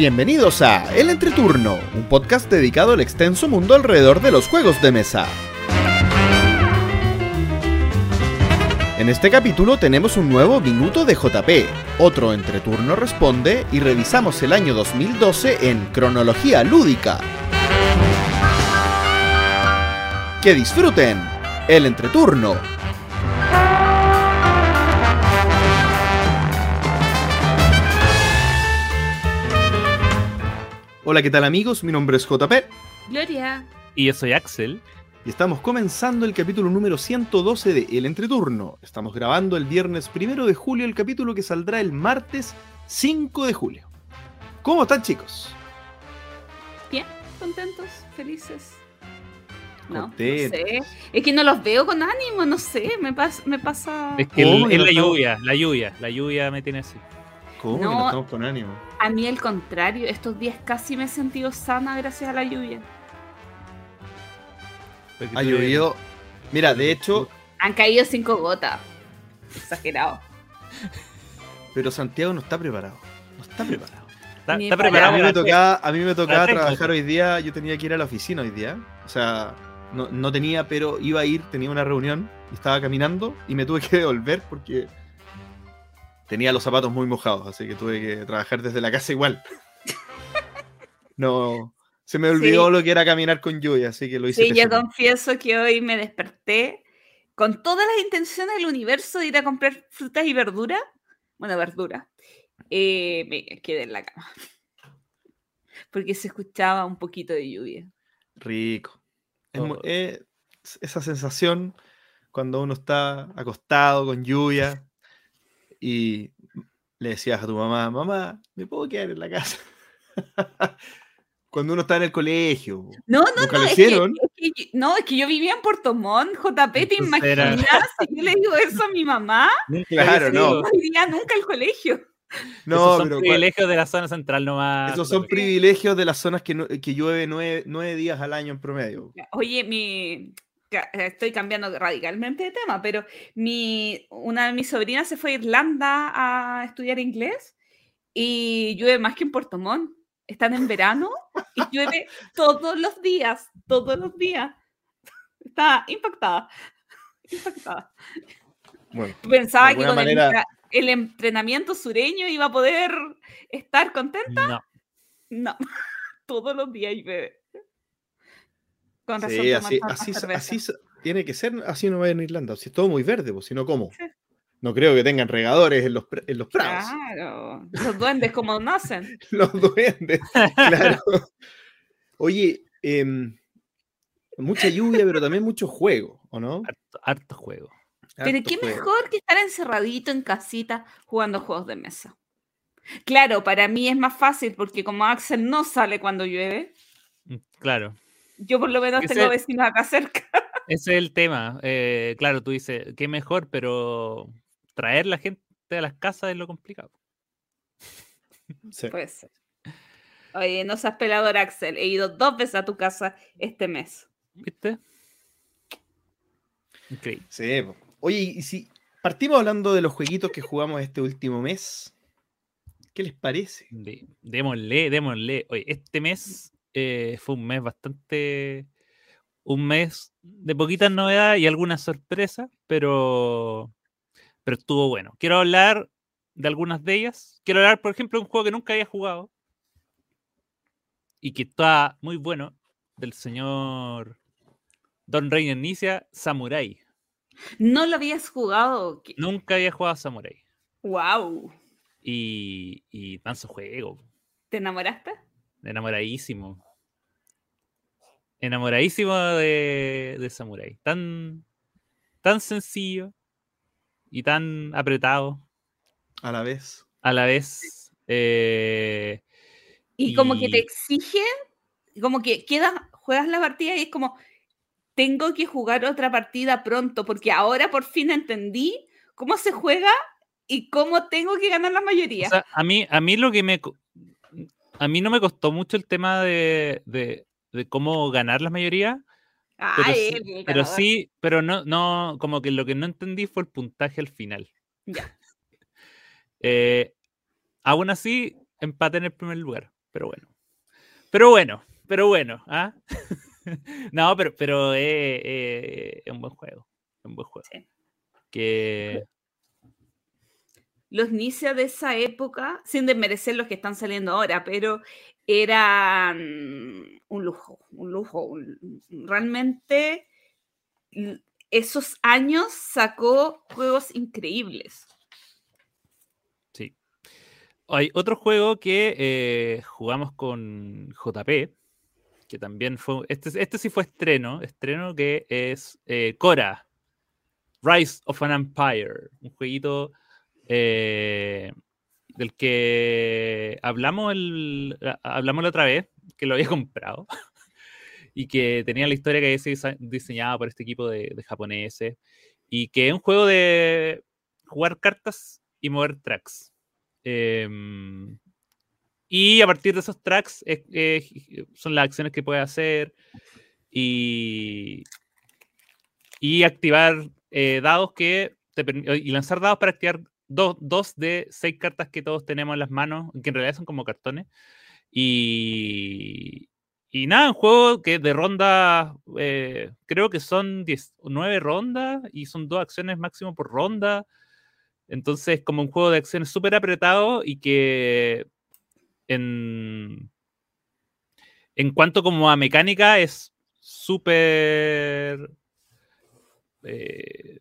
Bienvenidos a El Entreturno, un podcast dedicado al extenso mundo alrededor de los juegos de mesa. En este capítulo tenemos un nuevo minuto de JP, otro entreturno responde y revisamos el año 2012 en cronología lúdica. Que disfruten el entreturno. Hola, ¿qué tal amigos? Mi nombre es JP Gloria. Y yo soy Axel. y estamos comenzando el capítulo número 112 de El Entreturno. Estamos grabando el viernes primero de julio el capítulo que saldrá el martes 5 de julio. ¿Cómo están chicos? Bien, contentos, felices. No, sé. Es que no los veo con ánimo, no sé, me, pas- me pasa... Es que ¿Cómo el- que es la lluvia, la lluvia, la lluvia me tiene así. ¿Cómo que no estamos con ánimo? A mí al contrario, estos días casi me he sentido sana gracias a la lluvia. Ha llovido. Mira, de hecho, Han caído cinco gotas. Exagerado. pero Santiago no está preparado. No está preparado. Está, está para- A preparado mí me tocaba, a mí me tocaba trabajar hoy día. Yo tenía que ir a la oficina hoy día. O sea, no, no tenía, pero iba a ir, tenía una reunión y estaba caminando y me tuve que devolver porque tenía los zapatos muy mojados, así que tuve que trabajar desde la casa igual. No, se me olvidó Sí. lo que era caminar con lluvia, así que lo hice. Sí, yo confieso que hoy me desperté con todas las intenciones del universo de ir a comprar frutas y verduras. Bueno, verduras. Eh, me quedé en la cama. Porque se escuchaba un poquito de lluvia. Rico. Es Oh. es esa sensación cuando uno está acostado con lluvia y le decías a tu mamá, mamá, ¿me puedo quedar en la casa? cuando uno está en el colegio. No, no, ¿Nunca no. lo Es que, hicieron? es que no, es que yo vivía en Puerto Montt, JP, ¿te era- imaginas? Si yo le digo eso a mi mamá, Nunca Claro, no. no iría nunca al colegio. No, Esos son pero privilegios de la zona central nomás. esos son privilegios de las zonas que, no- que llueve nueve, nueve días al año en promedio. Oye, mi. Estoy cambiando radicalmente de tema, pero mi, una de mis sobrinas se fue a Irlanda a estudiar inglés y llueve más que en Puerto Montt. Están en verano y llueve todos los días, todos los días. Está impactada. Impactada. Bueno, Pensaba que con el manera- entra- el, entrenamiento sureño iba a poder estar contenta. No, No, todos los días llueve. Con razón. sí, así, así, tiene que ser, así no va en Irlanda. Si es todo muy verde, pues si no, ¿cómo? Sí. No creo que tengan regadores en los, en los prados. Claro, los duendes como nacen. Los duendes, claro. Oye, em, mucha lluvia, pero también mucho juego, ¿o no? harto, harto juego. Pero Harto qué juego. mejor que estar encerradito en casita jugando juegos de mesa. Claro, para mí es más fácil porque como Axel no sale cuando llueve, Mm, Claro, yo por lo menos Ese- tengo vecinos acá cerca. ese es el tema. Eh, claro, tú dices, qué mejor, pero traer la gente a las casas es lo complicado. Sí. Puede ser. Oye, no seas pelador, Axel. He ido dos veces a tu casa este mes. ¿Viste? Increíble. Sí. Oye, y si partimos hablando de los jueguitos que jugamos este último mes, ¿qué les parece? De- démosle, démosle. Oye, este mes eh, fue un mes bastante. Un mes de poquitas novedades y algunas sorpresas, pero. Pero estuvo bueno. Quiero hablar de algunas de ellas. Quiero hablar, por ejemplo, de un juego que nunca había jugado y que está muy bueno, del señor Don Reiner Nicia, Samurai. No lo habías jugado. ¿Qué- Nunca había jugado a Samurai. Wow. Y, y tan su juego. ¿Te enamoraste? Enamoradísimo. Enamoradísimo de, de Samurai. Tan, tan sencillo y tan apretado A la vez. a la vez. eh, Y como que te exige, como que quedas, juegas la partida y es como, tengo que jugar otra partida pronto, porque ahora por fin entendí cómo se juega y cómo tengo que ganar la o mayoría. sea, a mí, a mí lo que me. A mí no me costó mucho el tema de, de- de cómo ganar la mayoría, pero, Ay, sí, pero sí, pero no, no, como que lo que no entendí fue el puntaje al final. Ya. Eh, aún así, empate en el primer lugar. Pero bueno. Pero bueno, pero bueno. ¿ah? no, pero, pero es, es- es un buen juego. Es un buen juego. Sí. Que. Los Nicia de esa época, sin desmerecer los que están saliendo ahora, pero eran un lujo, un lujo. un- realmente esos años sacó juegos increíbles. Sí. Hay otro juego que eh, jugamos con JP, que también fue. Este, este sí fue estreno, estreno que es eh, Cora, Rise of an Empire, un jueguito eh, del que hablamos, el, hablamos la otra vez, que lo había comprado. Y que tenía la historia que había diseñada por este equipo de, de japoneses. Y que es un juego de jugar cartas y mover tracks. Em, y a partir de esos tracks son las acciones que puede hacer y, y activar eh, dados que te y lanzar dados para activar dos, dos de seis cartas que todos tenemos en las manos, que en realidad son como cartones. Y, y nada, un juego que de ronda, eh, creo que son 10, 9 rondas y son dos acciones máximo por ronda. Entonces, como un juego de acciones súper apretado y que en, en cuanto como a mecánica es súper... eh,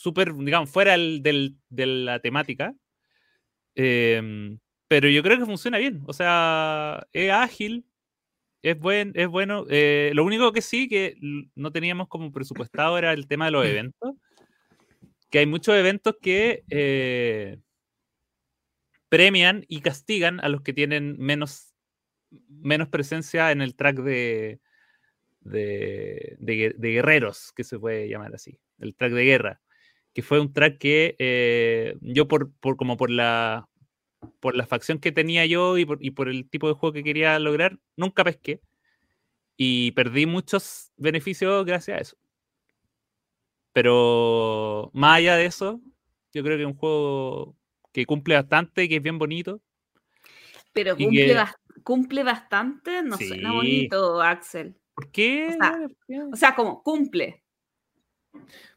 súper, digamos, fuera del- del- de la temática. Em, pero yo creo que funciona bien. O sea, es ágil, es, buen, es bueno. Eh, lo único que sí que no teníamos como presupuestado era el tema de los eventos. Que hay muchos eventos que eh, premian y castigan a los que tienen menos, menos presencia en el track de, de, de guerreros, que se puede llamar así. El track de guerra. Que fue un track que eh, yo por, por como por la por la facción que tenía yo y por, y por el tipo de juego que quería lograr, nunca pesqué. Y perdí muchos beneficios gracias a eso. Pero más allá de eso, yo creo que es un juego que cumple bastante, que es bien bonito. Pero cumple, que- cumple bastante, no suena Sí. bonito, Axel. ¿Por qué? O sea, O sea, como cumple.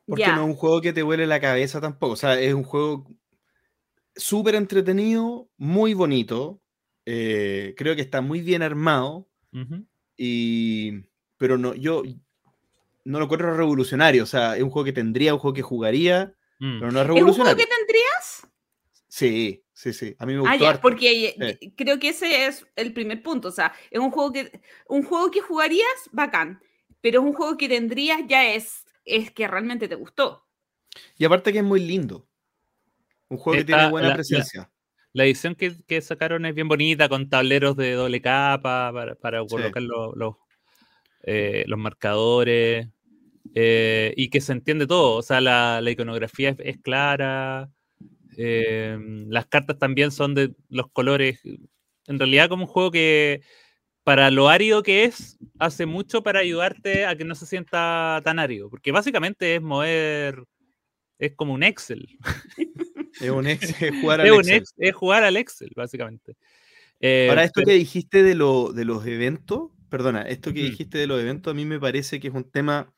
Porque no es un juego que te huele la cabeza tampoco. O sea, es un juego súper entretenido, muy bonito. eh, creo que está muy bien armado. Y. Pero no, yo no lo encuentro revolucionario. O sea, es un juego que tendría, un juego que jugaría, Mm. pero no es ¿Es un juego revolucionario. que tendrías? Sí, sí, sí. A mí me gustó. Ah, ya, porque Sí. creo que ese es el primer punto. O sea, es un juego que un juego que jugarías, bacán. Pero es un juego que tendrías, ya es, es que realmente te gustó. Y aparte que es muy lindo. Un juego que tiene buena la- presencia. La edición que, que sacaron es bien bonita, con tableros de doble capa para, para Sí. colocar los, los, eh, los marcadores eh, y que se entiende todo. O sea, la, la iconografía es, es clara, eh, las cartas también son de los colores. En realidad, como un juego que, para lo árido que es, hace mucho para ayudarte a que no se sienta tan árido, porque básicamente es mover. Es como un Excel. Es un ex, es jugar al Es, Excel. ex- es jugar al Excel, básicamente. Eh, Ahora, esto pero- que dijiste de, lo, de los eventos, perdona, esto que Ujú. dijiste de los eventos a mí me parece que es un tema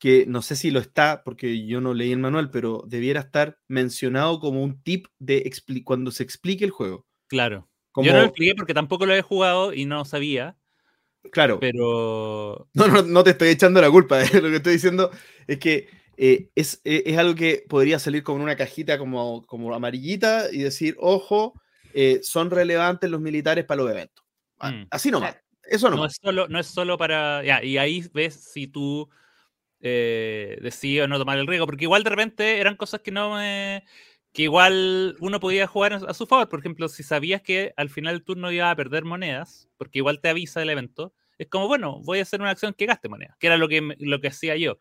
que no sé si lo está, porque yo no leí el manual, pero debiera estar mencionado como un tip de cuando se explique el juego. Claro. Como, Yo no lo expliqué porque tampoco lo he jugado y no sabía, claro, pero no, no, no te estoy echando la culpa, eh, lo que estoy diciendo es que eh, es, eh, es algo que podría salir como en una cajita como, como amarillita y decir, ojo, eh, son relevantes los militares para los eventos. Ah, Mm. Así nomás, Claro. eso no nomás. es solo, no es solo para. Ya, y ahí ves si tú eh, decides o no tomar el riesgo, porque igual de repente eran cosas que no me. Que igual uno podía jugar a su favor. Por ejemplo, si sabías que al final del turno iba a perder monedas, porque igual te avisa del evento, es como, bueno, voy a hacer una acción que gaste monedas, que era lo que, lo que hacía yo.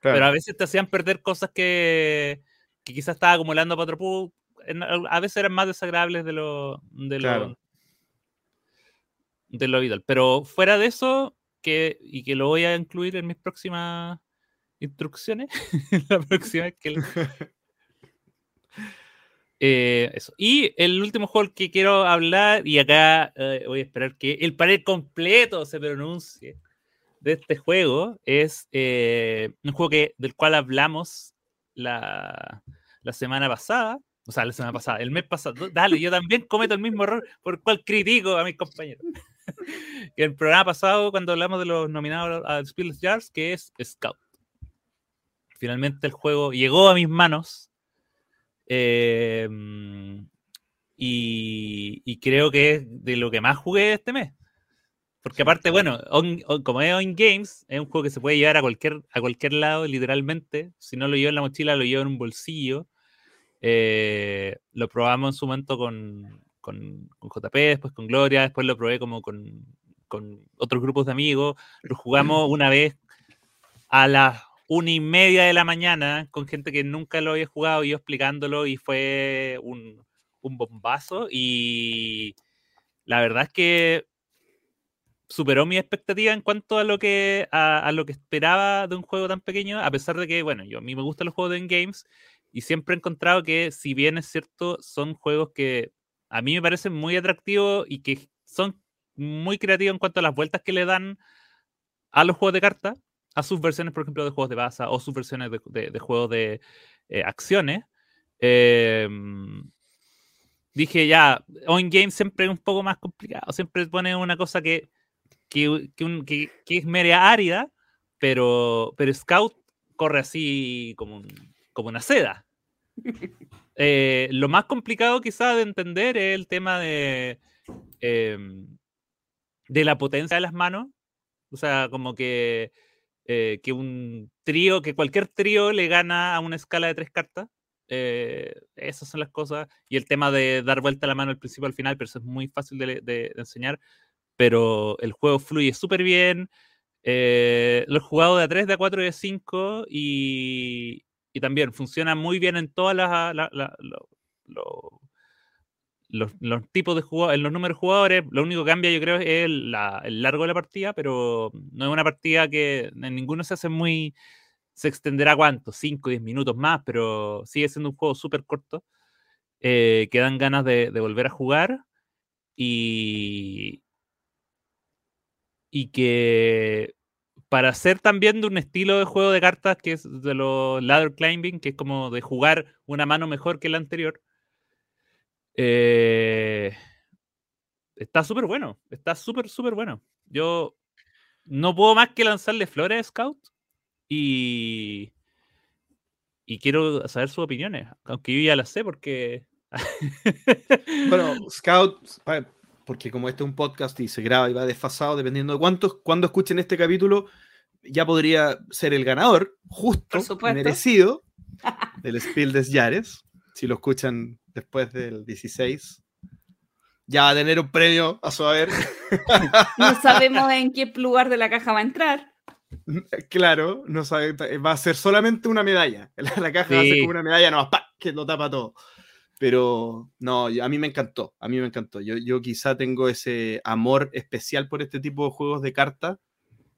Claro. Pero a veces te hacían perder cosas que, que quizás estaba acumulando para otro A veces eran más desagradables de lo, de lo, de lo habitual. Pero fuera de eso, que, y que lo voy a incluir en mis próximas instrucciones, la próxima vez que... Eh, eso. Y el último juego que quiero hablar, y acá eh, voy a esperar que el panel completo se pronuncie de este juego, es eh, un juego que, del cual hablamos la, la semana pasada, o sea, la semana pasada, el mes pasado. Dale, yo también cometo el mismo error por el cual critico a mis compañeros. el programa pasado, cuando hablamos de los nominados a Spiel Jars, que es Scout. Finalmente el juego llegó a mis manos. Eh, y, y creo que es de lo que más jugué este mes. Porque aparte, bueno, on- on- como es On Games, es un juego que se puede llevar a cualquier, a cualquier lado, literalmente. Si no lo llevo en la mochila, lo llevo en un bolsillo. Eh, lo probamos en su momento con, con, con JP, después con Gloria, después lo probé como con, con otros grupos de amigos. Lo jugamos una vez a las una y media de la mañana con gente que nunca lo había jugado y yo explicándolo y fue un, bombazo y la verdad es que superó mi expectativa en cuanto a lo que a, a lo que esperaba de un juego tan pequeño, a pesar de que, bueno, yo a mí me gustan los juegos de games y siempre he encontrado que, si bien es cierto, son juegos que a mí me parecen muy atractivos y que son muy creativos en cuanto a las vueltas que le dan a los juegos de cartas, a sus versiones, por ejemplo, de juegos de baza o sus versiones de, de- de juegos de eh, acciones. Eh, dije ya, on game siempre es un poco más complicado, siempre pone una cosa que, que, que un- que- que es media árida, pero, pero Scout corre así como, un- como una seda. Eh, lo más complicado quizá de entender es el tema de, em, de la potencia de las manos. O sea, como que, eh, que un trío, que cualquier trío le gana a una escala de tres cartas. Eh, esas son las cosas. Y el tema de dar vuelta la mano al principio al final, pero eso es muy fácil de, de- de enseñar. Pero el juego fluye súper bien. Eh, lo he jugado de a 3, de a 4 y de 5 y, y también funciona muy bien en todas las la- la- los, los tipos de jugadores, los números de jugadores. Lo único que cambia, yo creo, es el, la- el largo de la partida, pero no es una partida que en ninguno se hace muy. Se extenderá cuánto, 5 o 10 minutos más, pero sigue siendo un juego súper corto. eh, que dan ganas de, de volver a jugar. Y, y que para ser también de un estilo de juego de cartas que es de los ladder climbing, que es como de jugar una mano mejor que la anterior, eh, está súper bueno, está súper, súper bueno. Yo no puedo más que lanzarle flores a Scout y, y quiero saber sus opiniones, aunque yo ya las sé porque... Bueno, Scout, porque como este es un podcast y se graba y va desfasado, dependiendo de cuántos, cuando escuchen este capítulo, ya podría ser el ganador, justo, merecido, del Spiel des Jahres. Si lo escuchan después del 16, ya va a tener un premio a su haber. No sabemos en qué lugar de la caja va a entrar. claro, no sabe, va a ser solamente una medalla. La, la caja va a ser como una medalla, no, ¡pa! que lo tapa todo. Pero no, a mí me encantó, a mí me encantó. Yo, yo quizá tengo ese amor especial por este tipo de juegos de cartas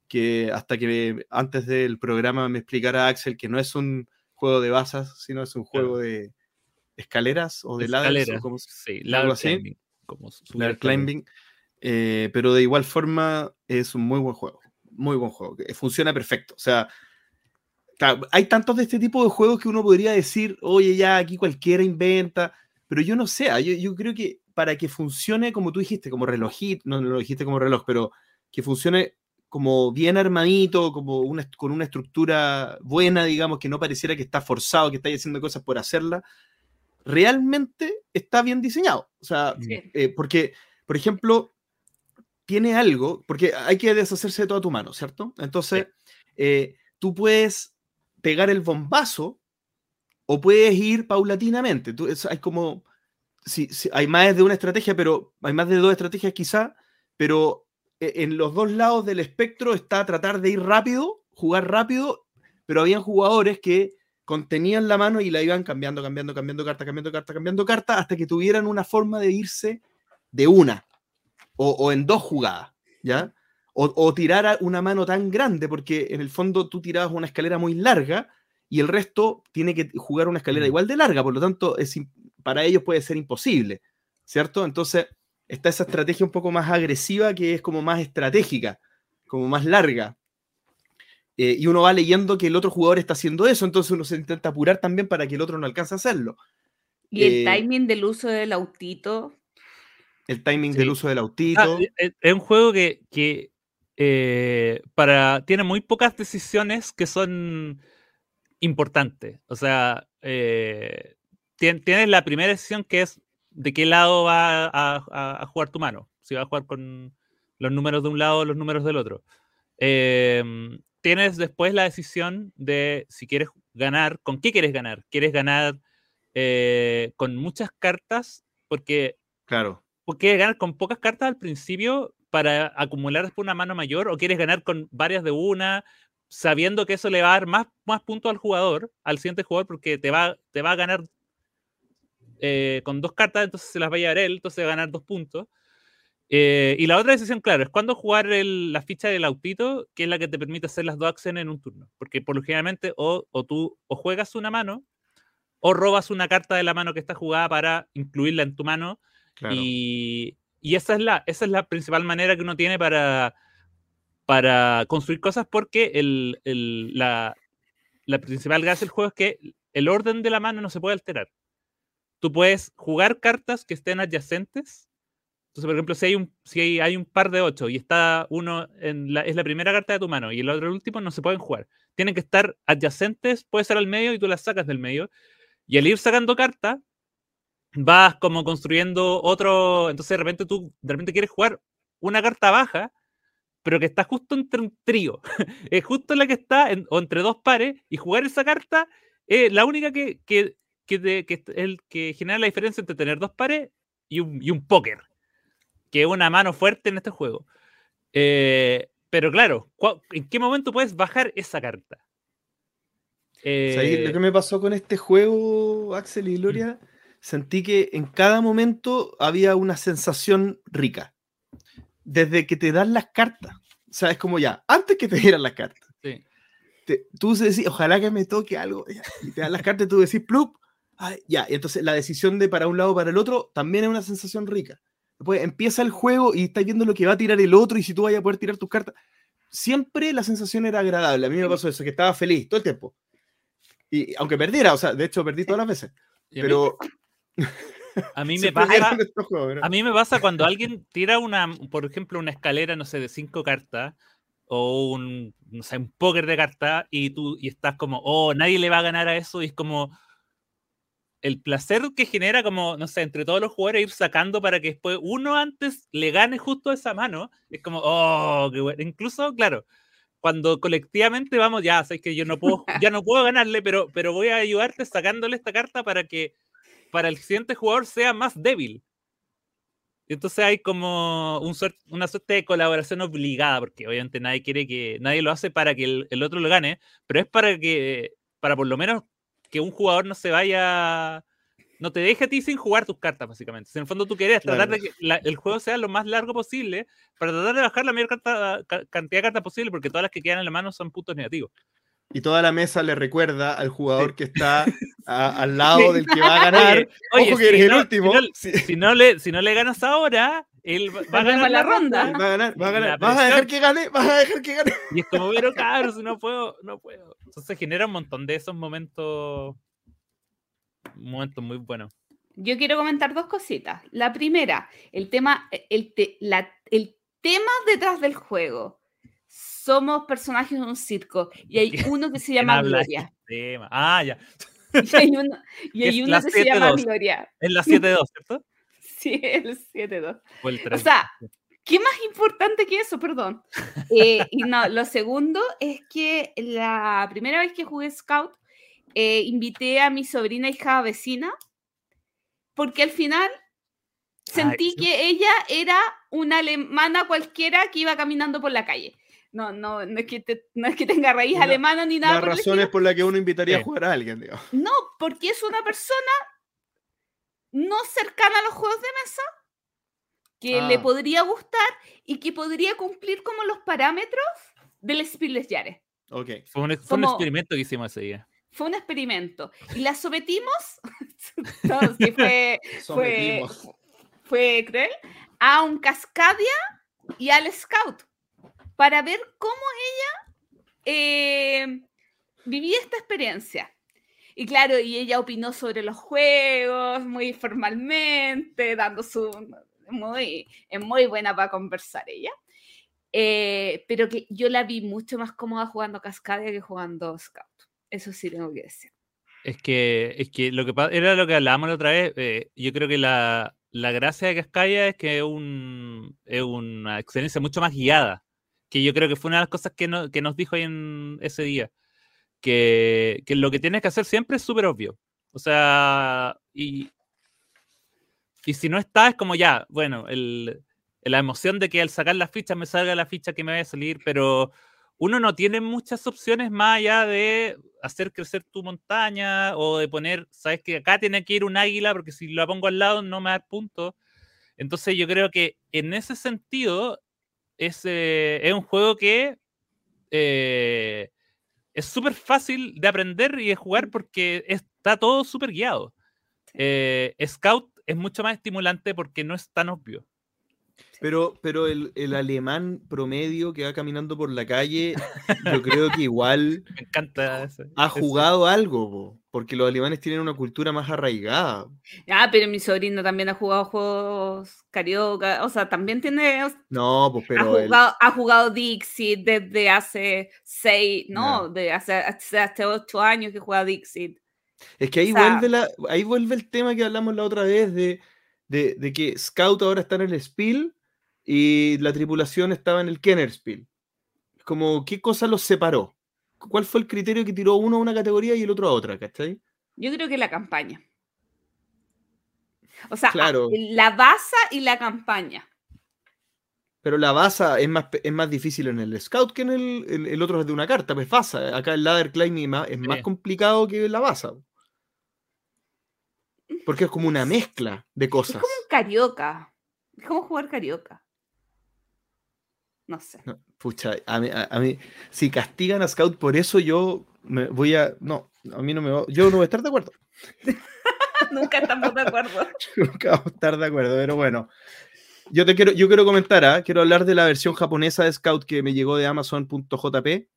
que hasta que me- antes del programa me explicara Axel que no es un juego de basas, sino es un juego de escaleras o de ladders, o Escaleras, como sí, ladder así. climbing, como Ladder climbing. eh, pero de igual forma es un muy buen juego. Muy buen juego. Funciona perfecto. O sea, claro, hay tantos de este tipo de juegos que uno podría decir, oye, ya aquí cualquiera inventa. Pero yo no sé, ah, yo, yo creo que para que funcione, como tú dijiste, como relojito, no, no lo dijiste como reloj, pero que funcione como bien armadito, como una, con una estructura buena, digamos, que no pareciera que está forzado, que está haciendo cosas por hacerla, realmente está bien diseñado. O sea, Sí. eh, porque, por ejemplo, tiene algo, porque hay que deshacerse de toda tu mano, ¿cierto? Entonces, eh, tú puedes pegar el bombazo o puedes ir paulatinamente. Tú, es- hay como, sí, hay más de una estrategia, pero hay más de dos estrategias quizá, pero eh, en los dos lados del espectro está tratar de ir rápido, jugar rápido, pero habían jugadores que contenían la mano y la iban cambiando, cambiando, cambiando carta, cambiando carta, cambiando carta, hasta que tuvieran una forma de irse de una o, o en dos jugadas, ¿ya? O, o tirar una mano tan grande, porque en el fondo tú tirabas una escalera muy larga y el resto tiene que jugar una escalera Mm. igual de larga, por lo tanto, es, para ellos puede ser imposible, ¿cierto? Entonces, está esa estrategia un poco más agresiva que es como más estratégica, como más larga. Eh, y uno va leyendo que el otro jugador está haciendo eso, entonces uno se intenta apurar también para que el otro no alcance a hacerlo. Y el Eh, timing del uso del autito. El timing Sí. del uso del Ah, autito. es, es un juego que, que, eh, para, tiene muy pocas decisiones que son importantes. O sea, eh, tien- tienes la primera decisión que es de qué lado va a, a- a jugar tu mano. Si va a jugar con los números de un lado o los números del otro. Em, tienes después la decisión de si quieres ganar, con qué quieres ganar. ¿Quieres ganar eh, con muchas cartas? Porque claro. ¿O quieres ganar con pocas cartas al principio para acumular después una mano mayor? ¿O quieres ganar con varias de una, sabiendo que eso le va a dar más, más puntos al jugador, al siguiente jugador, porque te va, te va a ganar eh, con dos cartas, entonces se las va a llevar él, entonces va a ganar dos puntos. Eh, y la otra decisión, claro, es cuando jugar el- la ficha del autito, que es la que te permite hacer las dos acciones en un turno. Porque por lo generalmente o, o tú o juegas una mano o robas una carta de la mano que está jugada para incluirla en tu mano claro. y, y esa, es la, esa es la principal manera que uno tiene para, para construir cosas porque el, el- la, la principal gracia del juego es que el orden de la mano no se puede alterar. Tú puedes jugar cartas que estén adyacentes. Entonces, por ejemplo, si hay un, si hay, hay un par de ocho y está uno en la, es la primera carta de tu mano y el otro el último, no se pueden jugar. Tienen que estar adyacentes, puede ser al medio y tú las sacas del medio. Y al ir sacando cartas, vas como construyendo otro. Entonces de repente tú de repente quieres jugar una carta baja, pero que está justo entre un trío. es justo la que está o entre dos pares, y jugar esa carta es la única que, que, que, que genera la diferencia entre tener dos pares y un, y un póker, que es una mano fuerte en este juego. Eh, pero claro, ¿cuá- ¿en qué momento puedes bajar esa carta? ¿Sabéis Eh, lo que me pasó con este juego, Axel y Gloria? Sentí que en cada momento había una sensación rica. Desde que te dan las cartas. O sea, es como ya, antes que te dieran las cartas. sí. te- tú decís, ojalá que me toque algo. ya, y te dan las cartas y tú decís, plup. ay, ya, y entonces la decisión de para un lado o para el otro también es una sensación rica. Después empieza el juego y estás viendo lo que va a tirar el otro y si tú vas a poder tirar tus cartas. Siempre la sensación era agradable. A mí me pasó eso, que estaba feliz todo el tiempo. Y aunque perdiera, o sea, de hecho perdí todas las veces. Pero a mí me pasa. A mí me pasa cuando alguien tira una, por ejemplo, una escalera, no sé, de cinco cartas, o un, no sé, un póker de cartas, y tú y estás como, oh, nadie le va a ganar a eso, y es como el placer que genera, como, no sé, entre todos los jugadores ir sacando para que después uno antes le gane justo esa mano, es como, oh, qué bueno. Incluso, claro, cuando colectivamente vamos, ya, sabes que yo no puedo, ya no puedo ganarle, pero, pero voy a ayudarte sacándole esta carta para que para el siguiente jugador sea más débil. Entonces hay como un suer- una suerte de colaboración obligada, porque obviamente nadie quiere que, nadie lo hace para que el, el otro lo gane, pero es para que, para por lo menos que un jugador no se vaya, no te deje a ti sin jugar tus cartas, básicamente. Si en el fondo tú querías tratar de que la- el juego sea lo más largo posible, para tratar de bajar la mayor carta- ca- cantidad de cartas posible, porque todas las que quedan en la mano son puntos negativos. Y toda la mesa le recuerda al jugador que está a- al lado del que va a ganar. Oye, Ojo que si eres el último. Si no, Sí. si no le, si no le ganas ahora, él va va a ganar la ronda. ronda. Va a ganar, va a ganar. ¿Vas a dejar que gane? ¿Vas a dejar que gane? Y es como, pero cabrón, si no puedo, no puedo. Entonces genera un montón de esos momentos, momentos muy buenos. Yo quiero comentar dos cositas. La primera, el tema, el, te- la- el tema detrás del juego. Somos personajes de un circo y hay uno que se ¿Quién llama Gloria. este tema? Ah, ya. Y hay uno, y Que hay uno que se llama 7-2. Gloria. Es la 7-2, ¿cierto? Sí, el 7-2. O el 3. O sea, ¿qué más importante que eso? Perdón. Eh, y no, lo segundo es que la primera vez que jugué Scout, eh, invité a mi sobrina hija vecina, porque al final sentí sí. que ella era una alemana cualquiera que iba caminando por la calle. No, no, no es que, te- no es que tenga raíz Una- alemana ni nada. Las razones por las que uno invitaría Sí. a jugar a alguien, digamos. No, porque es una persona no cercana a los juegos de mesa que le Ah. podría gustar y que podría cumplir como los parámetros del Spieles Jahres. Ok. Fue un, fue un experimento que hicimos ese día. fue un experimento. Y la sometimos, no, sí fue, fue, Sometimos. fue cruel, a un Cascadia y al Scout para ver cómo ella eh, vivía esta experiencia. Y claro, y ella opinó sobre los juegos muy formalmente, dando su... Muy, es muy buena para conversar ella. Eh, pero que yo la vi mucho más cómoda jugando Cascadia que jugando Scout. Eso sí tengo que decir. Es que, es que lo que era lo que hablábamos la otra vez. eh, yo creo que la, la gracia de Cascaya es que es, un, es una experiencia mucho más guiada. Que yo creo que fue una de las cosas que, no- que nos dijo ahí en ese día. Que, que lo que tienes que hacer siempre es súper obvio. O sea, y, y si no está, es como ya, bueno, el, la emoción de que al sacar la ficha me salga la ficha que me vaya a salir, pero uno no tiene muchas opciones más allá de hacer crecer tu montaña o de poner, sabes que acá tiene que ir un águila porque si la pongo al lado no me va a dar puntos. Entonces yo creo que en ese sentido es, eh, es un juego que eh, es súper fácil de aprender y de jugar porque está todo súper guiado. Sí. Eh, Scout es mucho más estimulante porque no es tan obvio. Pero, pero el, el alemán promedio que va caminando por la calle, yo creo que igual Me encanta ese- ha jugado algo, po, porque los alemanes tienen una cultura más arraigada. Ah, pero mi sobrino también ha jugado juegos carioca, o sea, también tiene, ha, No, pues pero el- jugado, ha jugado Dixit desde hace seis, no, de hace, hace, hace ocho años que juega Dixit. es que ahí, o sea- vuelve la, ahí vuelve el tema que hablamos la otra vez de, de, de que Scout ahora está en el Spiel y la tripulación estaba en el Kenner Spiel. Como, ¿qué cosa los separó? ¿Cuál fue el criterio que tiró uno a una categoría y el otro a otra? ¿Cachai? Yo creo que la campaña. O sea, a- Claro. la base y la campaña. Pero la baza es más, pe- es más difícil en el Scout que en el, el, el otro es de una carta, pues baza. Acá el ladder climbing es más Sí. complicado que la baza. Porque es como una mezcla de Es cosas. como un carioca. Es como jugar carioca. No sé. No, pucha, a mí, a, a mí, si castigan a Scout por eso, yo me voy a. No, a mí no me va- Yo no voy a estar de acuerdo. Nunca estamos de acuerdo. Nunca vamos a estar de acuerdo, pero bueno. Yo te quiero, yo quiero comentar, ¿ah? quiero hablar de la versión japonesa de Scout que me llegó de Amazon.jp.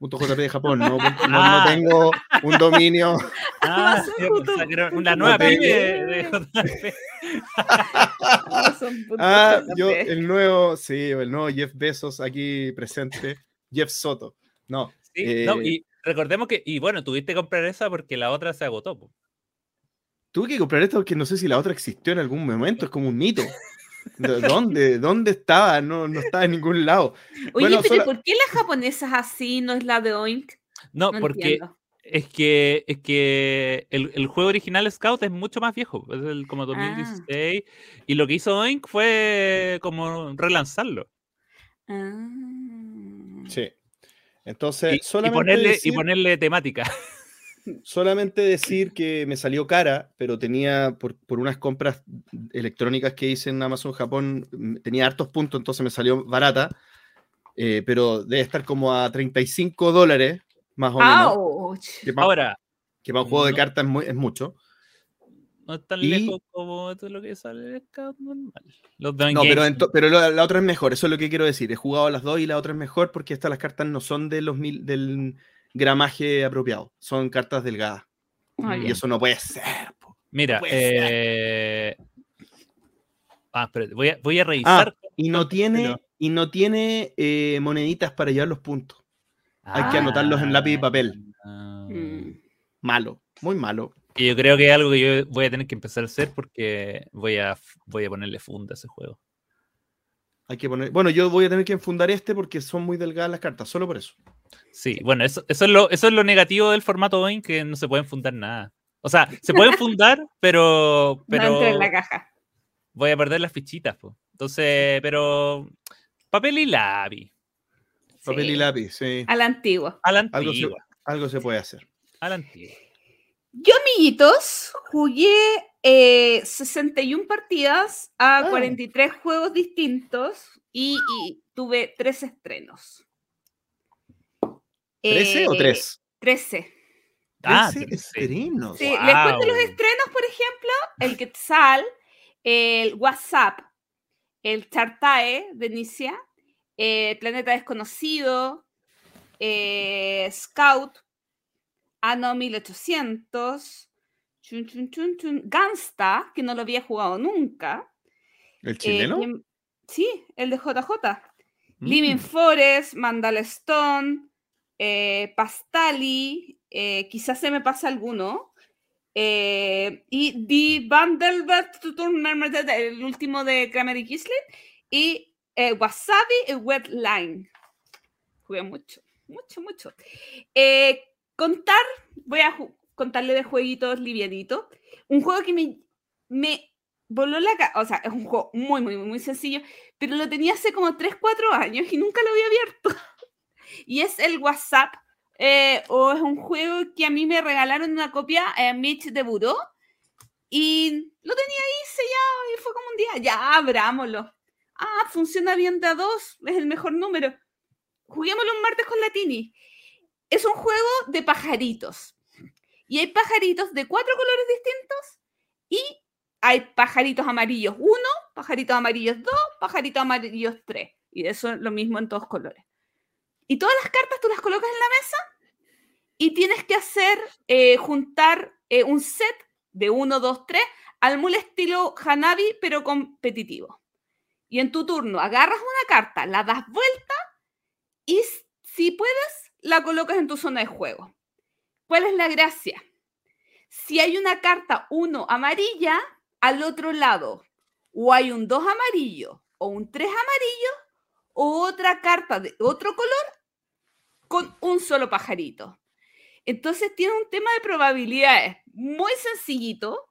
.jp de Japón, no, no, no Ah. tengo un dominio. Ah, era una no nueva pyme de, JP. Ah, yo, el nuevo, sí, el nuevo Jeff Bezos aquí presente, Jeff Soto. No, Sí, no, Eh, y recordemos que, y bueno, tuviste que comprar esa porque la otra se agotó. po. tuve que comprar esto porque no sé si la otra existió en algún momento, es como un mito. ¿De ¿Dónde, ¿Dónde estaba? No, no estaba en ningún lado. Oye, bueno, pero sola- ¿por qué las japonesas así no es la de Oink? No, No porque entiendo. es que, es que el, el juego original Scout es mucho más viejo, es el, como Ah. 2016, y lo que hizo Oink fue como relanzarlo. Ah. Sí. Entonces, Y, ponerle, decir, y ponerle temática. solamente decir que me salió cara, pero tenía, por, por unas compras electrónicas que hice en Amazon Japón, mm, tenía hartos puntos, entonces me salió barata, eh, pero debe estar como a 35 dólares, más o menos. Que para, Ahora, que para un juego de cartas es, muy- es mucho. no es tan Y- lejos como todo lo que sale de normal. Los No, pero, pero la, la otra es mejor, eso es lo que quiero decir. He jugado a las dos y la otra es mejor porque estas las cartas no son de los mil, del gramaje apropiado, son cartas delgadas. Ah, y bien. eso no puede ser. po. Mira, puede ser. eh... ah, espérate, voy a, voy a revisar. Y no tiene, Pero- y no tiene eh, moneditas para llevar los puntos. hay que anotarlos en lápiz y papel. Ah. Mm. Malo, muy malo. Y yo creo que es algo que yo voy a tener que empezar a hacer porque voy a, voy a ponerle funda a ese juego. Hay que poner. Bueno, yo voy a tener que enfundar este porque son muy delgadas las cartas, solo por eso. Sí, bueno, eso, eso, es, lo, eso es lo negativo del formato Boeing, que no se pueden fundar nada. O sea, se pueden fundar, pero, No entra en pero la caja. voy a perder las fichitas. po. Entonces, pero papel y lápiz. Papel Sí. y lápiz, sí. A la antigua. A la Algo se, antigua. algo se puede hacer. A la antigua. Yo, amiguitos, jugué eh, 61 partidas a Ah. 43 juegos distintos y, y tuve tres estrenos. ¿13 o Eh, 3? 13. Ah, Trece tercero. estrenos. Sí, les cuento los estrenos, por ejemplo, el Quetzal, el WhatsApp, el Chartae de Inicia, eh, Planeta Desconocido, eh, Scout, Anno 1800, chun, chun, chun, chun, Gangsta, que no lo había jugado nunca. ¿El eh, chileno? sí, el de JJ. Living Mm. Forest, Mandala Stone, eh, Pastali, eh, quizás se me pasa alguno. eh, y The Vandelbert el último de Kramer y. Y eh, Wasabi y Wet Line. Jugué mucho, mucho, mucho. Eh, contar, voy a contarle de jueguitos livianitos. Un juego que me, me voló la. O sea, es un juego muy, muy, muy sencillo pero lo tenía hace como 3, 4 años y nunca lo había abierto. Y es el WhatsApp, eh, o es un juego que a mí me regalaron una copia en Mitch de Buró y lo tenía ahí sellado y fue como un día, ya abrámoslo. Ah, funciona bien de dos, es el mejor número. Juguémoslo un martes con Latini. Es un juego de pajaritos. Y hay pajaritos de cuatro colores distintos y hay pajaritos amarillos 1, pajaritos amarillos 2, pajaritos amarillos 3. Y eso es lo mismo en todos colores. Y todas las cartas tú las colocas en la mesa y tienes que hacer, eh, juntar eh, un set de 1, 2, 3 al mule estilo Hanabi, pero competitivo. Y en tu turno agarras una carta, la das vuelta y si puedes, la colocas en tu zona de juego. ¿Cuál es la gracia? Si hay una carta 1 amarilla, al otro lado o hay un 2 amarillo o un 3 amarillo o otra carta de otro color con un solo pajarito. Entonces tiene un tema de probabilidades muy sencillito,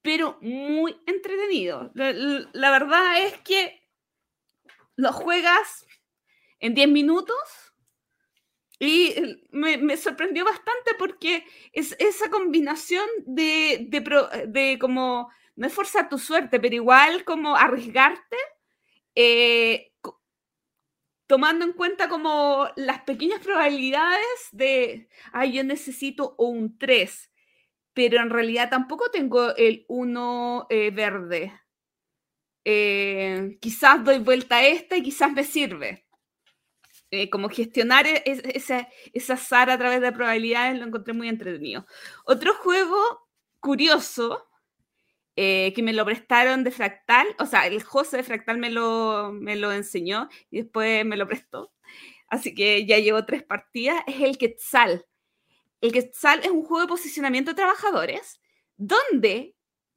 pero muy entretenido. La, verdad es que lo juegas en 10 minutos y eh, me, sorprendió bastante porque es esa combinación de, como, no es forzar tu suerte, pero igual como arriesgarte, eh, tomando en cuenta como las pequeñas probabilidades de, ay, yo necesito un 3, pero en realidad tampoco tengo el 1 verde. Eh, quizás doy vuelta a esta y quizás me sirve. Eh, como gestionar e- es- esa, esa azar a través de probabilidades lo encontré muy entretenido. Otro juego curioso eh, que me lo prestaron de Fractal, o sea, el José de Fractal me lo, me lo enseñó y después me lo prestó. Así que ya llevo tres partidas, es el Quetzal. El Quetzal es un juego de posicionamiento de trabajadores donde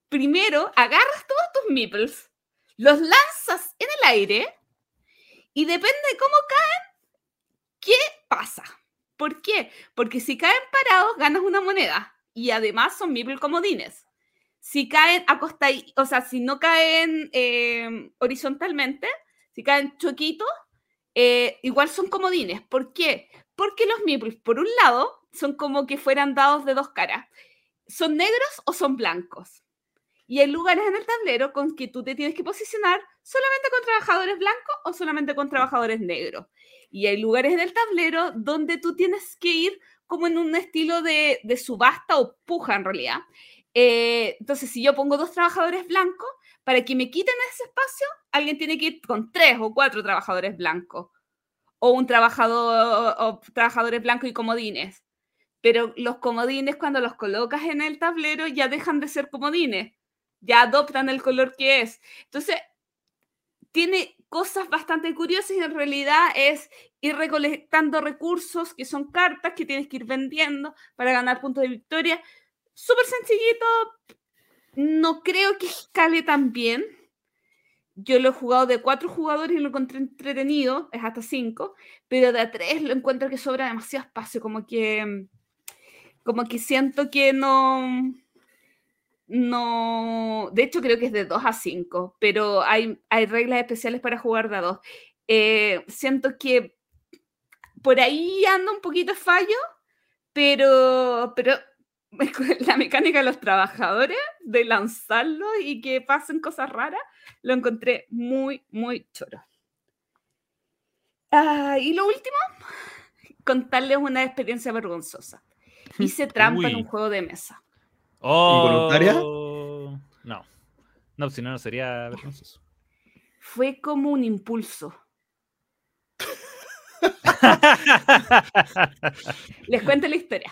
primero agarras todos tus meeples, los lanzas en el aire y depende de cómo caen, ¿qué pasa? ¿Por qué? Porque si caen parados, ganas una moneda y además son meeples comodines. Si caen acostaditos, o sea, si no caen eh, horizontalmente, si caen choquitos, eh, igual son comodines. ¿Por qué? Porque los meeples, por un lado, son como que fueran dados de dos caras. ¿Son negros o son blancos? Y hay lugares en el tablero con que tú te tienes que posicionar solamente con trabajadores blancos o solamente con trabajadores negros. Y hay lugares en el tablero donde tú tienes que ir como en un estilo de, de subasta o puja en realidad. Eh, entonces, si yo pongo dos trabajadores blancos, para que me quiten ese espacio, alguien tiene que ir con tres o cuatro trabajadores blancos. O un trabajador, o trabajadores blancos y comodines. Pero los comodines, cuando los colocas en el tablero, ya dejan de ser comodines. Ya adoptan el color que es. Entonces, tiene cosas bastante curiosas y en realidad es ir recolectando recursos que son cartas que tienes que ir vendiendo para ganar puntos de victoria. Súper sencillito. No creo que escale tan bien. Yo lo he jugado de cuatro jugadores y lo encontré entretenido, es hasta cinco, pero de a tres lo encuentro que sobra demasiado espacio, como que, como que siento que no, no, de hecho creo que es de 2 a 5, pero hay, hay reglas especiales para jugar de a 2. Eh, siento que por ahí anda un poquito fallo, pero, pero la mecánica de los trabajadores, de lanzarlo y que pasen cosas raras, lo encontré muy, muy choro. Ah, y lo último, contarles una experiencia vergonzosa. hice trampa en un juego de mesa. ¿Involuntaria? Oh, No. No, si no, no sería vergonzoso. Fue como un impulso. Les cuento la historia.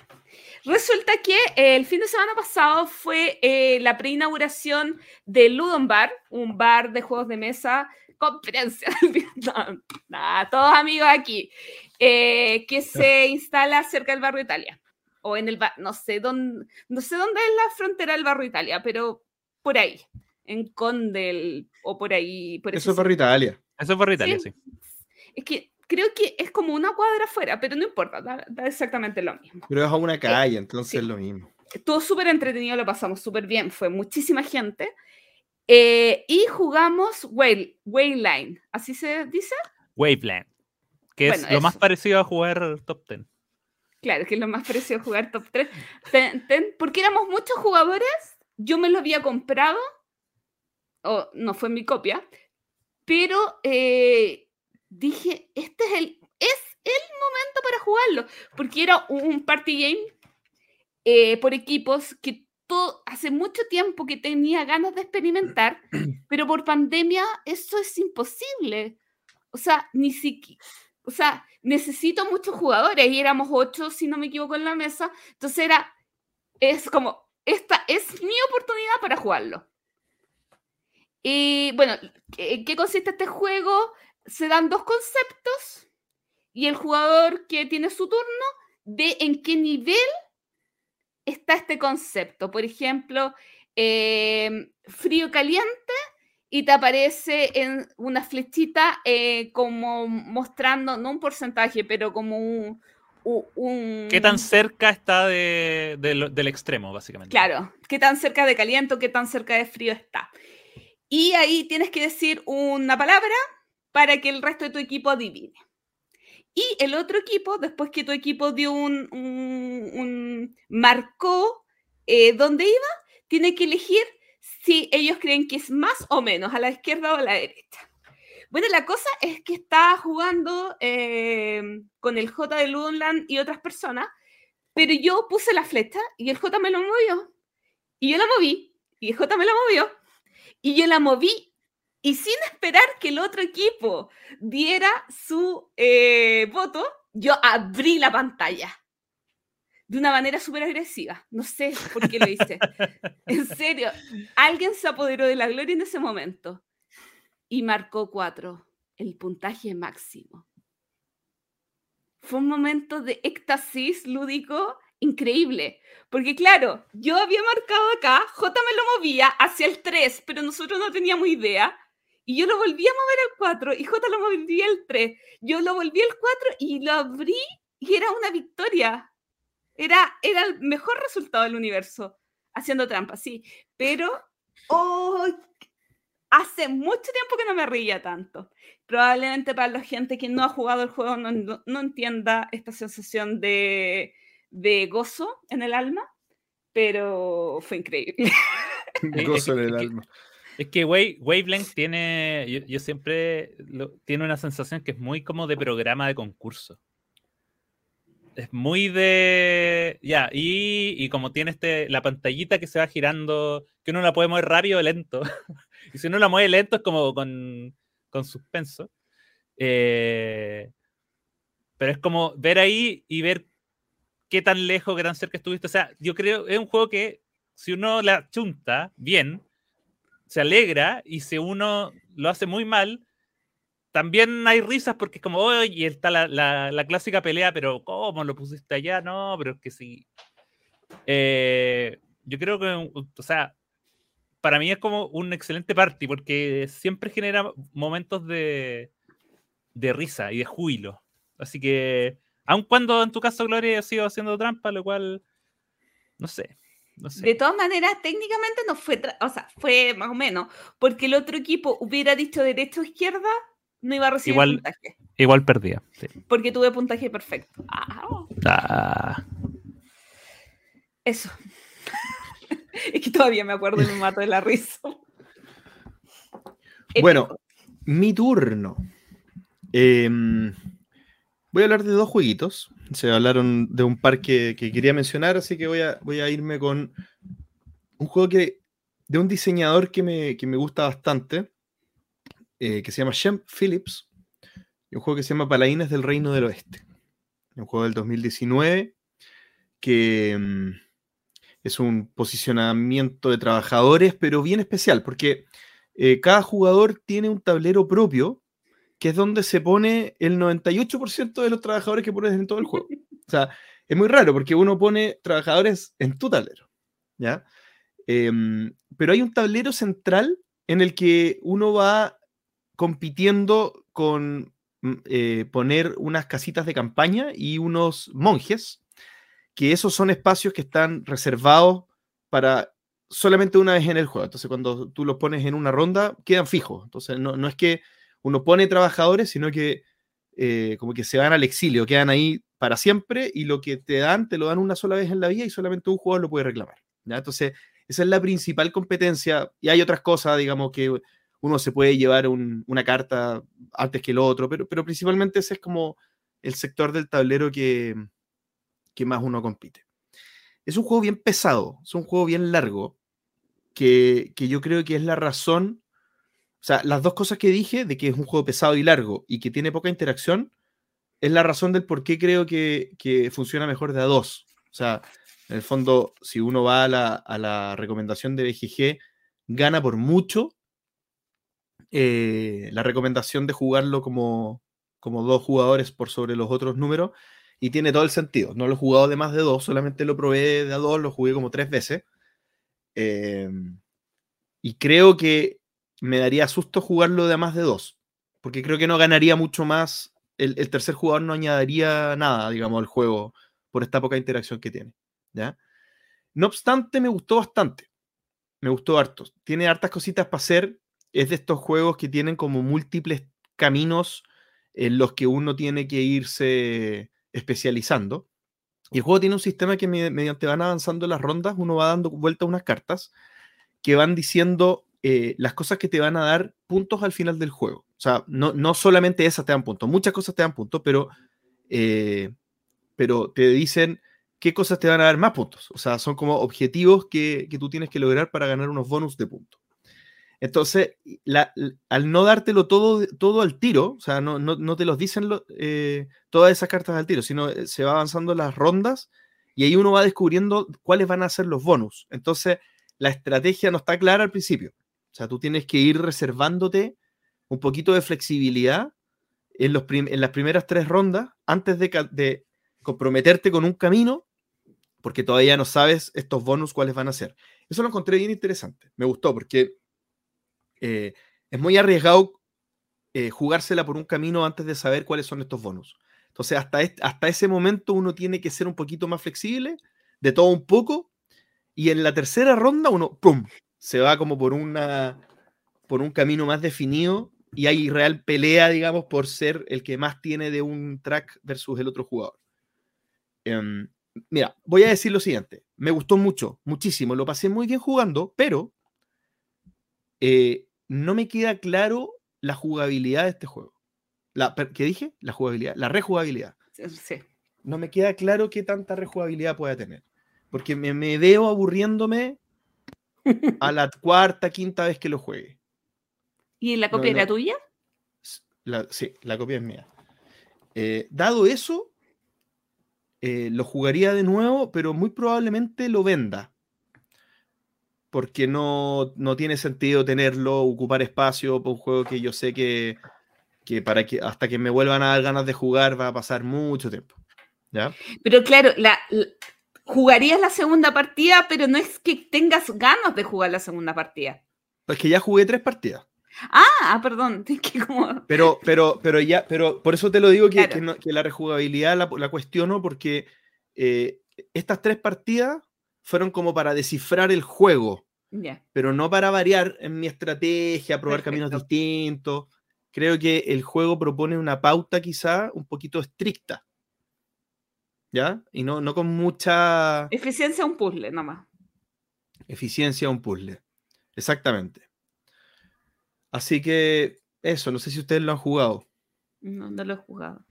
Resulta que eh, el fin de semana pasado fue eh, la preinauguración de Ludon Bar, un bar de juegos de mesa, conferencia, no, nada, todos amigos aquí, eh, que se instala cerca del barrio Italia, o en el bar, no sé dónde, no sé dónde es la frontera del barrio Italia, pero por ahí, en Condel, o por ahí. Por Eso es para Italia. Eso fue Italia, Sí. sí. es que creo que es como una cuadra afuera, pero no importa, da, da exactamente lo mismo. Pero es a una calle, entonces sí. es lo mismo. Estuvo súper entretenido, lo pasamos súper bien, fue muchísima gente. Eh, y jugamos Whale, Wayline, ¿así se dice? Waveland. Que es Bueno, lo más eso. parecido a jugar Top Ten. Claro, que es lo más parecido a jugar top 3. Ten- ten- porque éramos muchos jugadores, yo me lo había comprado, o no fue mi copia, pero eh, dije, este es el, es el momento para jugarlo, porque era un party game eh, por equipos que todo, hace mucho tiempo que tenía ganas de experimentar, pero por pandemia eso es imposible. O sea, ni siquiera, o sea, necesito muchos jugadores y éramos ocho, si no me equivoco, en la mesa. Entonces era, es como, esta es mi oportunidad para jugarlo. Y bueno, ¿en qué consiste este juego? Se dan dos conceptos y el jugador que tiene su turno ve en qué nivel está este concepto. Por ejemplo, eh, frío caliente y te aparece en una flechita eh, como mostrando, no un porcentaje, pero como un... ¿Qué tan cerca está de- del extremo, básicamente? Claro, qué tan cerca de caliente o qué tan cerca de frío está. Y ahí tienes que decir una palabra para que el resto de tu equipo adivine. Y el otro equipo, después que tu equipo dio un, un- un- marcó eh, dónde iba, tiene que elegir si ellos creen que es más o menos, a la izquierda o a la derecha. Bueno, la cosa es que estaba jugando eh, con el J de Ludonland y otras personas, pero yo puse la flecha y el J me lo movió. Y yo la moví, y el J me la movió, y yo la moví. Y sin esperar que el otro equipo diera su eh, voto, yo abrí la pantalla. De una manera súper agresiva. No sé por qué lo hice. En serio, alguien se apoderó de la gloria en ese momento. Y marcó cuatro, el puntaje máximo. Fue un momento de éxtasis lúdico increíble. Porque claro, yo había marcado acá, J me lo movía hacia el 3, pero nosotros no teníamos idea. Y yo lo volví a mover al 4 y J lo movía al 3. Yo lo volví al 4 y lo abrí y era una victoria. Era, era el mejor resultado del universo. Haciendo trampa, sí. Pero oh, hace mucho tiempo que no me reía tanto. Probablemente para la gente que no ha jugado el juego no, no- no entienda esta sensación de, de gozo en el alma, pero fue increíble. Gozo en el alma. Es que Wave, Wavelength tiene, yo, siempre, tiene una sensación que es muy como de programa de concurso. Es muy de, ya, y, y como tiene este, la pantallita que se va girando, que uno la puede mover rápido o lento. y si uno la mueve lento es como con, con suspenso. Eh, pero es como ver ahí y ver qué tan lejos, qué tan cerca estuviste. O sea, yo creo, es un juego que si uno la chunta bien, se alegra y si uno lo hace muy mal, también hay risas porque es como, oye, está la, la- la clásica pelea, pero ¿cómo lo pusiste allá? No, pero es que sí. Eh, yo creo que, o sea, para mí es como un excelente party porque siempre genera momentos de, de risa y de júbilo. Así que, aun cuando en tu caso, Gloria, ha sido haciendo trampa, lo cual, no sé. No sé. De todas maneras, técnicamente no fue, o sea, fue más o menos, porque el otro equipo hubiera dicho derecha o izquierda, no iba a recibir Igual- puntaje, Igual perdía. sí. porque tuve puntaje perfecto. Ah, Ah. eso. es que todavía me acuerdo y me mato de la risa. Bueno, mi turno. Em, Voy a hablar de dos jueguitos. Se hablaron de un par que, que quería mencionar, así que voy a, irme con un juego que, de un diseñador que me, que me gusta bastante, eh, que se llama Shem Phillips, y un juego que se llama Paladines del Reino del Oeste. Un juego del 2019 que mm, es un posicionamiento de trabajadores, pero bien especial, porque eh, cada jugador tiene un tablero propio, que es donde se pone el 98% de los trabajadores que pones en todo el juego. O sea, es muy raro porque uno pone trabajadores en tu tablero, ¿ya? Em, pero hay un tablero central en el que uno va compitiendo con mm, eh, poner unas casitas de campaña y unos monjes, que esos son espacios que están reservados para solamente una vez en el juego. Entonces, cuando tú los pones en una ronda, quedan fijos. Entonces, no, es que uno pone trabajadores, sino que eh, como que se van al exilio, quedan ahí para siempre y lo que te dan, te lo dan una sola vez en la vida y solamente un jugador lo puede reclamar. Entonces, esa es la principal competencia. Y hay otras cosas, digamos, que uno se puede llevar una carta antes que el otro, pero, pero principalmente ese es como el sector del tablero que, que más uno compite. Es un juego bien pesado, es un juego bien largo, que, que, yo creo que es la razón, o sea, las dos cosas que dije, de que es un juego pesado y largo y que tiene poca interacción, es la razón del por qué creo que, que funciona mejor de a dos. O sea, en el fondo, si uno va a la, recomendación de BGG, gana por mucho eh, la recomendación de jugarlo como, como dos jugadores por sobre los otros números y tiene todo el sentido. No lo he jugado de más de dos, solamente lo probé de a dos, lo jugué como tres veces. Em, y creo que me daría susto jugarlo de más de dos, porque creo que no ganaría mucho más. El, tercer jugador no añadiría nada, digamos, al juego por esta poca interacción que tiene. No obstante, me gustó bastante. Me gustó harto. Tiene hartas cositas para hacer. Es de estos juegos que tienen como múltiples caminos en los que uno tiene que irse especializando. Y el juego tiene un sistema que mediante van avanzando las rondas, uno va dando vuelta a unas cartas que van diciendo eh, las cosas que te van a dar puntos al final del juego. O sea, no, no solamente esas te dan puntos, muchas cosas te dan puntos, pero, eh, pero te dicen qué cosas te van a dar más puntos. O sea, son como objetivos que, tú tienes que lograr para ganar unos bonus de puntos. Entonces, al no dártelo todo, todo al tiro, o sea, no, te los dicen eh, todas esas cartas al tiro, sino se va avanzando las rondas y ahí uno va descubriendo cuáles van a ser los bonus. Entonces, la estrategia no está clara al principio. O sea, tú tienes que ir reservándote un poquito de flexibilidad en, los en las primeras tres rondas antes de, comprometerte con un camino porque todavía no sabes estos bonus cuáles van a ser. Eso lo encontré bien interesante. Me gustó porque eh, es muy arriesgado eh, jugársela por un camino antes de saber cuáles son estos bonus. Entonces, hasta, hasta ese momento uno tiene que ser un poquito más flexible, de todo un poco, y en la tercera ronda uno, ¡pum!, se va como por, una, por un camino más definido y hay real pelea, digamos, por ser el que más tiene de un track versus el otro jugador. Em, mira, voy a decir lo siguiente. Me gustó mucho, muchísimo. Lo pasé muy bien jugando, pero eh, no me queda claro la jugabilidad de este juego. La, ¿Qué dije? La jugabilidad, la rejugabilidad. Sí. No me queda claro qué tanta rejugabilidad puede tener. Porque me, veo aburriéndome a la cuarta, quinta vez que lo juegue. ¿Y la copia era tuya? sí, la copia es mía. Eh, dado eso, eh, lo jugaría de nuevo, pero muy probablemente lo venda. Porque no, tiene sentido tenerlo, ocupar espacio para un juego que yo sé que, para que hasta que me vuelvan a dar ganas de jugar va a pasar mucho tiempo. ¿Ya? Pero claro, la, jugarías la segunda partida, pero no es que tengas ganas de jugar la segunda partida. Pues que ya jugué tres partidas. Ah, perdón. Pero, pero, pero ya, pero por eso te lo digo que, la rejugabilidad la, cuestiono porque eh, estas tres partidas fueron como para descifrar el juego, pero no para variar en mi estrategia, probar caminos distintos. Creo que el juego propone una pauta quizá un poquito estricta. ¿Ya? Y no, no con mucha... Eficiencia un puzzle, nada más. Eficiencia un puzzle. Exactamente. Así que eso, no sé si ustedes lo han jugado. No, no lo he jugado.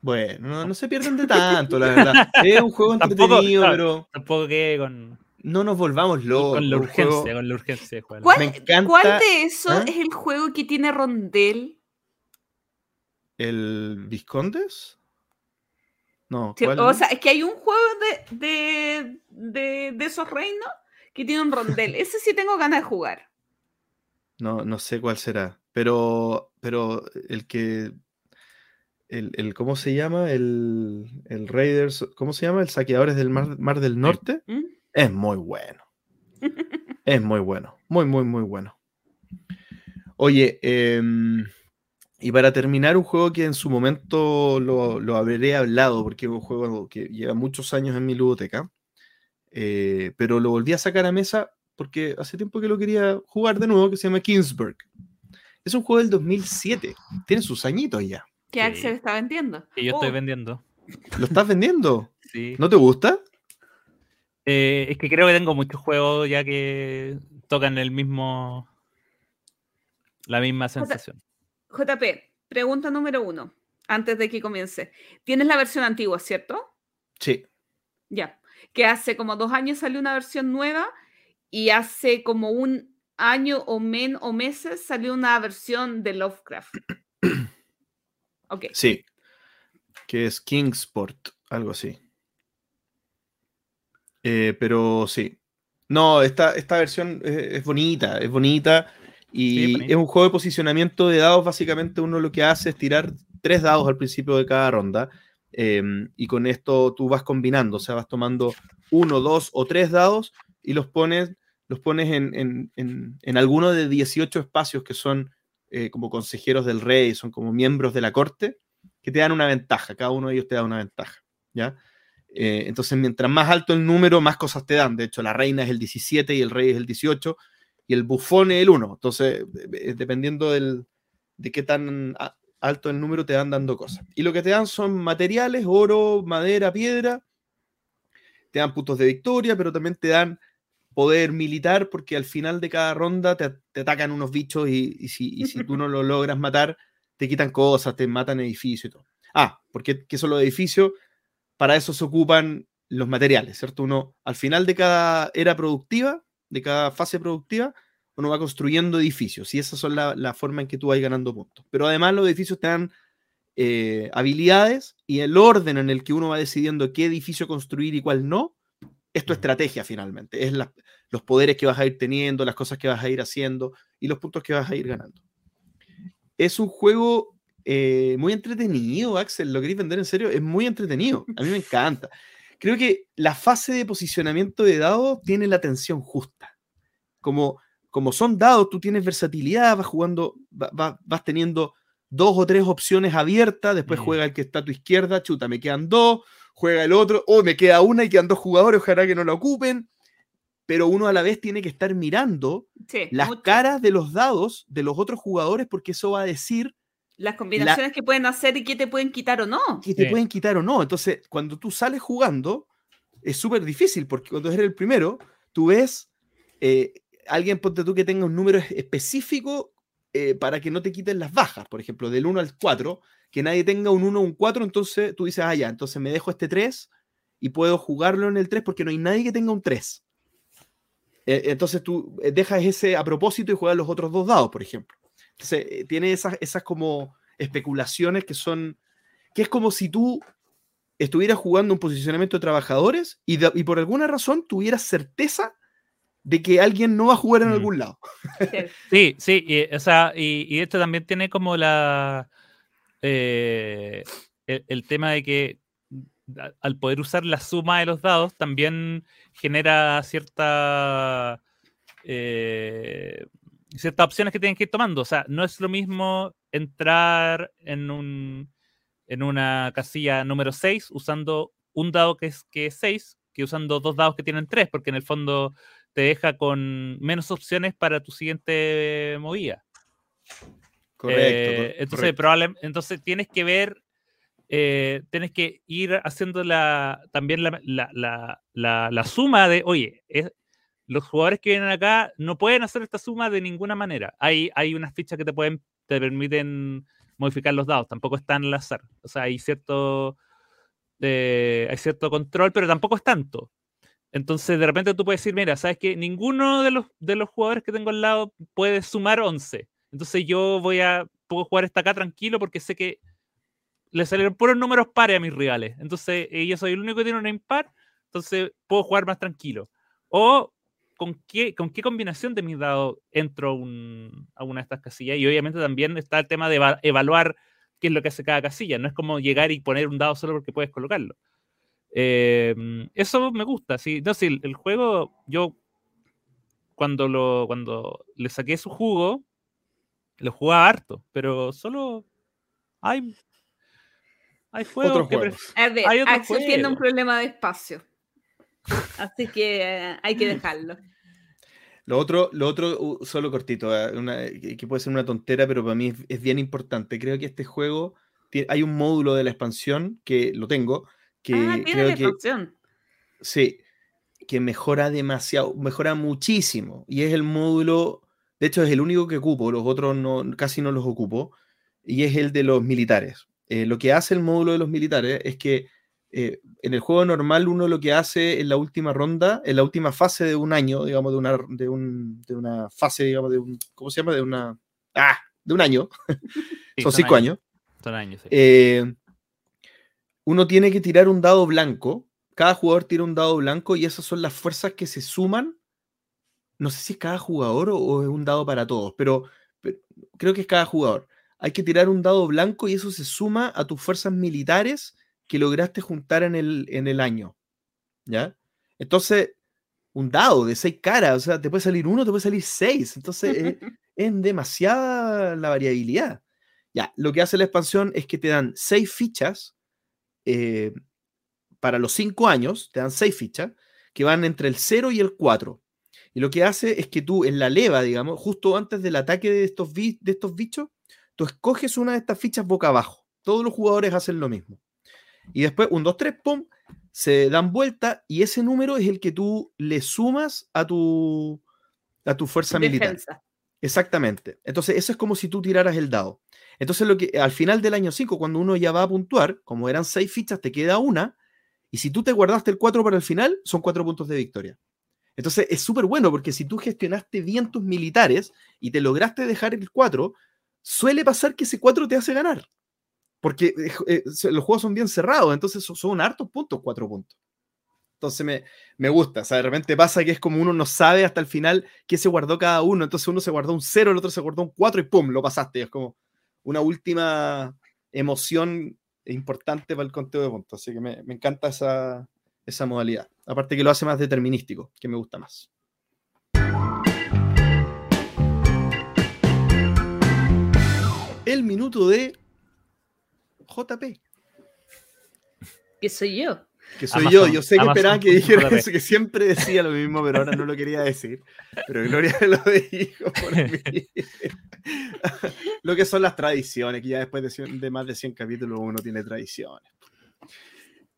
Bueno, no, no se pierden de tanto, la verdad. Es un juego Tampoco, entretenido, claro, pero Tampoco que con, no nos volvamos locos. con la urgencia, juego- con la urgencia de jugar. ¿Cuál, Me encanta- cuál de esos ¿Ah? es el juego que tiene rondel? ¿El Viscondes? No, Sí, o sea, es que hay un juego de, de, de, de esos reinos que tiene un rondel. Ese sí tengo ganas de jugar. No, no sé cuál será. Pero, pero el que. El, el- ¿Cómo se llama? El, el Raiders. ¿Cómo se llama? El Saqueadores del Mar, Mar del Norte. ¿Mm? Es muy bueno. Es muy bueno. Muy, muy, muy bueno. Oye, em, y para terminar, un juego que en su momento lo, lo habré hablado, porque es un juego que lleva muchos años en mi ludoteca, eh, pero lo volví a sacar a mesa porque hace tiempo que lo quería jugar de nuevo, que se llama Kingsburg. Es un juego del 2007, tiene sus añitos ya. Que Sí. Axel está vendiendo. Que yo estoy Oh, vendiendo. ¿Lo estás vendiendo? Sí. ¿No te gusta? Eh, es que creo que tengo muchos juegos ya que tocan el mismo. La misma sensación. JP, pregunta número uno, antes de que comience. Tienes la versión antigua, ¿cierto? Sí. Ya. Que hace como dos años salió una versión nueva y hace como un año o men o meses salió una versión de Lovecraft. Ok. Sí. Que es Kingsport, algo así. Eh, pero sí. No, esta, esta versión es, es bonita, es bonita. Y Sí, es bonita. es un juego de posicionamiento de dados. Básicamente uno lo que hace es tirar tres dados al principio de cada ronda. em, y con esto tú vas combinando, o sea, vas tomando uno, dos o tres dados y los pones, los pones en, en, en- en alguno de 18 espacios que son eh, como consejeros del rey, son como miembros de la corte, que te dan una ventaja, cada uno de ellos te da una ventaja, ¿ya? Eh, entonces, mientras más alto el número, más cosas te dan. De hecho, la reina es el 17 y el rey es el 18 y el bufón es el 1. Entonces, eh, dependiendo del, de qué tan alto el número, te van dando cosas. Y lo que te dan son materiales, oro, madera, piedra. Te dan puntos de victoria, pero también te dan poder militar, porque al final de cada ronda te, te atacan unos bichos y, y si, y si tú no lo logras matar, te quitan cosas, te matan edificios y todo. Ah, porque ¿qué son los edificios? Para eso se ocupan los materiales, ¿cierto? Uno, al final de cada era productiva, de cada fase productiva, uno va construyendo edificios y esas son la, la forma en que tú vas ganando puntos. Pero además los edificios te dan eh, habilidades y el orden en el que uno va decidiendo qué edificio construir y cuál no, es tu estrategia finalmente. Es la- los poderes que vas a ir teniendo, las cosas que vas a ir haciendo y los puntos que vas a ir ganando. Es un juego eh, muy entretenido, Axel. ¿Lo queréis vender en serio? Es muy entretenido. A mí me encanta. Creo que la fase de posicionamiento de dados tiene la tensión justa. Como, como son dados, tú tienes versatilidad, vas jugando, va- va- vas teniendo dos o tres opciones abiertas, después Mm. juega el que está a tu izquierda, chuta, me quedan dos, juega el otro, o me queda una y quedan dos jugadores, ojalá que no la ocupen, pero uno a la vez tiene que estar mirando Sí, las mucho. caras de los dados de los otros jugadores porque eso va a decir Las combinaciones que pueden hacer y que te pueden quitar o no. que te Sí. pueden quitar o no. Entonces, cuando tú sales jugando, es súper difícil porque cuando eres el primero, tú ves eh, alguien, ponte tú, que tenga un número es- específico eh, para que no te quiten las bajas, por ejemplo, del 1 al 4, que nadie tenga un 1 o un 4, entonces tú dices, ah, ya, entonces me dejo este 3 y puedo jugarlo en el 3 porque no hay nadie que tenga un 3. Eh, entonces tú eh, dejas ese a propósito y juegas los otros dos dados, por ejemplo. Entonces, eh, tiene esas, esas como especulaciones que son, que es como si tú estuvieras jugando un posicionamiento de trabajadores y, de- y por alguna razón tuvieras certeza de que alguien no va a jugar en Mm. algún lado. Sí, sí, y, o sea, y, y esto también tiene como la eh, el, el tema de que al poder usar la suma de los dados también genera cierta eh, ciertas opciones que tienen que ir tomando. O sea, no es lo mismo entrar en un en una casilla número 6 usando un dado que es que es 6 que usando dos dados que tienen 3, porque en el fondo te deja con menos opciones para tu siguiente movida. Correcto. Eh, entonces, correcto. probable- entonces tienes que ver, eh, tienes que ir haciendo la, también la, la- la- la- la suma de, oye, es- los jugadores que vienen acá no pueden hacer esta suma de ninguna manera. Hay, hay unas fichas que te pueden, te permiten modificar los dados, tampoco es tan al azar. O sea, hay cierto, eh, hay cierto control, pero tampoco es tanto. Entonces, de repente tú puedes decir, mira, sabes que ninguno de los, de los jugadores que tengo al lado puede sumar 11. Entonces yo voy a, puedo jugar esta acá tranquilo porque sé que le salieron puros números pares a mis rivales. Entonces, eh, yo soy el único que tiene un impar, entonces puedo jugar más tranquilo. O con qué, con qué combinación de mis dados entro a una de estas casillas. Y obviamente también está el tema de evaluar qué es lo que hace cada casilla. No es como llegar y poner un dado solo porque puedes colocarlo. Em, eso me gusta. Sí. No, sí, el, juego, yo cuando, lo, cuando le saqué su jugo, lo jugaba harto, pero solo hay hay juegos que A ver, hay tiene un problema de espacio. Así que eh, hay que dejarlo. Lo otro, lo otro solo cortito, eh, que puede ser una tontera, pero para mí es, bien importante. Creo que este juego hay un módulo de la expansión que lo tengo, que ah, creo la que expansión. sí, que mejora demasiado, mejora muchísimo. Y es el módulo, de hecho es el único que ocupo, los otros no, casi no los ocupo, y es el de los militares. Eh, lo que hace el módulo de los militares es que eh, en el juego normal uno lo que hace en la última ronda, en la última fase de un año, digamos, de una, de una fase, digamos, de un, ¿cómo se llama? De una, ah, de un año, son cinco años. Son años, eh, uno tiene que tirar un dado blanco, cada jugador tira un dado blanco y esas son las fuerzas que se suman. No sé si es cada jugador o, es un dado para todos, pero creo que es cada jugador hay que tirar un dado blanco y eso se suma a tus fuerzas militares que lograste juntar en el, en el año. ¿Ya? Entonces, un dado de seis caras, o sea, te puede salir uno, te puede salir seis. Entonces, es, es, demasiada la variabilidad. Ya, lo que hace la expansión es que te dan seis fichas eh, para los cinco años, te dan seis fichas que van entre el 0 y el 4. Y lo que hace es que tú en la leva, digamos, justo antes del ataque de estos, de estos bichos, tú escoges una de estas fichas boca abajo. Todos los jugadores hacen lo mismo. Y después, un, dos, tres, pum, se dan vuelta y ese número es el que tú le sumas a tu, a tu fuerza militar. Exactamente. Entonces, eso es como si tú tiraras el dado. Entonces, lo que al final del año 5, cuando uno ya va a puntuar, como eran seis fichas, te queda una. Y si tú te guardaste el 4 para el final, son cuatro puntos de victoria. Entonces, es súper bueno porque si tú gestionaste bien tus militares y te lograste dejar el 4, suele pasar que ese 4 te hace ganar. Porque eh, eh, los juegos son bien cerrados, entonces son, hartos puntos, 4 puntos. Entonces me, me, gusta, o sea, de repente pasa que es como uno no sabe hasta el final qué se guardó cada uno, entonces uno se guardó un 0, el otro se guardó un 4 y ¡pum! lo pasaste. Es como una última emoción importante para el conteo de puntos, así que me, me encanta esa, esa modalidad. Aparte que lo hace más determinístico, que me gusta más. el minuto de JP. Que soy yo. Que soy yo. Yo sé que esperaban que dijera eso, que siempre decía lo mismo, pero ahora no lo quería decir. Pero Gloria lo dijo por mí. lo que son las tradiciones, que ya después de, más de 100 capítulos uno tiene tradiciones.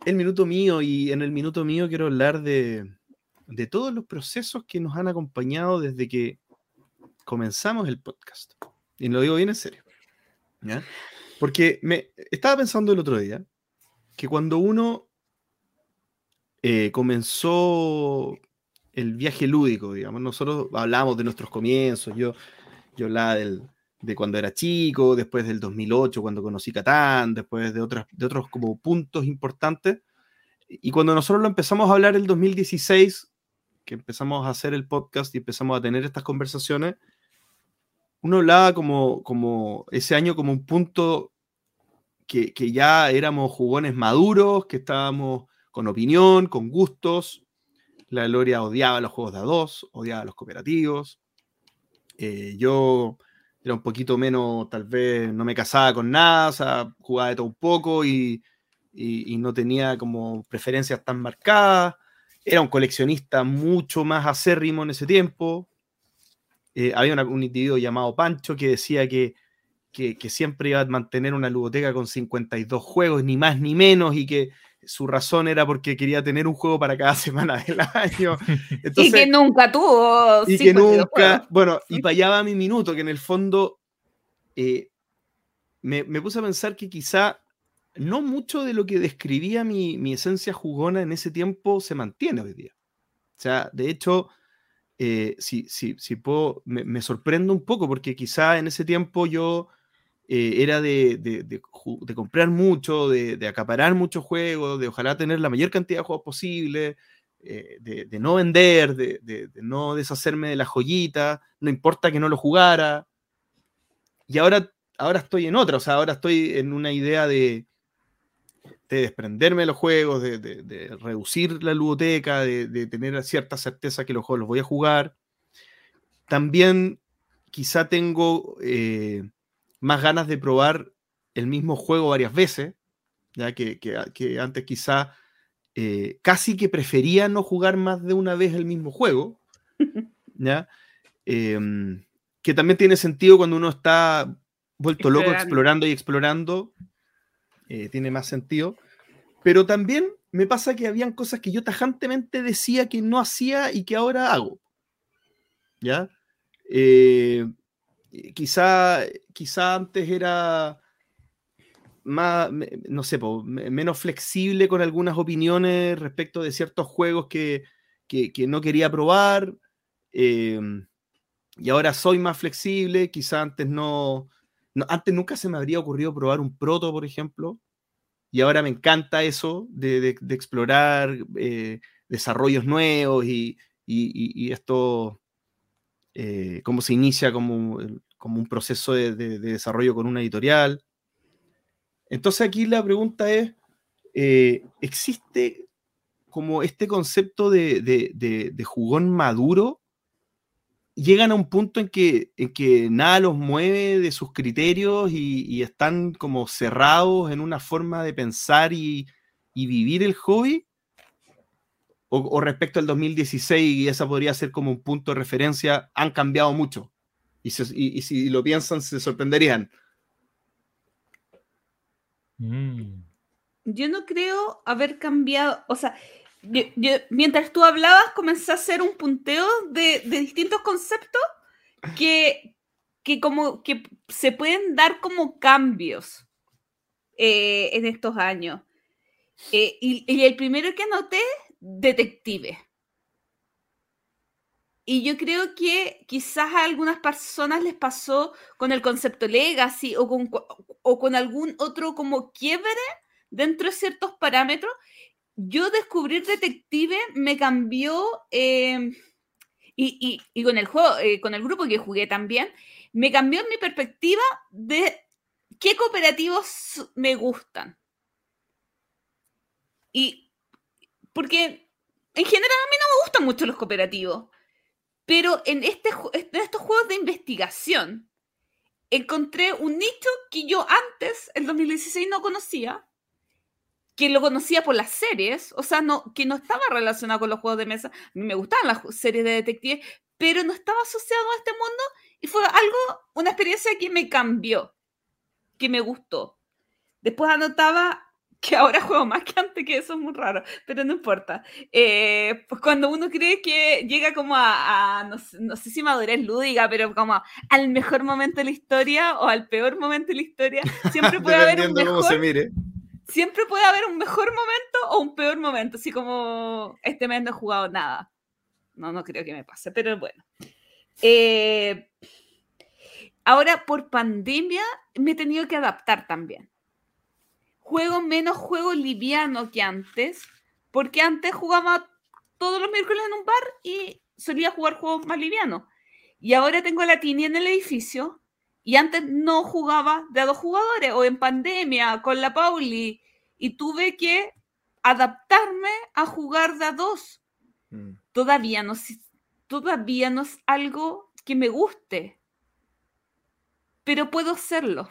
El minuto mío, y en el minuto mío quiero hablar de, de todos los procesos que nos han acompañado desde que comenzamos el podcast. Y lo digo bien en serio. Porque me estaba pensando el otro día que cuando uno eh, comenzó el viaje lúdico, digamos, nosotros hablamos de nuestros comienzos, yo, yo hablaba de cuando era chico, después del 2008, cuando conocí Catán, después de, otras, de otros como puntos importantes. Y cuando nosotros lo empezamos a hablar el 2016, que empezamos a hacer el podcast y empezamos a tener estas conversaciones, uno hablaba como, como ese año como un punto que, ya éramos jugones maduros, que estábamos con opinión, con gustos. La Gloria odiaba los juegos de a dos, odiaba los cooperativos. Eh, yo era un poquito menos, tal vez no me casaba con nada, o sea, jugaba de todo un poco y, y no tenía como preferencias tan marcadas. Era un coleccionista mucho más acérrimo en ese tiempo. Eh, había un individuo llamado Pancho que decía que, que, siempre iba a mantener una ludoteca con 52 juegos, ni más ni menos, y que su razón era porque quería tener un juego para cada semana del año. y que nunca tuvo. Y que nunca, bueno, y para allá va mi minuto, que en el fondo, eh, me, puse a pensar que quizá no mucho de lo que describía mi, esencia jugona en ese tiempo se mantiene hoy día. O sea, de hecho, eh, si, si, puedo, me, sorprendo un poco porque quizá en ese tiempo yo eh, era de, comprar mucho, de, acaparar muchos juegos, de ojalá tener la mayor cantidad de juegos posible, eh, de, no vender, de, no deshacerme de la joyita, no importa que no lo jugara. Y ahora, ahora estoy en otra, o sea, ahora estoy en una idea de, desprenderme de los juegos, de, reducir la ludoteca, de, tener cierta certeza que los juegos los voy a jugar. También quizá tengo eh, más ganas de probar el mismo juego varias veces, ya que, que antes quizá eh, casi que prefería no jugar más de una vez el mismo juego, ¿ya? Em, que también tiene sentido cuando uno está vuelto loco explorando y explorando, eh, tiene más sentido. Pero también me pasa que habían cosas que yo tajantemente decía que no hacía y que ahora hago. ¿Ya? Eh, quizá, quizá antes era más, no sé, menos flexible con algunas opiniones respecto de ciertos juegos que, no quería probar. Em, y ahora soy más flexible, quizá antes no, antes nunca se me habría ocurrido probar un proto, por ejemplo, y ahora me encanta eso de, explorar eh, desarrollos nuevos y, esto, eh, cómo se inicia como, como un proceso de, desarrollo con una editorial. Entonces aquí la pregunta es, eh, ¿existe como este concepto de, jugón maduro? Llegan a un punto en que, en que nada los mueve de sus criterios y, están como cerrados en una forma de pensar y, vivir el hobby? O, respecto al 2016, y esa podría ser como un punto de referencia, han cambiado mucho. y si lo piensan, se sorprenderían. Mm. Yo no creo haber cambiado, o sea, mientras tú hablabas comencé a hacer un punteo de, distintos conceptos que, que, como que se pueden dar como cambios eh, en estos años. Eh, y, y, el primero que anoté, detective. Y yo creo que quizás a algunas personas les pasó con el concepto legacy o con, o con algún otro como quiebre dentro de ciertos parámetros. Yo descubrir detective me cambió, em, y, con el juego, eh, con el grupo que jugué también, me cambió mi perspectiva de qué cooperativos me gustan. Y porque en general a mí no me gustan mucho los cooperativos. Pero en, este, en estos juegos de investigación encontré un nicho que yo antes, en 2016, no conocía, que lo conocía por las series, o sea, no, que no estaba relacionado con los juegos de mesa. A mí me gustaban las series de detectives, pero no estaba asociado a este mundo y fue algo, una experiencia que me cambió, que me gustó. Después anotaba que ahora juego más que antes, que eso es muy raro, pero no importa. Eh, pues cuando uno cree que llega como a, no, sé, si madurez lúdica, pero como al mejor momento de la historia o al peor momento de la historia, siempre puede haber un mejor... Siempre puede haber un mejor momento o un peor momento, así como este mes no he jugado nada. No, no creo que me pase, pero bueno. Eh, ahora, por pandemia, me he tenido que adaptar también juego menos juego liviano que antes, porque antes jugaba todos los miércoles en un bar y solía jugar juegos más livianos. Y ahora tengo la tini en el edificio y antes no jugaba de a dos jugadores o en pandemia con la Pauli y tuve que adaptarme a jugar de a dos. Mm. Todavía no todavía no es algo que me guste, pero puedo hacerlo.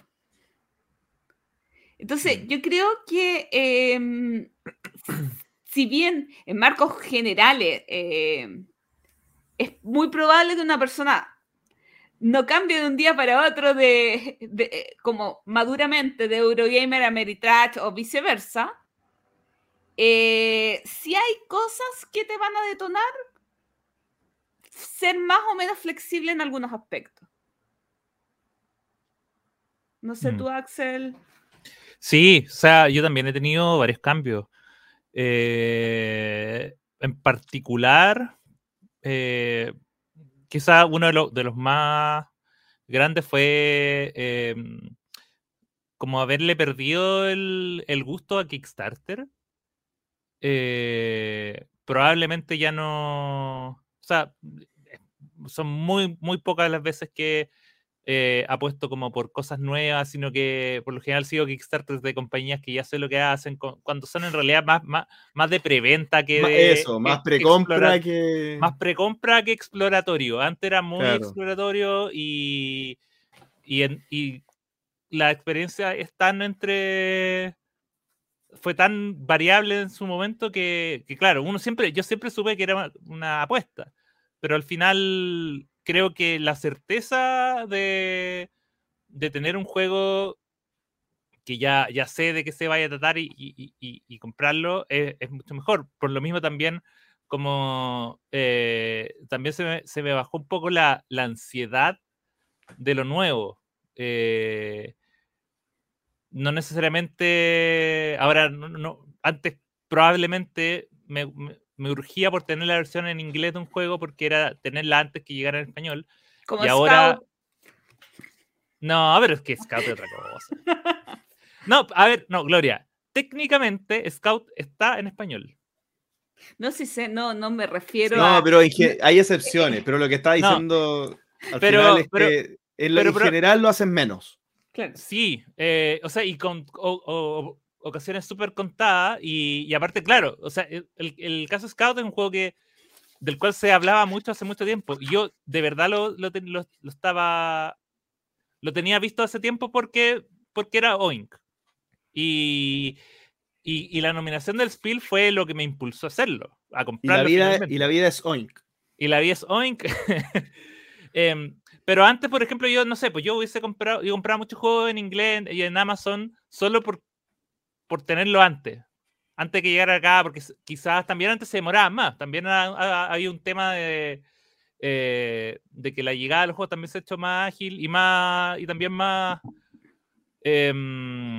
Entonces, yo creo que em, si bien en marcos generales em, es muy probable que una persona no cambie de un día para otro de, como maduramente de Eurogamer a Meritrash o viceversa, eh, si hay cosas que te van a detonar, ser más o menos flexible en algunos aspectos. No sé Mm. tú, Axel. Sí, o sea, yo también he tenido varios cambios. Eh, en particular, eh, quizá uno de, lo- de los más grandes fue em, como haberle perdido el, el gusto a Kickstarter. Eh, probablemente ya no. O sea, son muy, muy pocas las veces que eh, apuesto como por cosas nuevas, sino que por lo general sigo Kickstarters de compañías que ya sé lo que hacen, cu- cuando son en realidad más, más, más de preventa que de. Eso, más precompra que. más precompra que exploratorio. Antes era muy Claro. exploratorio y, y, en- y la experiencia es tan entre. Fue tan variable en su momento que, que, claro, uno siempre, yo siempre supe que era una apuesta, pero al final creo que la certeza de, de tener un juego que ya, ya sé de qué se vaya a tratar y, comprarlo es, es mucho mejor. Por lo mismo también, como eh, también se me, se me bajó un poco la, la ansiedad de lo nuevo. Eh, no necesariamente, ahora, no, no- antes probablemente me, me- me urgía por tener la versión en inglés de un juego porque era tenerla antes que llegara en español. Como y ahora... Scout. No, pero es que Scout es otra cosa. No, a ver, no, Gloria. Técnicamente Scout está en español. No sé, sé, no, no me refiero No, a. pero en ge- hay excepciones, pero lo que está No. diciendo al Pero- final es pero- que en, lo- pero- en pero- general lo hacen menos. Claro. Sí, eh, o sea, y con o- o- ocasiones súper contadas, y, y aparte, claro, o sea, el, el- caso Scout es un juego que del cual se hablaba mucho hace mucho tiempo, y yo de verdad lo, lo, lo- lo estaba, lo tenía visto hace tiempo porque, porque era Oink, y, y, y la nominación del Spiel fue lo que me impulsó a hacerlo, a Y la comprarlo. vida, y la vida es oink. y la vi es Oink. Em, pero antes, por ejemplo, yo no sé, pues yo hubiese comprado, yo compraba muchos juegos en inglés y en Amazon solo por, por tenerlo antes. Antes que llegara acá, porque quizás también antes se demoraban más. También ha- ha- había un tema de, eh, de que la llegada de los juegos también se ha hecho más ágil y más y también más em,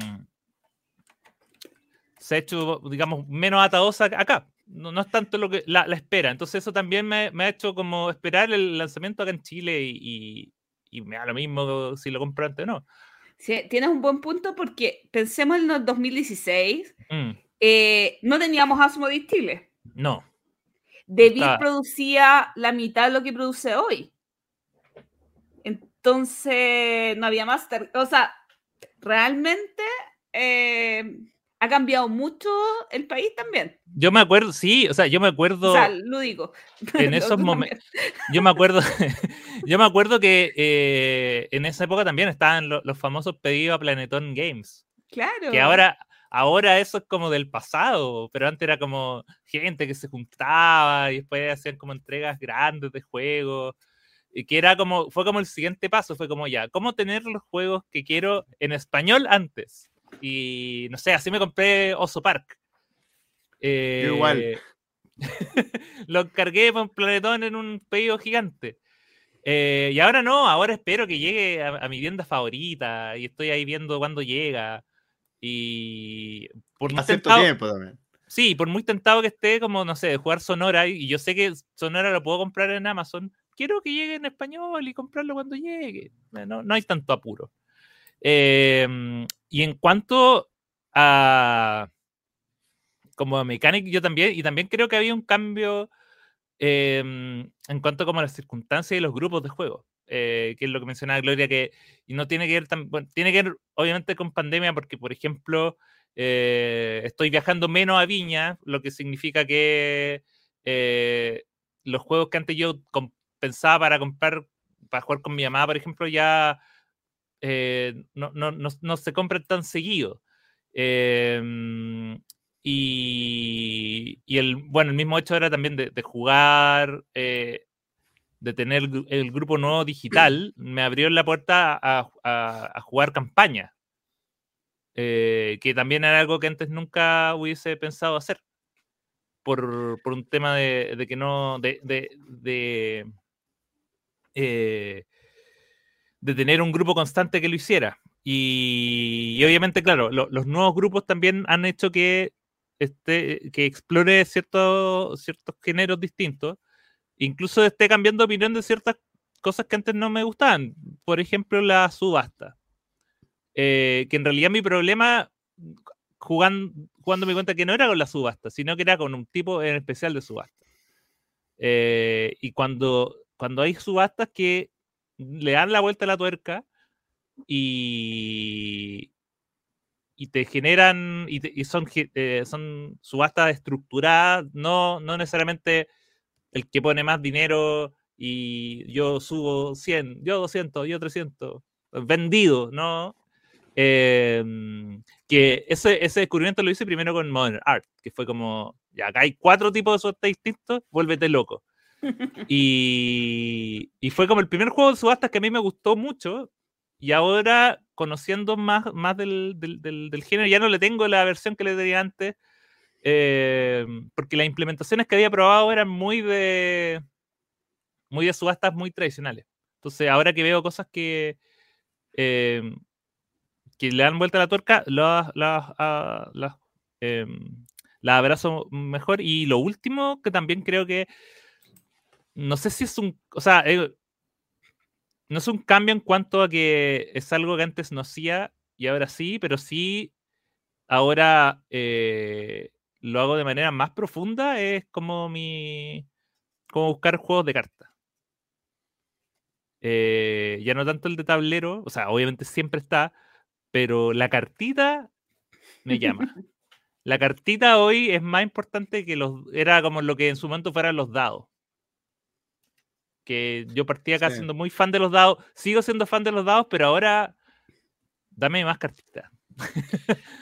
se ha hecho, digamos, menos atadosa acá. No, es tanto lo que la, espera. Entonces eso también me, ha hecho como esperar el lanzamiento acá en Chile y- y me da lo mismo si lo compro antes o no. Sí, tienes un buen punto porque pensemos en el 2016, Mm, eh, no teníamos Asmodee Chile. no. David Está- producía la mitad de lo que produce hoy. Entonces, no había Master. O sea, realmente eh, ha cambiado mucho el país también. Yo me acuerdo, sí, o sea, yo me acuerdo. O sea, lúdico. en Lo esos momentos, yo me acuerdo, yo me acuerdo que eh, en esa época también estaban lo- los famosos pedidos a Planetón Games. Claro. Que ahora, ahora eso es como del pasado, pero antes era como gente que se juntaba y después hacían como entregas grandes de juegos. Y que era como, fue como el siguiente paso, fue como ya, ¿cómo tener los juegos que quiero en español antes? Y no sé, así me compré Oso Park. igual. Eh, lo cargué por Planetón en un pedido gigante. Eh, y ahora no, ahora espero que llegue a, a mi tienda favorita y estoy ahí viendo cuándo llega. Y por muy tentado- tiempo también. Sí, por muy tentado que esté, como no sé, de jugar Sonora, y yo sé que Sonora lo puedo comprar en Amazon, quiero que llegue en español y comprarlo cuando llegue. No, no hay tanto apuro. Eh, y en cuanto a como a yo también, y también creo que había un cambio eh, en cuanto como a las circunstancias y los grupos de juego. eh, que es lo que mencionaba Gloria, que y no tiene que ver tan, bueno, tiene que ver obviamente con pandemia, porque por ejemplo, eh, estoy viajando menos a Viña, lo que significa que eh, los juegos que antes yo pensaba para comprar, para jugar con mi mamá, por ejemplo, ya eh, no, no- no- se compran tan seguido. Em, y, y el, bueno, el mismo hecho era también de, jugar, eh, de tener el grupo nuevo digital, me abrió la puerta a, jugar campaña, eh, que también era algo que antes nunca hubiese pensado hacer, por, por un tema de, que no, de, de, tener un grupo constante que lo hiciera. Y, y obviamente, claro, lo- los nuevos grupos también han hecho que, este, que explore ciertos, ciertos géneros distintos. Incluso esté cambiando opinión de ciertas cosas que antes no me gustaban. Por ejemplo, la subasta. Eh, que en realidad mi problema jugando, jugando me cuenta que no era con la subasta, sino que era con un tipo en especial de subasta. Eh, y cuando, cuando hay subastas que le dan la vuelta a la tuerca y, y te generan, y, son, eh, son subastas estructuradas, no, no necesariamente el que pone más dinero y yo subo 100, yo 200, yo 300, vendido, ¿no? Em, que ese, ese descubrimiento lo hice primero con Modern Art, que fue como, ya acá hay cuatro tipos de subastas distintos, vuélvete loco. Y, y fue como el primer juego de subastas que a mí me gustó mucho. Y ahora, conociendo más, más del, del- género, ya no le tengo la versión que le tenía antes. eh, porque las implementaciones que había probado eran muy de. muy de subastas muy tradicionales. Entonces, ahora que veo cosas que. eh, que le dan vuelta a la tuerca, las, las, ah, em, las abrazo mejor. Y lo último, que también creo que no sé si es un, o sea, eh, no es un cambio en cuanto a que es algo que antes no hacía y ahora sí, pero sí, ahora eh, lo hago de manera más profunda, es como mi, como buscar juegos de cartas. Eh, ya no tanto el de tablero, o sea, obviamente siempre está, pero la cartita me llama. La cartita hoy es más importante que los, era como lo que en su momento fueran los dados que yo partí acá Sí. siendo muy fan de los dados, sigo siendo fan de los dados, pero ahora dame más cartitas.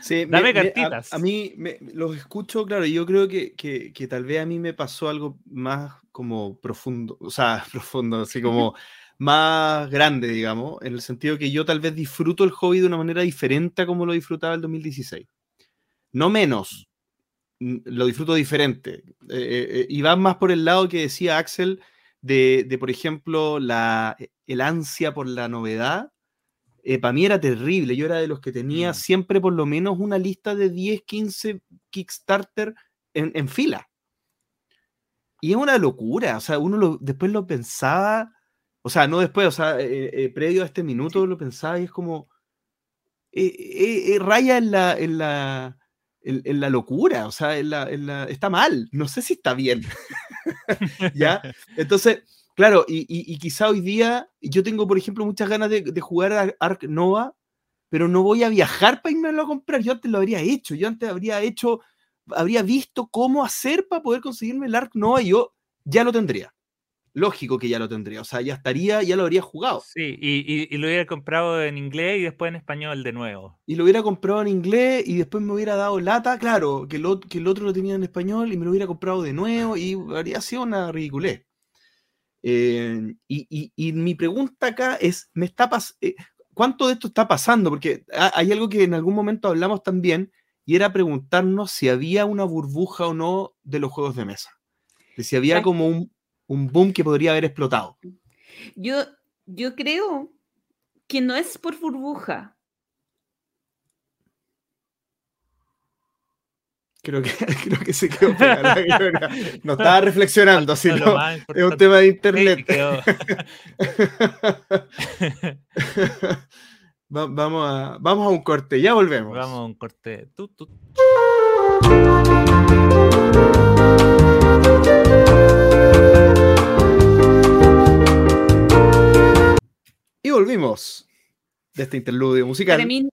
Sí, Dame me- me- a- cartitas. A, mí me- los escucho, claro, y yo creo que, que- que tal vez a mí me pasó algo más como profundo, o sea, profundo, así como más grande, digamos, en el sentido que yo tal vez disfruto el hobby de una manera diferente a como lo disfrutaba el 2016. No menos, lo disfruto diferente. Eh, eh, eh, y va más por el lado que decía Axel de, de, por ejemplo, la, el ansia por la novedad para mí era terrible. Yo era de los que tenía Mm. siempre por lo menos una lista de 10, 15 Kickstarter en, en fila. Y es una locura. O sea, uno lo- después lo pensaba, o sea, no después, o sea, eh, eh, previo a este minuto lo pensaba y es como. eh, eh, eh, raya en la, en, la, en, la locura, o sea, está mal. No sé si está bien. ¿Ya? Entonces, claro, y quizá hoy día yo tengo, por ejemplo, muchas ganas de, de jugar a Ark Nova, pero no voy a viajar para irme a comprar. Yo antes lo habría hecho, yo antes habría hecho, habría visto cómo hacer para poder conseguirme el Ark Nova y yo ya lo tendría. Lógico que ya lo tendría, o sea, ya estaría, ya lo habría jugado. Sí, y, y- y lo hubiera comprado en inglés y después en español de nuevo. Y lo hubiera comprado en inglés y después me hubiera dado lata, claro, que que el otro lo tenía en español y me lo hubiera comprado de nuevo y habría sido una ridiculez. Eh, y, y- mi pregunta acá es, ¿me está pas- eh, ¿cuánto de esto está pasando? Porque ha- hay algo que en algún momento hablamos también y era preguntarnos si había una burbuja o no de los juegos de mesa. De si había como un, un boom que podría haber explotado. Yo, yo creo que no es por burbuja. Creo que, creo que se quedó pegada. No estaba reflexionando, sino es un tema de internet. Va- vamos, a, vamos a un corte, ya volvemos. Vamos a un corte. Tú, tú. Volvimos de este interludio musical. Para mí,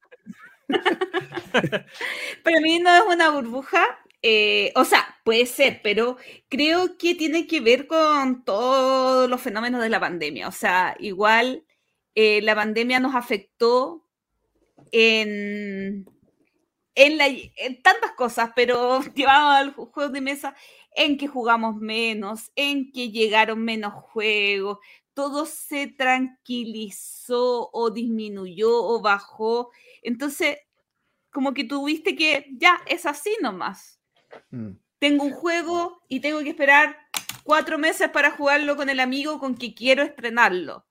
mí no es una burbuja. eh, o sea, puede ser, pero creo que tiene que ver con todos los fenómenos de la pandemia. O sea, igual eh, la pandemia nos afectó en, en, tantas cosas, pero llevado al ju- juego de mesa, en que jugamos menos, en que llegaron menos juegos, todo se tranquilizó o disminuyó o bajó. Entonces, como que tuviste que, ya, es así nomás. Mm. Tengo un juego y tengo que esperar cuatro meses para jugarlo con el amigo con que quiero estrenarlo.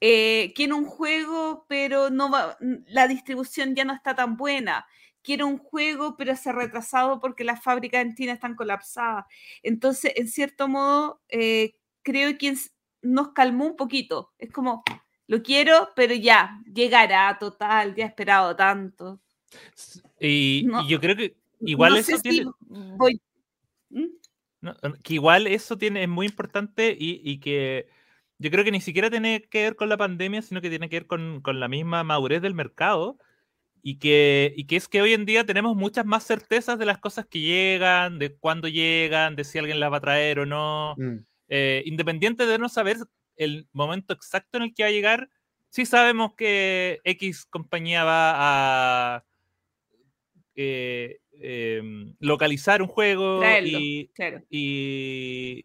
Eh, quiero un juego, pero no va, la distribución ya no está tan buena. Quiero un juego, pero se ha retrasado porque las fábricas en China están colapsadas. Entonces, en cierto modo, eh, creo que nos calmó un poquito. Es como, lo quiero, pero ya, llegará, total, ya he esperado tanto. Y, yo creo que igual eso tiene... ¿Mm? que igual eso tiene, es muy importante y, que yo creo que ni siquiera tiene que ver con la pandemia, sino que tiene que ver con, con la misma madurez del mercado y que, y que es que hoy en día tenemos muchas más certezas de las cosas que llegan, de cuándo llegan, de si alguien las va a traer o no. Mm. Eh, independiente de no saber el momento exacto en el que va a llegar, sí sabemos que X compañía va a eh, em, localizar un juego y, y,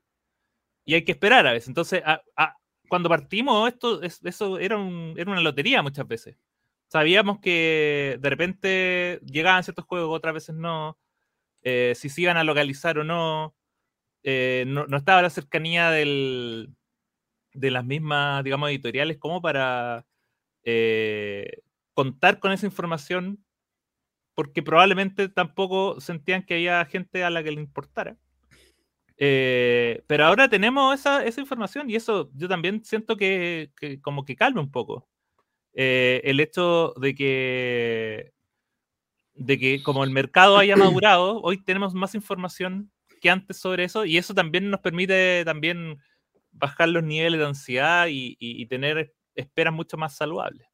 hay que esperar a veces. Entonces, cuando partimos, esto, eso era, era una lotería muchas veces. Sabíamos que de repente llegaban ciertos juegos, otras veces no. Eh, si se iban a localizar o no. Eh, no, estaba la cercanía de las mismas, digamos, editoriales como para eh, contar con esa información, porque probablemente tampoco sentían que había gente a la que le importara. Eh, pero ahora tenemos esa, información y eso yo también siento que, como que calma un poco. El hecho de que, de que como el mercado haya madurado, hoy tenemos más información que antes sobre eso y eso también nos permite también bajar los niveles de ansiedad y, tener esperas mucho más saludables.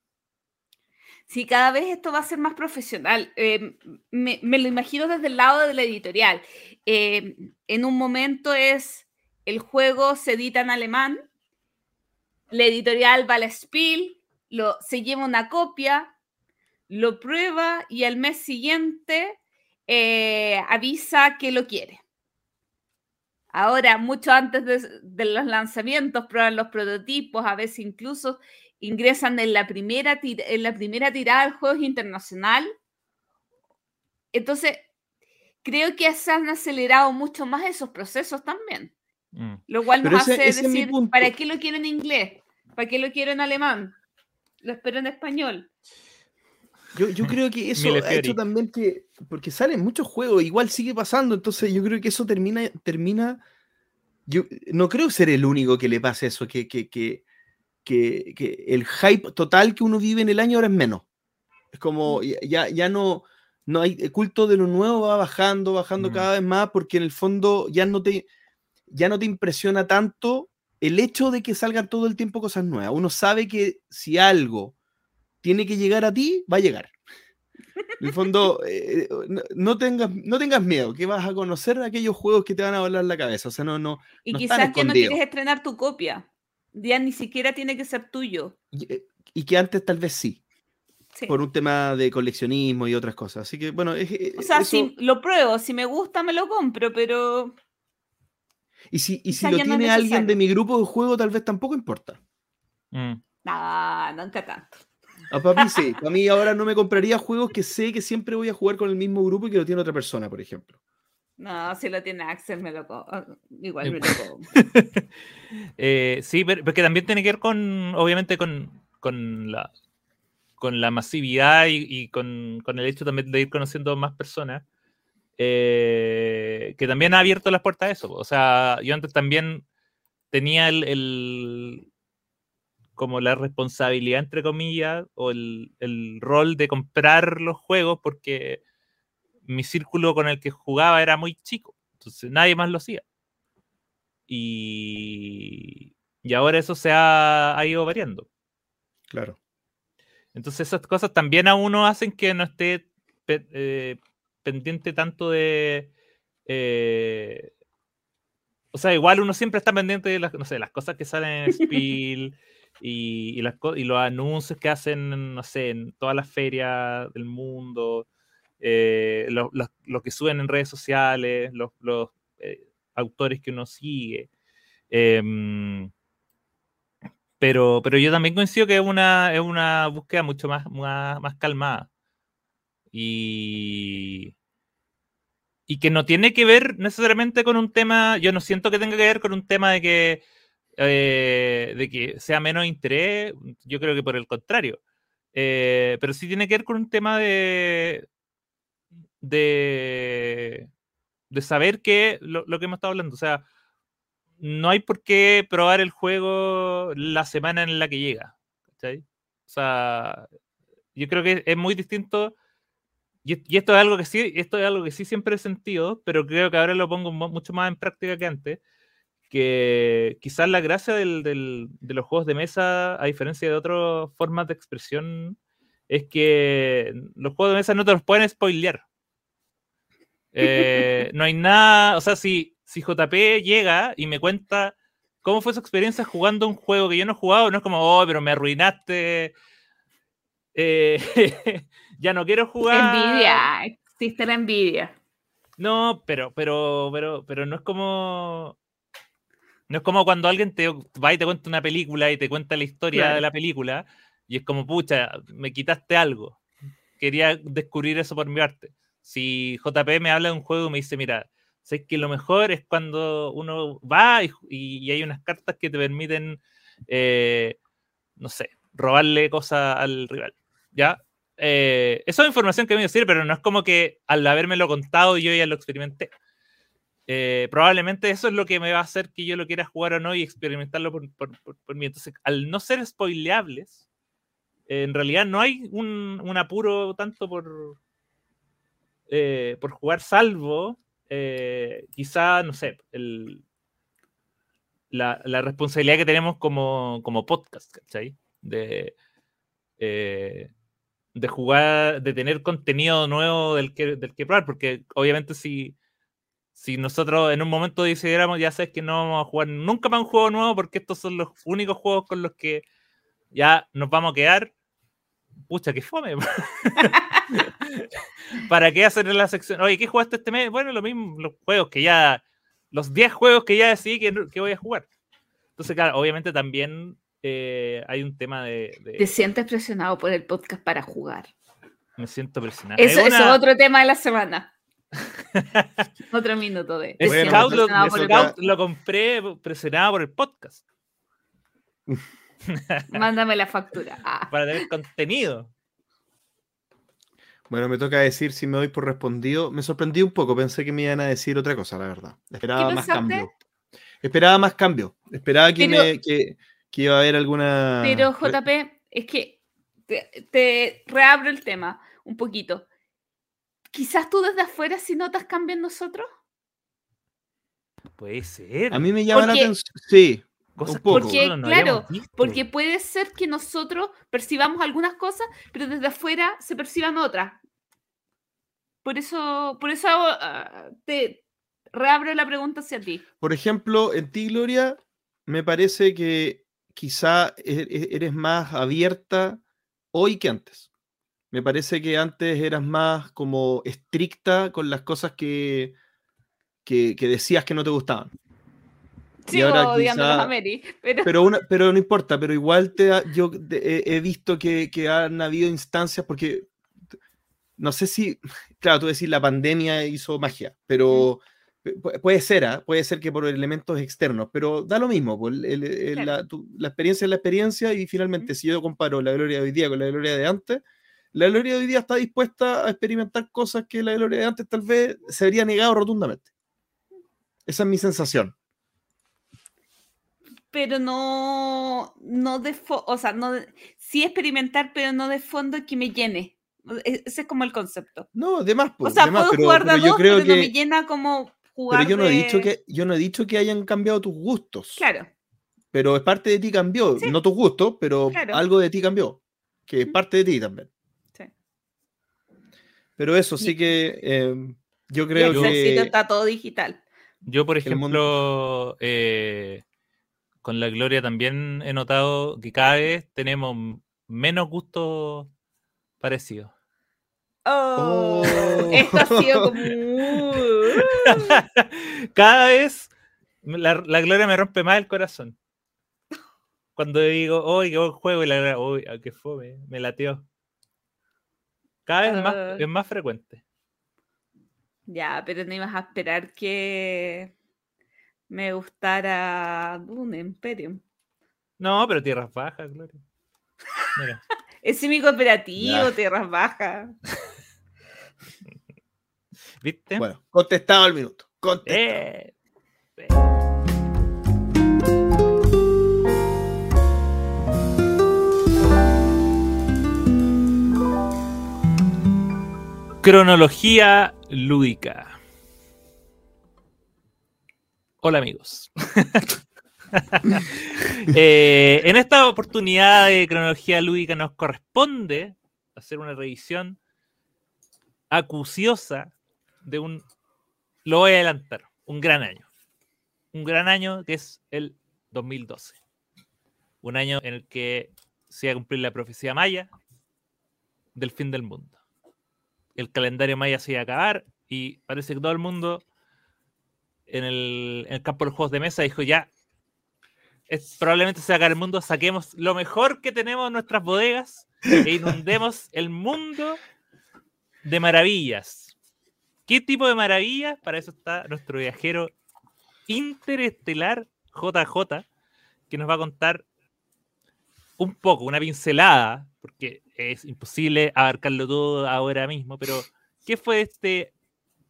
Sí, cada vez esto va a ser más profesional. Em, me, lo imagino desde el lado de la editorial. Em, en un momento es el juego se edita en alemán, la editorial va a la Spiel, lo, se lleva una copia, lo prueba y al mes siguiente eh, avisa que lo quiere. Ahora, mucho antes de, los lanzamientos, prueban los prototipos, a veces incluso ingresan en la primera, en la primera tirada al juego internacional. Entonces, creo que se han acelerado mucho más esos procesos también. Mm. Lo cual nos hace decir, ¿para qué lo quiero en inglés? ¿Para qué lo quiero en alemán? Lo espero en español. Yo, creo que eso ha hecho también que, porque salen muchos juegos, igual sigue pasando, entonces yo creo que eso termina, termina, yo no creo ser el único que le pase eso, que, que, que, que, el hype total que uno vive en el año ahora es menos. Es como, mm. ya, ya no, no hay, el culto de lo nuevo va bajando, bajando mm. cada vez más, porque en el fondo ya no te, ya no te impresiona tanto el hecho de que salgan todo el tiempo cosas nuevas. Uno sabe que si algo tiene que llegar a ti, va a llegar. En el fondo, eh, no, tengas, no tengas miedo, que vas a conocer aquellos juegos que te van a volar la cabeza. O sea, no, no. Y quizás ya no quieres estrenar tu copia. Ya ni siquiera tiene que ser tuyo. Y, eh, que antes tal vez sí. Por un tema de coleccionismo y otras cosas. Así que, bueno. o sea, si lo pruebo, si me gusta, me lo compro, pero. Y si, y si lo tiene alguien de mi grupo de juego, tal vez tampoco importa. Mm. No, nunca tanto. A papi sí. A mí ahora no me compraría juegos que sé que siempre voy a jugar con el mismo grupo y que lo tiene otra persona, por ejemplo. No, si lo tiene Axel, me lo ah, Igual me lo eh, sí, pero, que también tiene que ver con, obviamente, con, con la con la masividad y, con, con, el hecho también de ir conociendo más personas, eh, que también ha abierto las puertas a eso. O sea, yo antes también tenía el, como la responsabilidad, entre comillas, o el, rol de comprar los juegos porque mi círculo con el que jugaba era muy chico. Entonces nadie más lo hacía. Y, y ahora eso se ha, ido variando. Claro. Entonces esas cosas también a uno hacen que no esté eh, pendiente tanto de... Eh, o sea, igual uno siempre está pendiente de las, no sé, las cosas que salen en Spiel, y, los anuncios que hacen, no sé, en todas las ferias del mundo, eh, que suben en redes sociales, los, eh, autores que uno sigue. Em, pero, pero yo también coincido que es una, es una búsqueda mucho más, más, más calmada. Y, y que no tiene que ver necesariamente con un tema, yo no siento que tenga que ver con un tema de que eh, de que sea menos interés, yo creo que por el contrario. Eh, pero sí tiene que ver con un tema de, de, de saber que lo, lo que hemos estado hablando, o sea, no hay por qué probar el juego la semana en la que llega. ¿cachai? O sea, yo creo que es muy distinto. Y, y esto es algo que sí, esto es algo que sí siempre he sentido, pero creo que ahora lo pongo mu- mucho más en práctica que antes. Que quizás la gracia del- del- de los juegos de mesa, a diferencia de otras formas de expresión, es que los juegos de mesa no te los pueden spoilear. Eh, no hay nada, o sea, si, si JP llega y me cuenta cómo fue su experiencia jugando un juego que yo no he jugado, no es como, oh, pero me arruinaste. eh, ya no quiero jugar. Envidia, existe la envidia. No, pero, pero, pero, pero no es como. No es como cuando alguien te va y te cuenta una película y te cuenta la historia Claro. de la película y es como, pucha, me quitaste algo. Quería descubrir eso por mi parte. Si JP me habla de un juego y me dice, mira, sé que lo mejor es cuando uno va y, y hay unas cartas que te permiten, eh, no sé, robarle cosas al rival. ¿Ya? Eh, eso es información que me decir, pero no es como que al habérmelo contado yo ya lo experimenté. Eh, probablemente eso es lo que me va a hacer que yo lo quiera jugar o no y experimentarlo por, por- mí. Entonces, al no ser spoileables, en realidad no hay un, apuro tanto por, eh, por jugar, salvo eh, quizá, no sé, el, la, la responsabilidad que tenemos como, como podcast, ¿cachai? De, eh, de jugar, de tener contenido nuevo del que, del que probar, porque obviamente si, si nosotros en un momento decidiéramos, ya sabes que no vamos a jugar nunca más un juego nuevo, porque estos son los únicos juegos con los que ya nos vamos a quedar, pucha, que fome. ¿Para qué hacer la sección? Oye, ¿qué jugaste este mes? Bueno, lo mismo, los juegos que ya, los 10 juegos que ya decidí que, voy a jugar. Entonces, claro, obviamente también eh, hay un tema de, de- Te sientes presionado por el podcast para jugar. me siento presionado. Eso, Es eso es una- otro tema de la semana. otro minuto de. Bueno, Scout lo, Scout compré presionado por el podcast. Mándame la factura. Ah. para tener contenido. Bueno, me toca decir si me doy por respondido. Me sorprendí un poco, pensé que me iban a decir otra cosa, la verdad. Esperaba ¿Qué más cambio. Esperaba más cambio. Esperaba que, Pero- me, que, que iba a haber alguna. Pero JP, es que te, te reabro el tema un poquito. Quizás tú desde afuera si notas cambio en nosotros. Puede ser. A mí me llama la atención. Sí, Cosas un poco. que Porque, no claro. Porque puede ser que nosotros percibamos algunas cosas, pero desde afuera se perciban otras. Por eso, por eso ah, te reabro la pregunta hacia ti. Por ejemplo, en ti, Gloria, me parece que quizá e- e- eres más abierta hoy que antes. Me parece que antes eras más como estricta con las cosas que, que, que decías que no te gustaban. Sigo ahora quizá- a Mary, pero, Pero, una, pero no importa, pero igual te ha- yo he, he visto que, que han habido instancias, porque no sé si, claro, tú decís la pandemia hizo magia, pero pu- puede ser, ¿ah? puede ser que por elementos externos, pero da lo mismo, pues, el- el- el- Claro. la, tu- la experiencia es la experiencia y finalmente si yo comparo la gloria de hoy día con la gloria de antes, la gloria de hoy día está dispuesta a experimentar cosas que la gloria de antes tal vez se habría negado rotundamente. Esa es mi sensación. pero no, no de o sea, no de- sí experimentar, pero no de fondo que me llene. E- Ese es como el concepto. No, de más, O pues, sea, de más, puedo pero, jugar de pero yo dos, creo pero que... no me llena como jugar Pero yo no, he dicho de- que, yo no he dicho que hayan cambiado tus gustos. Claro, Pero es parte de ti cambió. Sí. No tus gustos, pero Claro. algo de ti cambió. Que es parte de ti también. Pero eso sí que eh, yo creo que. está todo digital. Yo, por ejemplo, eh, con la Gloria también he notado que cada vez tenemos menos gustos parecidos. Oh, Oh. Esto ha sido como. cada vez la, la Gloria me rompe más el corazón. Cuando digo, uy, qué buen juego, y la Gloria, uy, ah, qué fome, me lateó. Cada vez más, Ah. es más frecuente. Ya, pero no ibas a esperar que me gustara Dune Imperium. No, pero tierras bajas, Gloria. Mira. Es semi cooperativo, Ya. tierras bajas. ¿Viste? Bueno, contestado al minuto. Contestado. Eh. Cronología lúdica. Hola amigos. Eh, en esta oportunidad de cronología lúdica nos corresponde hacer una revisión acuciosa de un, lo voy a adelantar, un gran año. Un gran año que es el 2012. Un año en el que se iba a cumplir la profecía maya del fin del mundo. El calendario maya se iba a acabar y parece que todo el mundo en el, en el campo de los juegos de mesa dijo ya, es, probablemente se va a acabar el mundo, saquemos lo mejor que tenemos en nuestras bodegas e inundemos el mundo de maravillas. ¿Qué tipo de maravillas? Para eso está nuestro viajero interestelar JJ, que nos va a contar un poco, una pincelada, porque es imposible abarcarlo todo ahora mismo, pero ¿qué fue este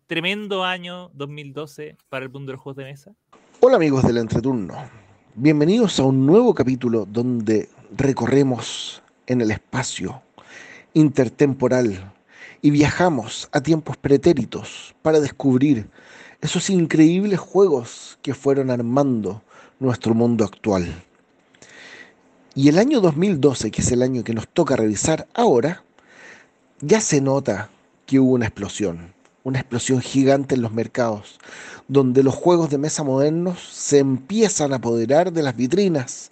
tremendo año 2012 para el mundo de los juegos de mesa? Hola amigos del entreturno, bienvenidos a un nuevo capítulo donde recorremos en el espacio intertemporal y viajamos a tiempos pretéritos para descubrir esos increíbles juegos que fueron armando nuestro mundo actual. Y el año 2012, que es el año que nos toca revisar ahora, ya se nota que hubo una explosión, una explosión gigante en los mercados, donde los juegos de mesa modernos se empiezan a apoderar de las vitrinas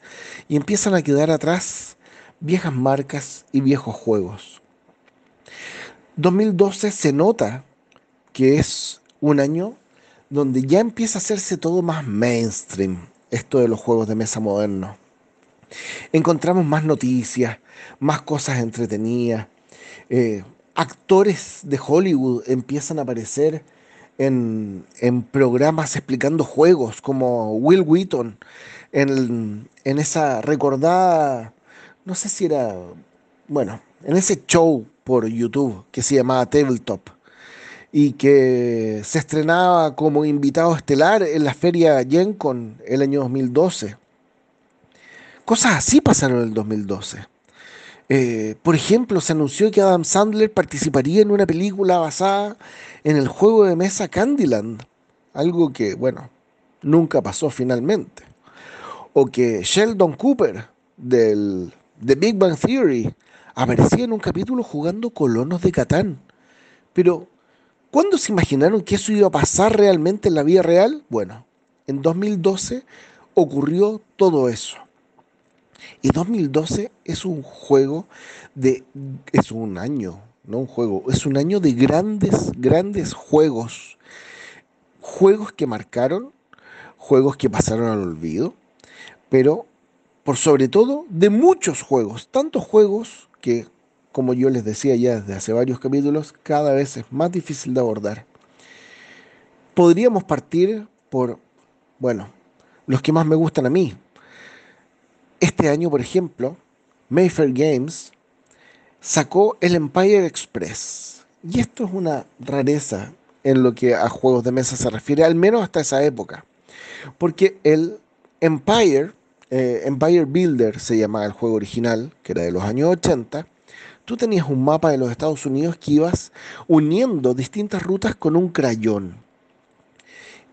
y empiezan a quedar atrás viejas marcas y viejos juegos. 2012 se nota que es un año donde ya empieza a hacerse todo más mainstream, esto de los juegos de mesa modernos. Encontramos más noticias, más cosas entretenidas. eh, actores de Hollywood empiezan a aparecer en, en programas explicando juegos, como Will Wheaton, en, en esa recordada, no sé si era, bueno, en ese show por YouTube que se llamaba Tabletop y que se estrenaba como invitado estelar en la feria Gen Con el año 2012. Cosas así pasaron en el 2012. Eh, por ejemplo, se anunció que Adam Sandler participaría en una película basada en el juego de mesa Candyland, algo que, bueno, nunca pasó finalmente. O que Sheldon Cooper del The Big Bang Theory aparecía en un capítulo jugando colonos de Catán. Pero, ¿cuándo se imaginaron que eso iba a pasar realmente en la vida real? Bueno, en 2012 ocurrió todo eso. Y 2012 es un juego de, es un año, no un juego, es un año de grandes, grandes juegos. Juegos que marcaron, juegos que pasaron al olvido, pero por sobre todo de muchos juegos, tantos juegos que, como yo les decía ya desde hace varios capítulos, cada vez es más difícil de abordar. Podríamos partir por, bueno, los que más me gustan a mí, este año, por ejemplo, Mayfair Games sacó el Empire Express. Y esto es una rareza en lo que a juegos de mesa se refiere, al menos hasta esa época. Porque el Empire, eh, Empire Builder se llamaba el juego original, que era de los años 80, tú tenías un mapa de los Estados Unidos que ibas uniendo distintas rutas con un crayón.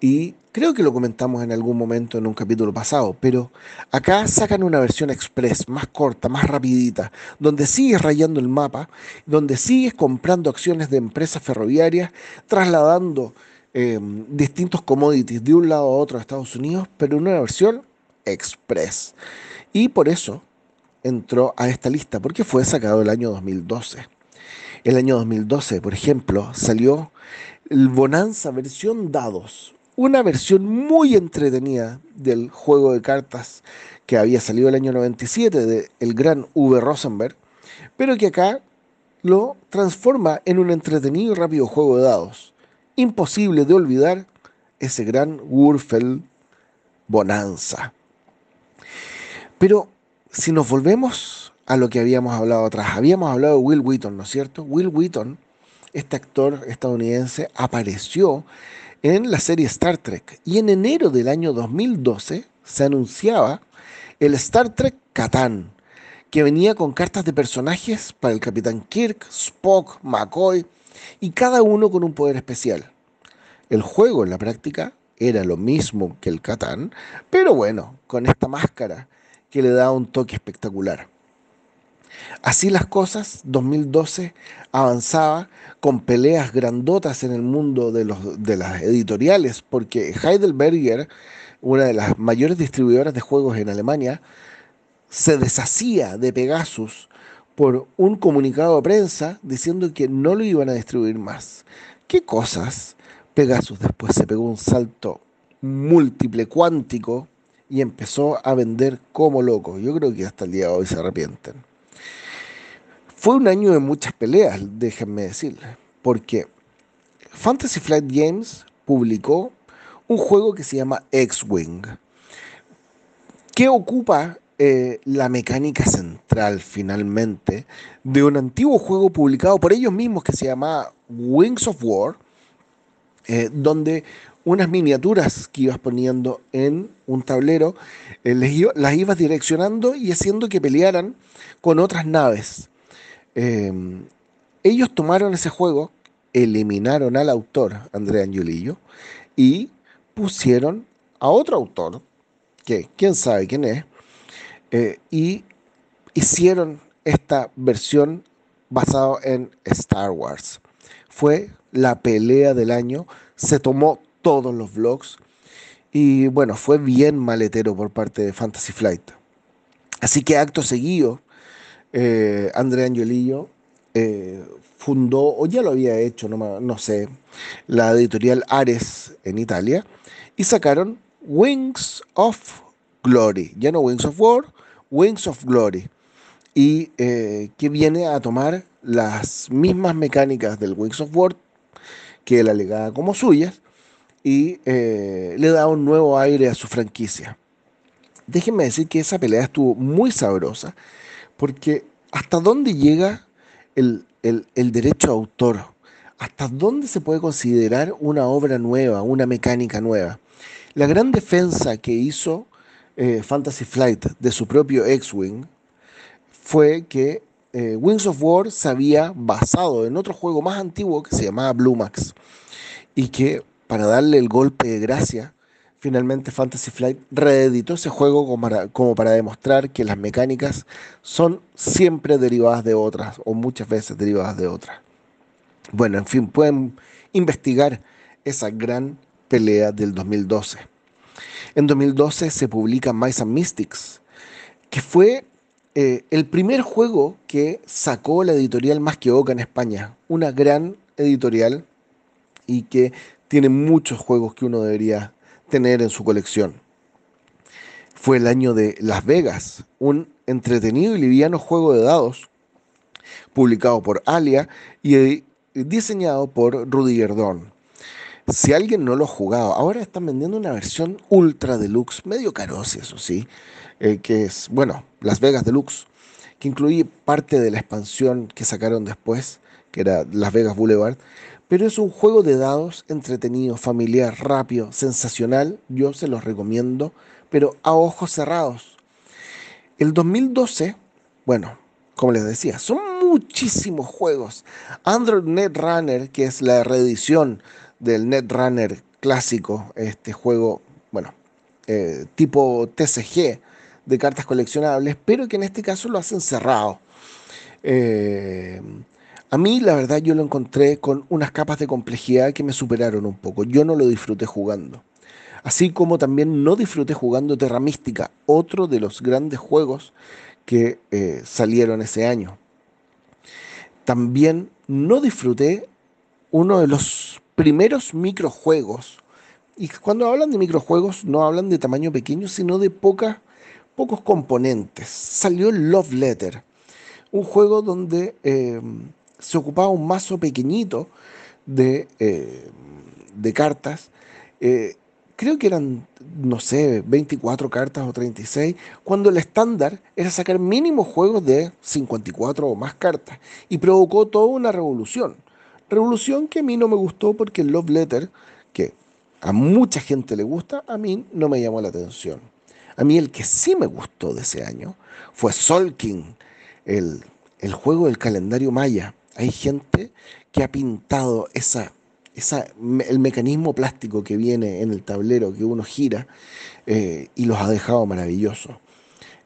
Y creo que lo comentamos en algún momento en un capítulo pasado, pero acá sacan una versión express, más corta, más rapidita, donde sigues rayando el mapa, donde sigues comprando acciones de empresas ferroviarias, trasladando eh, distintos commodities de un lado a otro a Estados Unidos, pero en una versión express. Y por eso entró a esta lista, porque fue sacado el año 2012. El año 2012, por ejemplo, salió el Bonanza versión dados, una versión muy entretenida del juego de cartas que había salido el año 97 de el gran V. Rosenberg, pero que acá lo transforma en un entretenido y rápido juego de dados. Imposible de olvidar ese gran Wurfel bonanza. Pero si nos volvemos a lo que habíamos hablado atrás, habíamos hablado de Will Wheaton, ¿no es cierto? Will Wheaton, este actor estadounidense, apareció en la serie Star Trek y en enero del año 2012 se anunciaba el Star Trek Catán, que venía con cartas de personajes para el Capitán Kirk, Spock, McCoy y cada uno con un poder especial. El juego en la práctica era lo mismo que el Catán, pero bueno, con esta máscara que le da un toque espectacular. Así las cosas, 2012 avanzaba con peleas grandotas en el mundo de, los, de las editoriales, porque Heidelberger, una de las mayores distribuidoras de juegos en Alemania, se deshacía de Pegasus por un comunicado de prensa diciendo que no lo iban a distribuir más. ¿Qué cosas? Pegasus después se pegó un salto múltiple cuántico y empezó a vender como loco. Yo creo que hasta el día de hoy se arrepienten. Fue un año de muchas peleas, déjenme decirles, porque Fantasy Flight Games publicó un juego que se llama X-Wing, que ocupa eh, la mecánica central finalmente de un antiguo juego publicado por ellos mismos que se llama Wings of War, eh, donde unas miniaturas que ibas poniendo en un tablero, eh, las ibas direccionando y haciendo que pelearan con otras naves. Em, ellos tomaron ese juego, eliminaron al autor, Andrea Angiolillo, y pusieron a otro autor, que quién sabe quién es, eh, y hicieron esta versión basada en Star Wars. Fue la pelea del año, se tomó todos los vlogs. Y bueno, fue bien maletero por parte de Fantasy Flight. Así que acto seguido, eh, André Angiolillo eh, fundó, o ya lo había hecho, no, no sé, la editorial Ares en Italia, y sacaron Wings of Glory. Ya no Wings of War, Wings of Glory. Y eh, que viene a tomar las mismas mecánicas del Wings of War que él alegaba como suyas, y eh, le da un nuevo aire a su franquicia. Déjenme decir que esa pelea estuvo muy sabrosa, porque hasta dónde llega el, derecho a autor, hasta dónde se puede considerar una obra nueva, una mecánica nueva. La gran defensa que hizo eh, Fantasy Flight de su propio X-Wing fue que eh, Wings of War se había basado en otro juego más antiguo que se llamaba Blue Max y que para darle el golpe de gracia, finalmente Fantasy Flight reeditó ese juego como para, demostrar que las mecánicas son siempre derivadas de otras, o muchas veces derivadas de otras. Bueno, en fin, pueden investigar esa gran pelea del 2012. En 2012 se publica Mice and Mystics, que fue eh, el primer juego que sacó la editorial Más que Oca en España, una gran editorial y que tiene muchos juegos que uno debería tener en su colección. Fue el año de Las Vegas, un entretenido y liviano juego de dados publicado por Alia y diseñado por Rudy Gerdón. Si alguien no lo ha jugado, ahora están vendiendo una versión ultra deluxe, medio carosi, eso sí, eh, que es, bueno, Las Vegas Deluxe, que incluye parte de la expansión que sacaron después, que era Las Vegas Boulevard, pero es un juego de dados entretenido, familiar, rápido, sensacional. Yo se los recomiendo, pero a ojos cerrados. El 2012, bueno, como les decía, son muchísimos juegos. Android Netrunner, que es la reedición del Netrunner clásico, este juego, bueno, eh, tipo TCG de cartas coleccionables, pero que en este caso lo hacen cerrado. Eh, a mí, la verdad, yo lo encontré con unas capas de complejidad que me superaron un poco. Yo no lo disfruté jugando. Así como también no disfruté jugando Terra Mística, otro de los grandes juegos que eh, salieron ese año. También no disfruté uno de los primeros microjuegos. Y cuando hablan de microjuegos, no hablan de tamaño pequeño, sino de pocos componentes. Salió Love Letter, un juego donde eh, se ocupaba un mazo pequeñito de, eh, de cartas, eh, creo que eran, no sé, 24 cartas o 36, cuando el estándar era sacar mínimo juegos de 54 o más cartas. Y provocó toda una revolución. Revolución que a mí no me gustó porque el Love Letter, que a mucha gente le gusta, a mí no me llamó la atención. A mí el que sí me gustó de ese año fue Sol King, el, el juego del calendario maya. Hay gente que ha pintado el mecanismo plástico que viene en el tablero que uno gira eh, y los ha dejado maravillosos.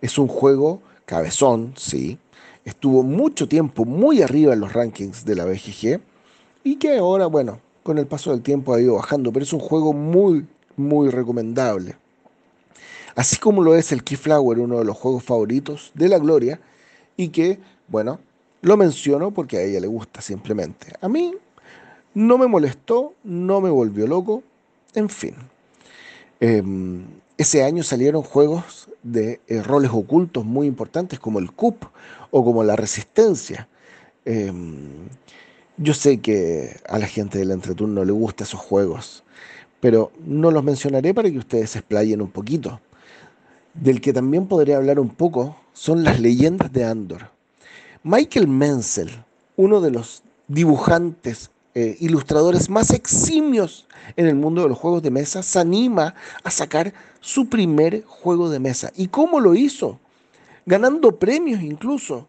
Es un juego cabezón, sí. Estuvo mucho tiempo muy arriba en los rankings de la BGG y que ahora, bueno, con el paso del tiempo ha ido bajando, pero es un juego muy, muy recomendable. Así como lo es el Keyflower, uno de los juegos favoritos de la Gloria, y que, bueno, lo menciono porque a ella le gusta simplemente. A mí no me molestó, no me volvió loco, en fin. Em, ese año salieron juegos de eh, roles ocultos muy importantes como el CUP o como la Resistencia. Em, yo sé que a la gente del entreturno le gustan esos juegos, pero no los mencionaré para que ustedes se explayen un poquito. Del que también podría hablar un poco son las leyendas de Andor. Michael Menzel, uno de los dibujantes eh, ilustradores más eximios en el mundo de los juegos de mesa, se anima a sacar su primer juego de mesa. ¿Y cómo lo hizo? Ganando premios incluso.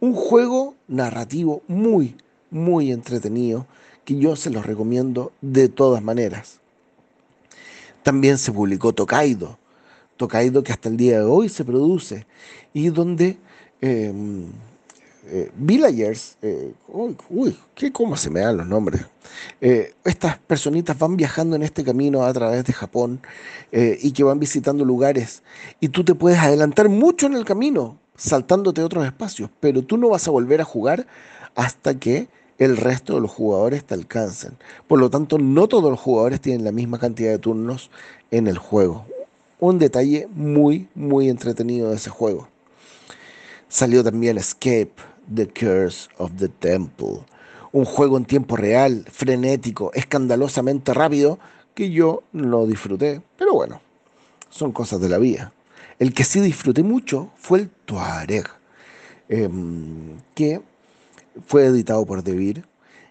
Un juego narrativo muy, muy entretenido que yo se los recomiendo de todas maneras. También se publicó Tokaido, Tokaido que hasta el día de hoy se produce y donde em, eh, villagers, eh, uy, ¿qué, ¿cómo se me dan los nombres? Eh, estas personitas van viajando en este camino a través de Japón y que van visitando lugares y tú te puedes adelantar mucho en el camino, saltándote otros espacios, pero tú no vas a volver a jugar hasta que el resto de los jugadores te alcancen. Por lo tanto, no todos los jugadores tienen la misma cantidad de turnos en el juego. Un detalle muy, muy entretenido de ese juego. Salió también Escape, The Curse of the Temple. Un juego en tiempo real, frenético, escandalosamente rápido, que yo no disfruté. Pero bueno, son cosas de la vida. El que sí disfruté mucho fue el Tuareg, em, que fue editado por Devir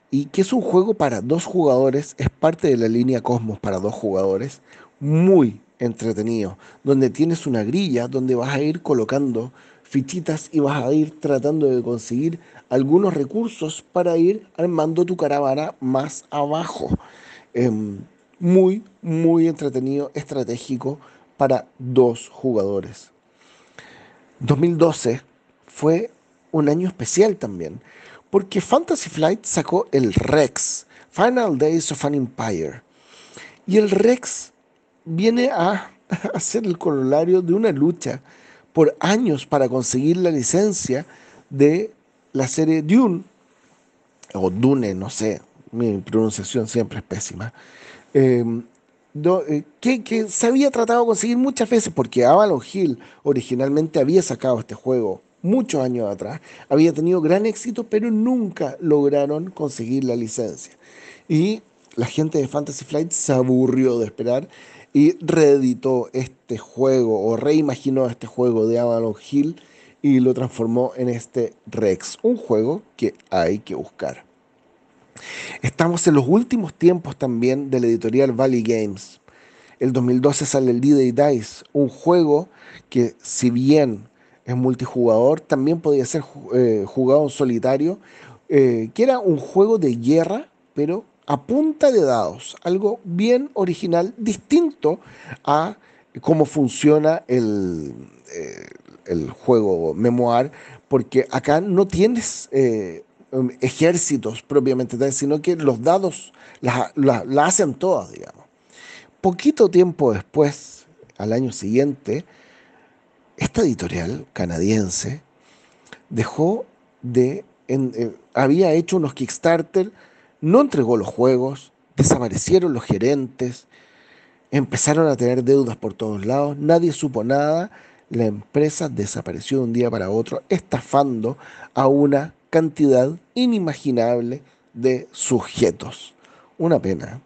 y que es un juego para dos jugadores, es parte de la línea Cosmos para dos jugadores, muy entretenido, donde tienes una grilla donde vas a ir colocando fichitas y vas a ir tratando de conseguir algunos recursos para ir armando tu caravana más abajo. Em, muy, muy entretenido, estratégico para dos jugadores. 2012 fue un año especial también, porque Fantasy Flight sacó el Rex, Final Days of an Empire. Y el Rex viene a, ser el corolario de una lucha por años para conseguir la licencia de la serie Dune, o Dune, no sé, mi pronunciación siempre es pésima, em, eh, que, se había tratado de conseguir muchas veces porque Avalon Hill originalmente había sacado este juego muchos años atrás, había tenido gran éxito, pero nunca lograron conseguir la licencia. Y la gente de Fantasy Flight se aburrió de esperar y reeditó este juego o reimaginó este juego de Avalon Hill y lo transformó en este Rex, un juego que hay que buscar. Estamos en los últimos tiempos también de la editorial Valley Games. El 2012 sale el D-Day Dice, un juego que si bien es multijugador, también podía ser eh, jugado en solitario, eh, que era un juego de guerra, pero a punta de dados, algo bien original, distinto a cómo funciona el, eh, el juego Memoir, porque acá no tienes eh, um, ejércitos propiamente tal, sino que los dados la, hacen todas, digamos. Poquito tiempo después, al año siguiente, esta editorial canadiense dejó de... Eh, había hecho unos Kickstarter no entregó los juegos, desaparecieron los gerentes, empezaron a tener deudas por todos lados, nadie supo nada, la empresa desapareció de un día para otro, estafando a una cantidad inimaginable de sujetos. Una pena,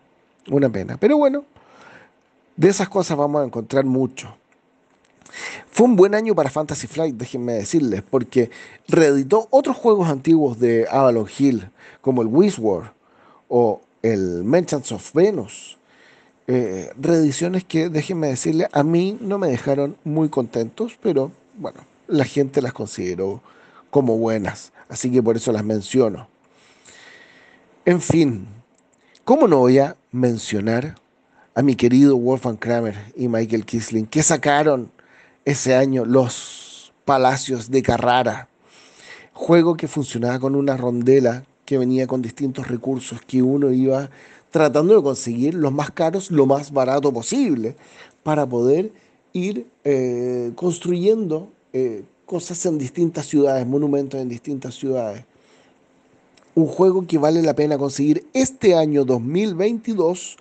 una pena. Pero bueno, De esas cosas vamos a encontrar mucho. Fue un buen año para Fantasy Flight, déjenme decirles, porque reeditó otros juegos antiguos de Avalon Hill, como el Wizward o el Merchants of Venus. Eh, reediciones que, déjenme decirles, a mí no me dejaron muy contentos, pero bueno, la gente las consideró como buenas, así que por eso las menciono. En fin, ¿cómo no voy a mencionar a mi querido Wolfgang Kramer y Michael Kisling, que sacaron ese año los Palacios de Carrara, juego que funcionaba con una rondela que venía con distintos recursos que uno iba tratando de conseguir los más caros, lo más barato posible, para poder ir eh, construyendo eh, cosas en distintas ciudades, monumentos en distintas ciudades. Un juego que vale la pena conseguir este año 2022,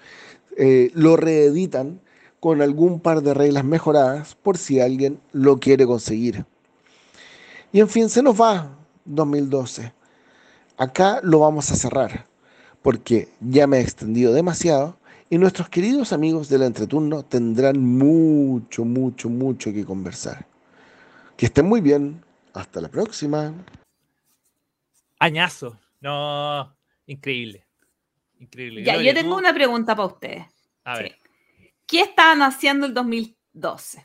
eh, lo reeditan con algún par de reglas mejoradas por si alguien lo quiere conseguir. Y en fin, se nos va 2012. Acá lo vamos a cerrar porque ya me he extendido demasiado y nuestros queridos amigos del entreturno tendrán mucho, mucho, mucho que conversar. Que estén muy bien. Hasta la próxima. Añazo. No, increíble. Increíble. Ya, Gloria, yo tengo tú- una pregunta para ustedes. A ver. ¿Qué estaban haciendo el 2012?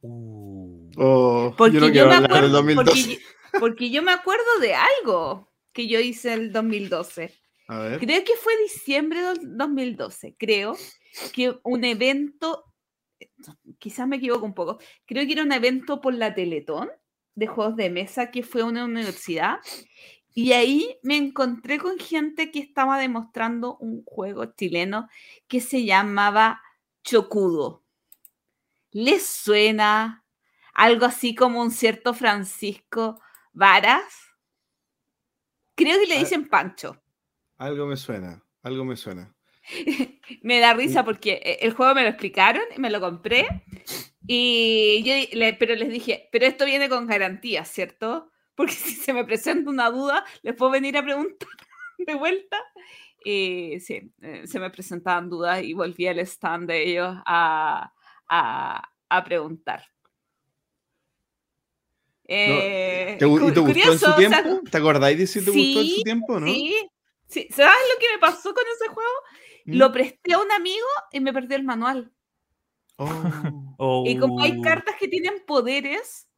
Uh, Oh, Porque yo no yo, quiero me hablar del acuerdo, 2012. porque, yo- porque yo me acuerdo de algo que yo hice el 2012. A ver. Creo que fue diciembre del 2012. Creo que un evento, quizás me equivoco un poco, creo que era un evento por la Teletón de juegos de mesa que fue a una universidad. Y ahí me encontré con gente que estaba demostrando un juego chileno que se llamaba Chocudo. ¿Les suena algo así como un cierto Francisco Varas? Creo que le dicen Pancho. Algo me suena, algo me suena. Me da risa porque eh, el juego me lo explicaron y me lo compré. Y yo, le- pero les dije, pero esto viene con garantía, ¿cierto? Porque si se me presenta una duda, les puedo venir a preguntar de vuelta. Y sí, eh, se me presentaban dudas y volví al stand de ellos a, a- a preguntar. Eh, ¿Te, ¿Y te gustó en su o sea, tiempo? ¿Te acordáis de si te gustó en sí, su tiempo, no? Sí, sí. ¿Sabes lo que me pasó con ese juego? ¿Mm? Lo presté a un amigo y me perdió el manual. Oh. Y como hay oh, cartas que tienen poderes,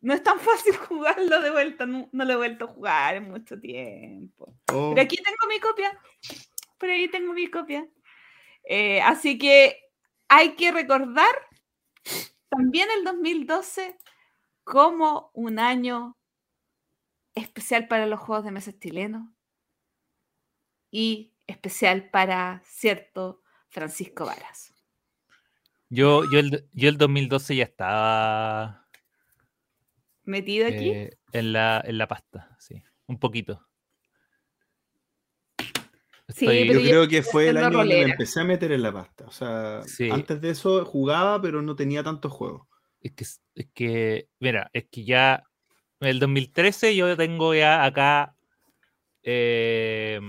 no es tan fácil jugarlo de vuelta. No, no lo he vuelto a jugar en mucho tiempo. oh. Pero aquí tengo mi copia. Por ahí tengo mi copia. Eh, así que hay que recordar también el 2012 como un año especial para los juegos de mesa chilenos y especial para cierto Francisco Varas. Yo, yo, el, yo el 2012 ya estaba Metido aquí. eh, en, la, en la pasta, sí. Un poquito. Sí, Estoy- Yo yo creo que fue el año donde me rolera. empecé a meter en la pasta. O sea, Sí. antes de eso jugaba, pero no tenía tantos juegos. Es que, es que, mira, es que ya en el 2013 yo tengo ya acá eh,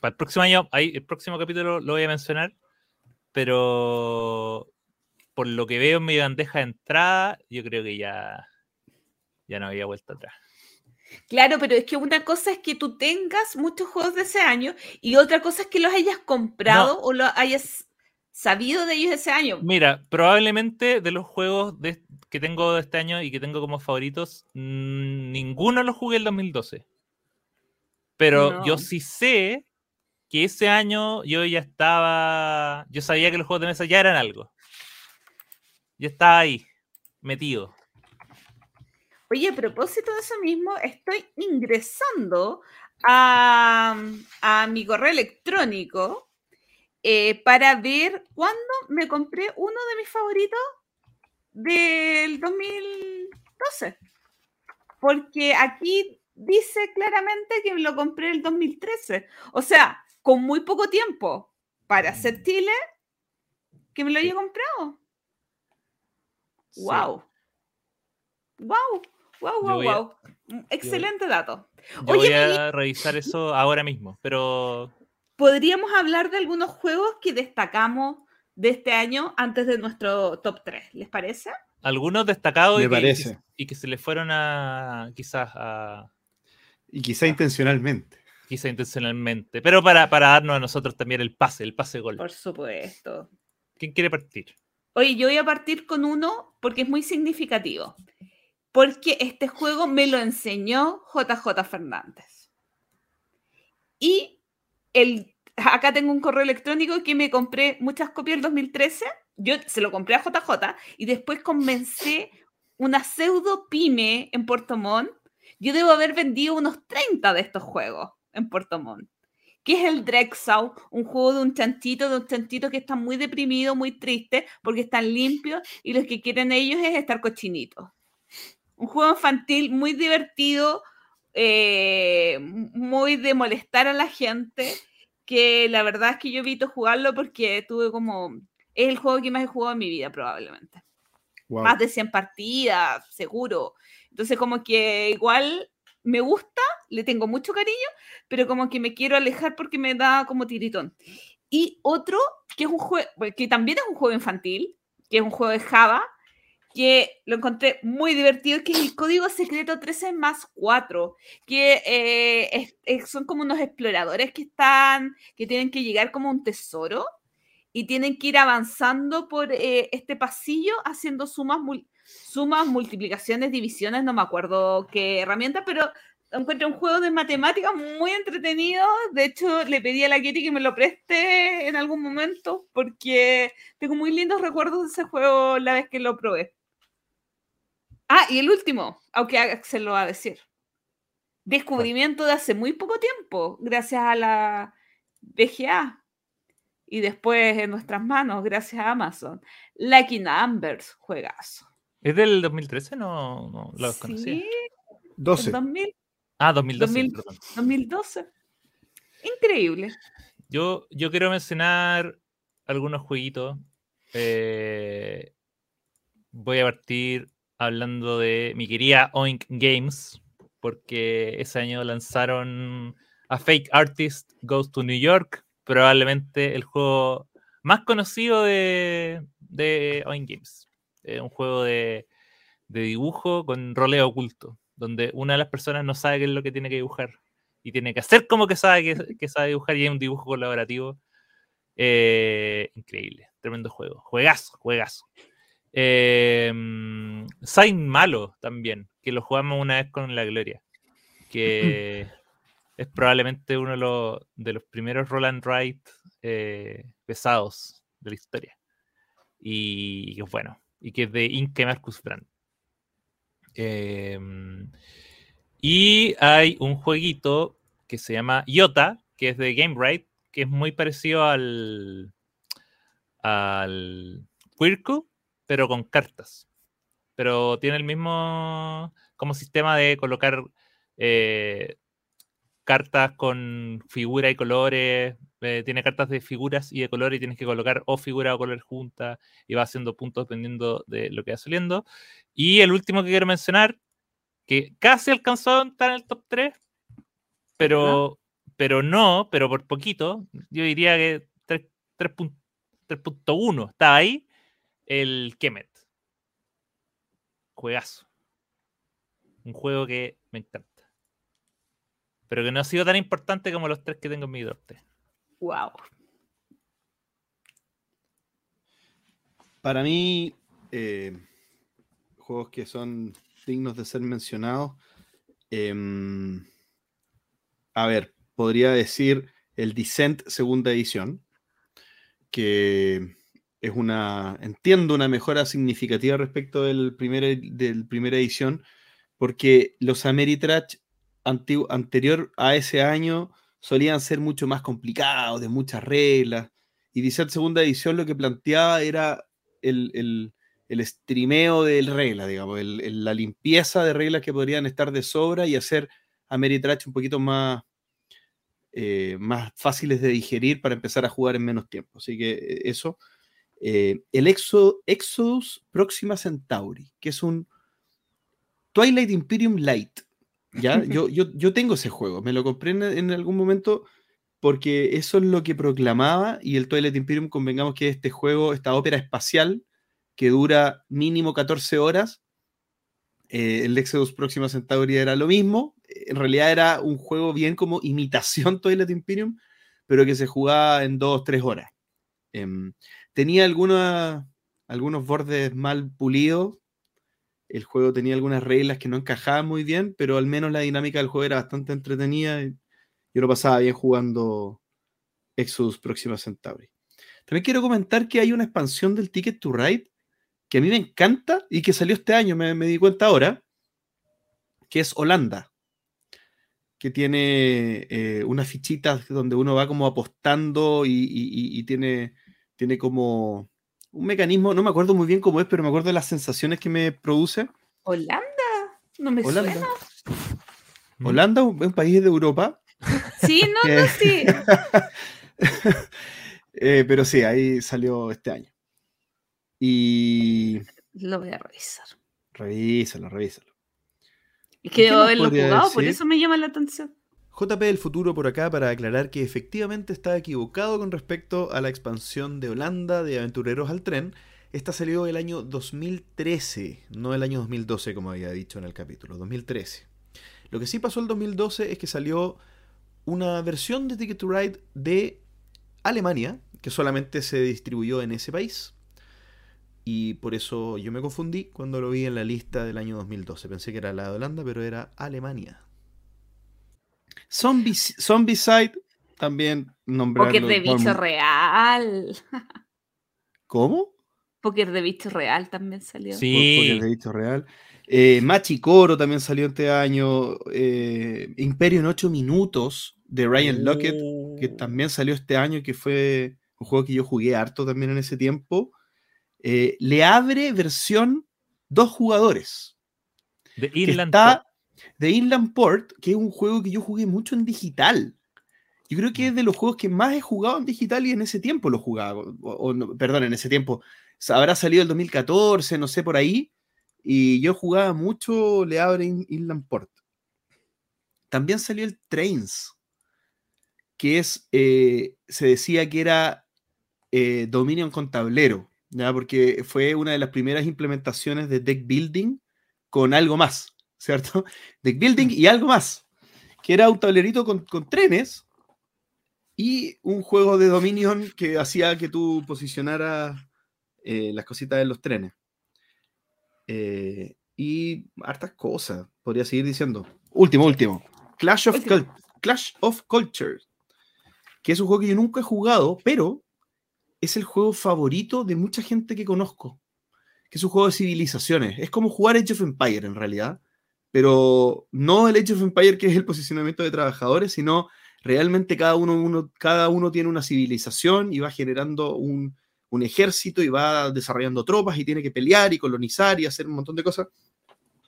para el próximo año, ahí, el próximo capítulo lo voy a mencionar, pero por lo que veo en mi bandeja de entrada, yo creo que ya, ya no había vuelta atrás. Claro, pero es que una cosa es que tú tengas muchos juegos de ese año y otra cosa es que los hayas comprado o lo hayas sabido de ellos ese año. Mira, probablemente de los juegos de- que tengo de este año y que tengo como favoritos, mm, ninguno los jugué el 2012. Pero yo sí sé que ese año yo ya estaba. Yo sabía que los juegos de mesa ya eran algo. Yo estaba ahí, metido. Oye, a propósito de eso mismo, estoy ingresando a, a mi correo electrónico eh, para ver cuándo me compré uno de mis favoritos del 2012. Porque aquí dice claramente que me lo compré el 2013. O sea, con muy poco tiempo para hacer Chile, que me lo haya comprado. Sí. Wow. Wow. Wow, wow, a- wow. Excelente dato. Yo Oye, voy a revisar eso ahora mismo, pero podríamos hablar de algunos juegos que destacamos de este año antes de nuestro top 3, ¿les parece? Algunos destacados Me y, que, parece. y que se le fueron a quizás a Y quizá intencionalmente. quizá intencionalmente, pero para, para darnos a nosotros también el pase, el pase gol. Por supuesto. ¿Quién quiere partir? Oye, yo voy a partir con uno porque es muy significativo. Porque este juego me lo enseñó JJ Fernández. Y el, acá tengo un correo electrónico que me compré muchas copias el 2013. Yo se lo compré a JJ y después comencé una pseudo pyme en Puerto Montt. Yo debo haber vendido unos 30 de estos juegos en Puerto Montt. Que es el Drexau, un juego de un chanchito, de un chanchito que está muy deprimido, muy triste, porque están limpios y lo que quieren ellos es estar cochinitos. Un juego infantil muy divertido, eh, muy de molestar a la gente, que la verdad es que yo evito jugarlo porque tuve como... Es el juego que más he jugado en mi vida, probablemente. Wow. Más de 100 partidas, seguro. Entonces, como que igual me gusta, le tengo mucho cariño, pero como que me quiero alejar porque me da como tiritón. Y otro, que es un juego, que también es un juego infantil, que es un juego de Java, que lo encontré muy divertido, que es el código secreto 13 más 4, que eh, son como unos exploradores que están, que tienen que llegar como un tesoro y tienen que ir avanzando por eh, este pasillo haciendo sumas, sumas, multiplicaciones, divisiones, no me acuerdo qué herramienta, pero encuentro un juego de matemáticas muy entretenido. De hecho, le pedí a la Kitty que me lo preste en algún momento porque tengo muy lindos recuerdos de ese juego la vez que lo probé. Ah, y el último, aunque Axel lo va a decir. Descubrimiento de hace muy poco tiempo, gracias a la BGA. Y después en nuestras manos, gracias a Amazon. Lucky Numbers, juegazo. ¿Es del 2013? No, no lo conocía. Sí, 12. 2000, Ah, 2012. 2000. perdón. 2012. Increíble. Yo, yo quiero mencionar algunos jueguitos. Eh, voy a partir hablando de mi querida Oink Games, porque ese año lanzaron A Fake Artist Goes to New York, probablemente el juego más conocido de, de Oink Games. Eh, un juego de, de dibujo con roleo oculto, donde una de las personas no sabe qué es lo que tiene que dibujar y tiene que hacer como que sabe que, sabe dibujar y es un dibujo colaborativo. Eh, increíble, tremendo juego. Juegazo, juegazo. Eh, Saint Malo también, que lo jugamos una vez con la Gloria, que es probablemente uno de los, de los primeros roll and write eh, pesados de la historia. Y que es bueno, y que es de Inke Marcus Brand. Eh, y hay un jueguito que se llama Iota, que es de Game Right, que es muy parecido al, al Quirku, pero con cartas. Pero tiene el mismo como sistema de colocar eh, cartas con figura y colores. eh, tiene cartas de figuras y de colores y tienes que colocar o figura o color junta y va haciendo puntos dependiendo de lo que va saliendo. Y el último que quiero mencionar, que casi alcanzó a estar en el top 3, pero, pero no, pero por poquito. Yo diría que 3 3.1 3.1 está ahí, el Kemet. Juegazo. Un juego que me encanta. Pero que no ha sido tan importante como los tres que tengo en mi 3. Wow. Para mí, eh, juegos que son dignos de ser mencionados. em, a ver, podría decir el Descent segunda edición, que es una, entiendo, una mejora significativa respecto del primer, del primera edición, porque los Ameritrash anterior a ese año solían ser mucho más complicados, de muchas reglas, y Descent segunda edición lo que planteaba era el, el, el streameo de reglas, digamos, la limpieza de reglas que podrían estar de sobra y hacer Ameritrash un poquito más, eh, más fáciles de digerir para empezar a jugar en menos tiempo. Así que eh, eso. Eh, el Exo- Exodus Próxima Centauri, que es un Twilight Imperium Light. ¿ya? Yo, yo, yo tengo ese juego, me lo compré en, en algún momento porque eso es lo que proclamaba y el Twilight Imperium, convengamos que este juego, esta ópera espacial, que dura mínimo 14 horas, eh, el Exodus Próxima Centauri era lo mismo, en realidad era un juego bien como imitación Twilight Imperium, pero que se jugaba en 2-3 horas. Em, tenía algunos bordes mal pulidos, el juego tenía algunas reglas que no encajaban muy bien, pero al menos la dinámica del juego era bastante entretenida. Y yo lo pasaba bien jugando Exodus Próxima Centauri. También quiero comentar que hay una expansión del Ticket to Ride que a mí me encanta y que salió este año, me, di cuenta ahora, que es Holanda, que tiene eh, unas fichitas donde uno va como apostando y, tiene, tiene como un mecanismo, no me acuerdo muy bien cómo es, pero me acuerdo de las sensaciones que me produce. Holanda, no me Holanda. suena. Holanda, un, un país de Europa. Sí, no, no, sí. Eh, pero sí, ahí salió este año. Y. Lo voy a revisar. Revísalo, revísalo. Es que debo haberlo jugado, por eso me llama la atención. JP del futuro por acá para aclarar que efectivamente estaba equivocado con respecto a la expansión de Holanda de Aventureros al Tren. Esta salió el año 2013, no el año 2012 como había dicho en el capítulo, 2013. Lo que sí pasó el 2012 es que salió una versión de Ticket to Ride de Alemania, que solamente se distribuyó en ese país. Y por eso yo me confundí cuando lo vi en la lista del año 2012. Pensé que era la de Holanda, pero era Alemania. Zombie, Zombicide también nombrarlo. Poker de bicho real. ¿Cómo? Poker de bicho real también salió. Sí. Poker de bicho real. Eh, Machicoro también salió este año. Eh, Imperio en 8 minutos de Ryan Lockett, que oh. también salió este año, que fue un juego que yo jugué harto también en ese tiempo. Eh, le abre versión dos jugadores. De Inland De Inland Port, que es un juego que yo jugué mucho en digital. Yo creo que es de los juegos que más he jugado en digital y en ese tiempo lo jugaba. O, perdón, en ese tiempo. Habrá salido el 2014, no sé, por ahí. Y yo jugaba mucho Le Abre Inland Port. También salió el Trains, que es, eh, se decía que era eh, Dominion con tablero. ¿ya? porque fue una de las primeras implementaciones de deck building con algo más, ¿cierto? Deck building y algo más, que era un tablerito con, trenes y un juego de Dominion que hacía que tú posicionaras eh, las cositas de los trenes. Eh, y hartas cosas, podría seguir diciendo. Último, último. Clash of, Clash of Cultures, que es un juego que yo nunca he jugado, pero es el juego favorito de mucha gente que conozco. Que es un juego de civilizaciones. Es como jugar Age of Empire en realidad. Pero no el Age of Empire que es el posicionamiento de trabajadores, sino realmente cada uno, cada uno tiene una civilización y va generando un, un ejército y va desarrollando tropas y tiene que pelear y colonizar y hacer un montón de cosas.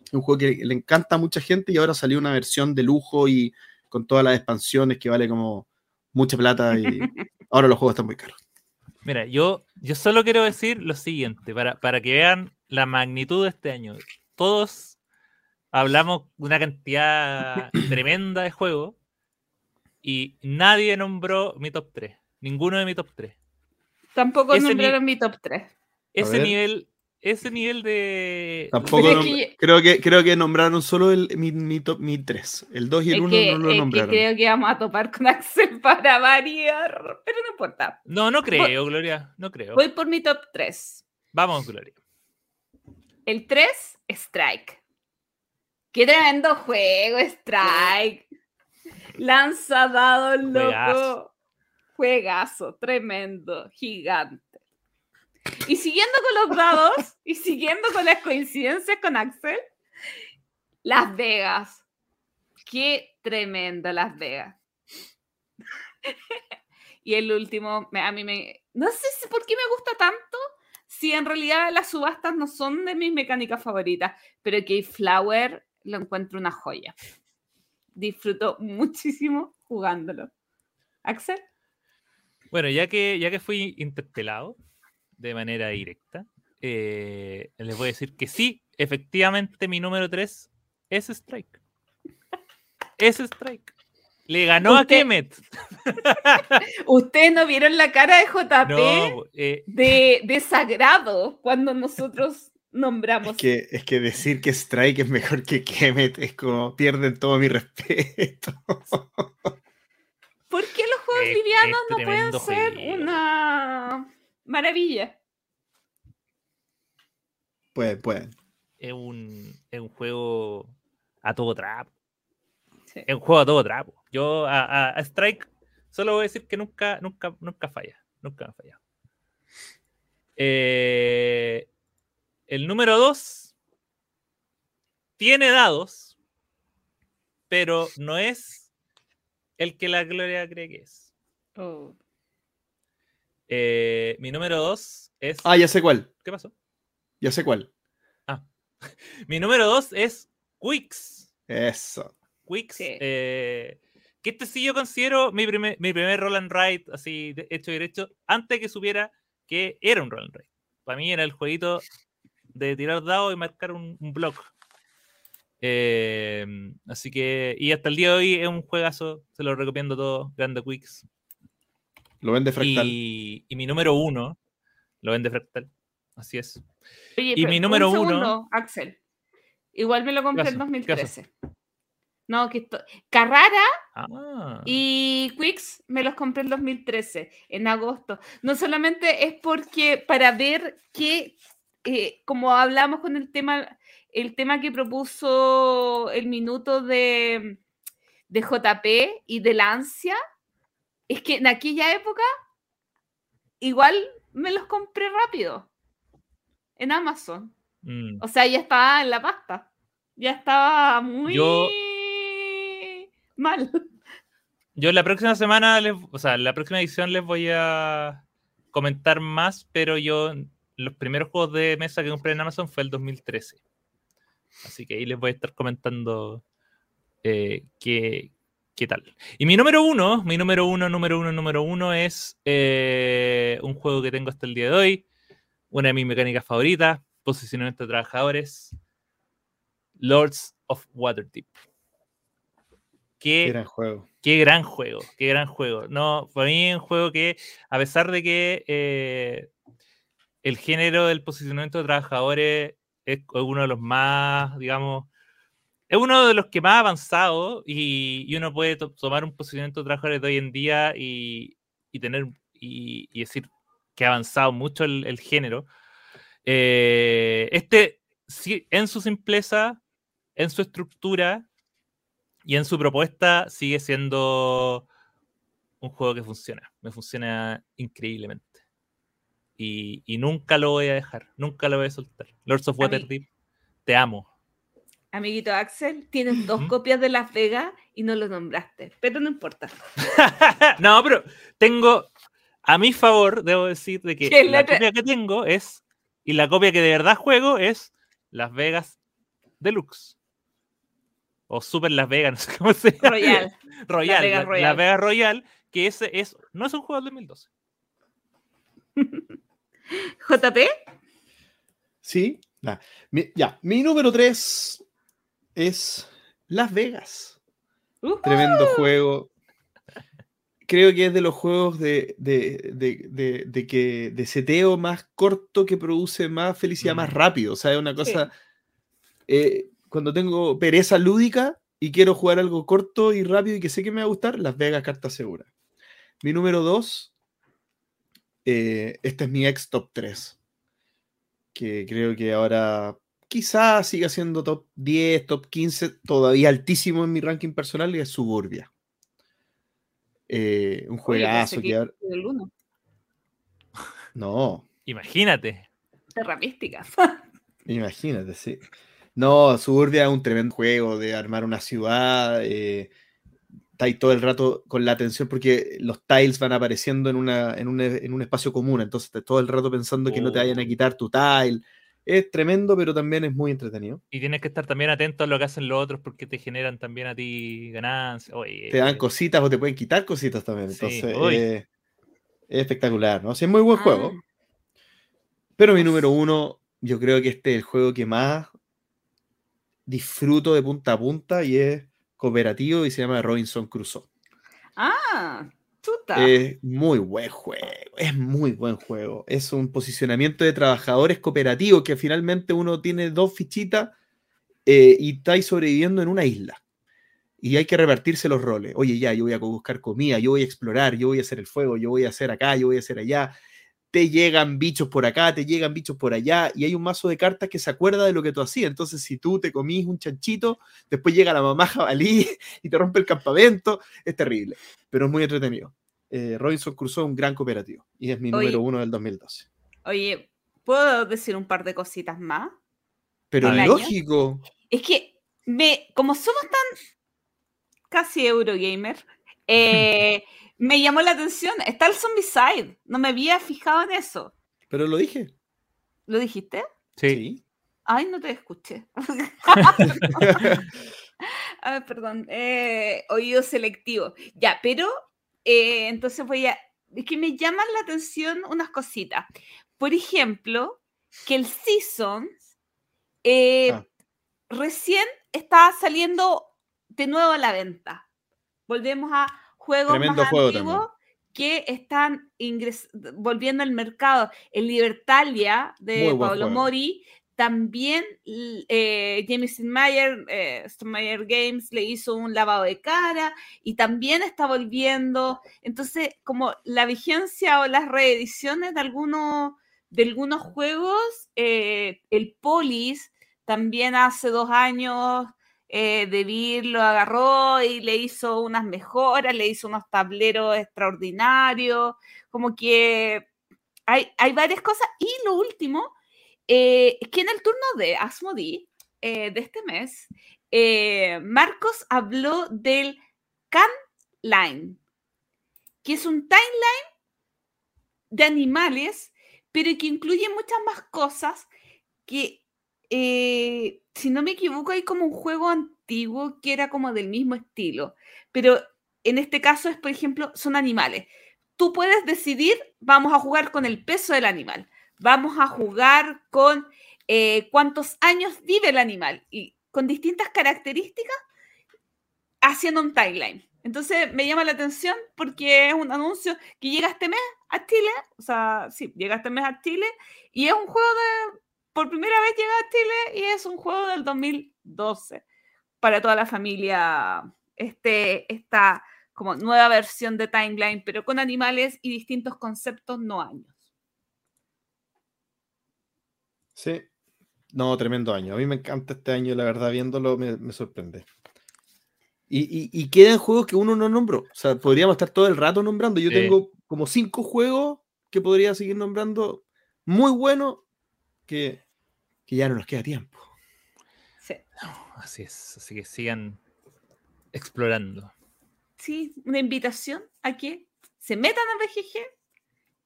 Es un juego que le encanta a mucha gente y ahora salió una versión de lujo y con todas las expansiones que vale como mucha plata y ahora los juegos están muy caros. Mira, yo, yo solo quiero decir lo siguiente, para, para que vean la magnitud de este año. Todos hablamos de una cantidad tremenda de juegos y nadie nombró mi top 3. Ninguno de mi top 3. Tampoco nombraron mi top 3. Ese nivel, ese nivel de. Tampoco creo, que, creo que nombraron solo el, mi, mi, top, mi 3. El 2 y el 1 no lo nombraron. Que creo que vamos a topar con Axel para variar, pero no importa. No, no creo, Gloria. No creo. Voy por mi top 3. Vamos, Gloria. El 3, Strike. Qué tremendo juego, Strike. Lanza dado loco. Juegazo, tremendo, gigante. Y siguiendo con los dados y siguiendo con las coincidencias con Axel, Las Vegas. Qué tremendo Las Vegas. y el último, a mí me... No sé por qué me gusta tanto, si en realidad las subastas no son de mis mecánicas favoritas, pero que Flower lo encuentro una joya. Disfruto muchísimo jugándolo. Axel. Bueno, ya que, ya que fui interpelado, de manera directa, eh, les voy a decir que sí, efectivamente mi número 3 es Strike. Es Strike. Le ganó a Kemet. Ustedes no vieron la cara de JP No, eh, de desagrado cuando nosotros nombramos. Es que, es que decir que Strike es mejor que Kemet es como pierden todo mi respeto. ¿Por qué los juegos Es- livianos es no pueden ser juego. una maravilla? pueden, pueden. es, un, es un juego a todo trapo. Sí. Es un juego a todo trapo. Yo a, a- a Strike solo voy a decir que nunca, nunca, nunca falla. Nunca me ha fallado. Eh, el número 2 tiene dados, pero no es el que la Gloria cree que es. Oh. Eh, mi número 2 es. Ah, ya sé cuál. ¿Qué pasó? Ya sé cuál. Mi número 2 es Quicks. Eso. Quicks. Sí. eh, que este sí yo considero mi primer, mi primer roll and write, así de- hecho y derecho, antes que supiera que era un roll and write. Para mí era el jueguito de tirar dados y marcar un, un block. Eh, así que, y hasta el día de hoy es un juegazo, se lo recomiendo todo, Grande Quicks. Lo vende Fractal. Y, y mi número uno lo vende Fractal, así es. Oye, Y mi un número uno- Axel. Igual me lo compré en pasó? ¿Qué pasó? 2013. No, que esto... Carrara Ah, y Quicks me los compré en 2013, en agosto. No solamente es porque para ver que, eh, como hablamos con el tema, el tema que propuso el minuto de, de JP y de la ansia, es que en aquella época igual me los compré rápido en Amazon. mm. O sea, ya estaba en la pasta. Ya estaba muy Yo- mal. Yo la próxima semana, les, o sea, la próxima edición les voy a comentar más, pero yo los primeros juegos de mesa que compré en Amazon fue el 2013. Así que ahí les voy a estar comentando eh, qué, qué tal. Y mi número uno, mi número uno, número uno, número uno es eh, un juego que tengo hasta el día de hoy, una de mis mecánicas favoritas, posicionamiento de trabajadores, Lords of Waterdeep. Qué gran juego. Qué gran juego, qué gran juego. No, para mí es un juego que, a pesar de que eh, el género del posicionamiento de trabajadores es uno de los más, digamos, es uno de los que más ha avanzado y, y uno puede to- tomar un posicionamiento de trabajadores de hoy en día y, y tener y, decir que ha avanzado mucho el, género. Eh, este, en su simpleza, en su estructura, y en su propuesta sigue siendo un juego que funciona. Me funciona increíblemente. Y, y nunca lo voy a dejar. Nunca lo voy a soltar. Lords of Waterdeep, te amo. Amiguito Axel, tienes dos copias de Las Vegas y no lo nombraste, pero no importa. no, pero tengo a mi favor, debo decir, de que ¿Qué es la copia que tengo es, y la copia que de verdad juego es Las Vegas Deluxe. O Super Las Vegas, no sé cómo se llama. Royal. Royal, Vegas la, Royal. la Vegas Royal, que ese es, no es un juego del 2012. JP, Sí. Nah. Mi- ya, mi número 3 es Las Vegas. Tremendo juego. Creo que es de los juegos de, de, de, de- de que, de seteo más corto que produce más felicidad Mm. más rápido. O sea, es una cosa. eh, cuando tengo pereza lúdica y quiero jugar algo corto y rápido y que sé que me va a gustar, Las Vegas carta segura. Mi número 2. Este es mi ex top 3. Que creo que ahora quizás siga siendo top 10, top 15, todavía altísimo en mi ranking personal, y es Suburbia. Eh, un juegazo que... que ahora- el uno. No, Imagínate. Terra Mística. imagínate, sí. No, Suburbia es un tremendo juego de armar una ciudad. eh, está ahí todo el rato con la atención porque los tiles van apareciendo en, una, en, un, en un espacio común. Entonces, estás todo el rato pensando que no te vayan a Oh. quitar tu tile. Es tremendo, pero también es muy entretenido. Y tienes que estar también atento a lo que hacen los otros porque te generan también a ti ganancias. Oye, Te dan cositas o te pueden quitar cositas también. Entonces, eh, es espectacular, ¿no? Es muy buen juego. Ah, Pero mi número uno, yo creo que este es el juego que más disfruto de punta a punta y es cooperativo y se llama Robinson Crusoe. Ah, chuta. Es muy buen juego, es muy buen juego. Es un posicionamiento de trabajadores cooperativos que finalmente uno tiene dos fichitas eh, y está ahí sobreviviendo en una isla. Y hay que repartirse los roles. Oye, ya, yo voy a buscar comida, yo voy a explorar, yo voy a hacer el fuego, yo voy a hacer acá, yo voy a hacer allá. Te llegan bichos por acá, te llegan bichos por allá, y hay un mazo de cartas que se acuerda de lo que tú hacías. Entonces, si tú te comís un chanchito, después llega la mamá jabalí y te rompe el campamento, es terrible, pero es muy entretenido. Eh, Robinson Crusoe un gran cooperativo y es mi Oye. número uno del 2012. Oye, ¿puedo decir un par de cositas más? Pero lógico, Es que me, como somos tan casi Eurogamer, eh, me llamó la atención. Está el Zombicide. No me había fijado en eso. pero lo dije. ¿Lo dijiste? Sí. Ay, no te escuché. Ay, perdón. eh, oído selectivo. Ya, pero eh, entonces voy a. Es que me llaman la atención unas cositas. Por ejemplo, que el Seasons eh, Ah. recién está saliendo de nuevo a la venta. Volvemos a juegos Tremendo más juego antiguos que están ingres- volviendo al mercado. El Libertalia de Pablo. Mori, también eh, Jameson Mayer, eh, Games le hizo un lavado de cara y también está volviendo. Entonces, como la vigencia o las reediciones de algunos de algunos juegos, eh, el Polis también hace dos años eh, Devir lo agarró y le hizo unas mejoras, le hizo unos tableros extraordinarios, como que hay, hay varias cosas. Y lo último, eh, es que en el turno de Asmodee eh, de este mes, eh, Marcos habló del Can Line, que es un timeline de animales, pero que incluye muchas más cosas que, si no me equivoco, hay como un juego antiguo que era como del mismo estilo, pero en este caso es, por ejemplo, son animales. Tú puedes decidir, vamos a jugar con el peso del animal, vamos a jugar con eh, cuántos años vive el animal y con distintas características haciendo un timeline. Entonces me llama la atención porque es un anuncio que llega este mes a Chile, o sea, sí, llega este mes a Chile y es un juego de, por primera vez llega a Chile y es un juego del 2012 para toda la familia, este, esta como nueva versión de timeline, pero con animales y distintos conceptos, no años. Sí. No, tremendo año. A mí me encanta este año, la verdad, viéndolo me, me sorprende. Y, y, y quedan juegos que uno no nombró. O sea, podríamos estar todo el rato nombrando. Yo Sí. tengo como cinco juegos que podría seguir nombrando muy buenos que, que ya no nos queda tiempo. Sí. Así es. Así que sigan explorando. sí, una invitación a que se metan a BGG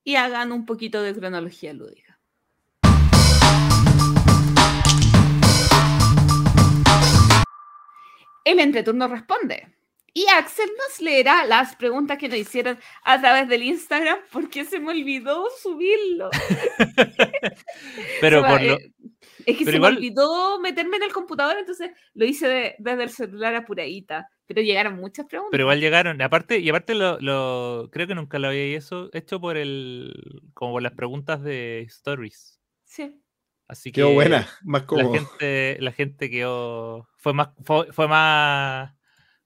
y hagan un poquito de cronología lúdica. El entreturno responde. Y Axel nos leerá las preguntas que nos hicieron a través del Instagram porque se me olvidó subirlo. Pero por lo, eh, es que pero se igual- me olvidó meterme en el computador, entonces lo hice de- desde el celular apuradita. Pero llegaron muchas preguntas. Pero igual llegaron, aparte, y aparte lo, lo- creo que nunca lo había eso hecho por el, como por las preguntas de stories. Sí. Así que Quedó buena, más la gente, la gente quedó, fue más, fue, fue más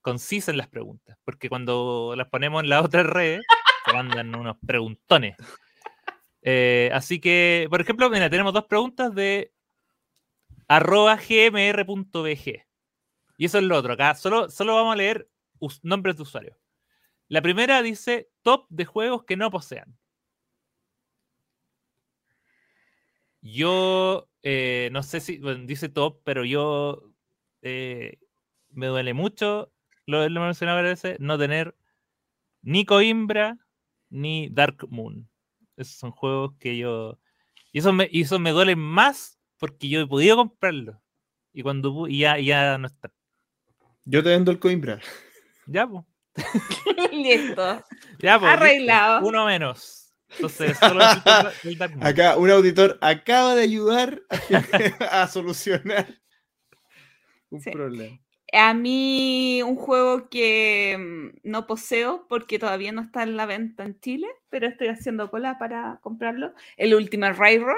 concisa en las preguntas, porque cuando las ponemos en la otra red, mandan unos preguntones. Eh, así que, por ejemplo, mira, tenemos dos preguntas de arroba gmr.bg. Y eso es lo otro. Acá solo, solo vamos a leer nombres de usuarios. La primera dice top de juegos que no posean. Yo eh, no sé si dice top, pero yo eh, me duele mucho, lo, lo he mencionado varias veces, no tener ni Coimbra ni Dark Moon. Esos son juegos que yo. Y eso me, y eso me duele más porque yo he podido comprarlos. Y cuando y ya, ya no está. Yo te vendo el Coimbra. Ya, pues. Listo. Ya, pues. listo. Arreglado. Uno menos. Entonces, solo necesito el Dark Moon. Acá un auditor acaba de ayudar a, a solucionar un Sí. problema. A mí un juego que mm, no poseo porque todavía no está en la venta en Chile, pero estoy haciendo cola para comprarlo. El Ultimate Railroad.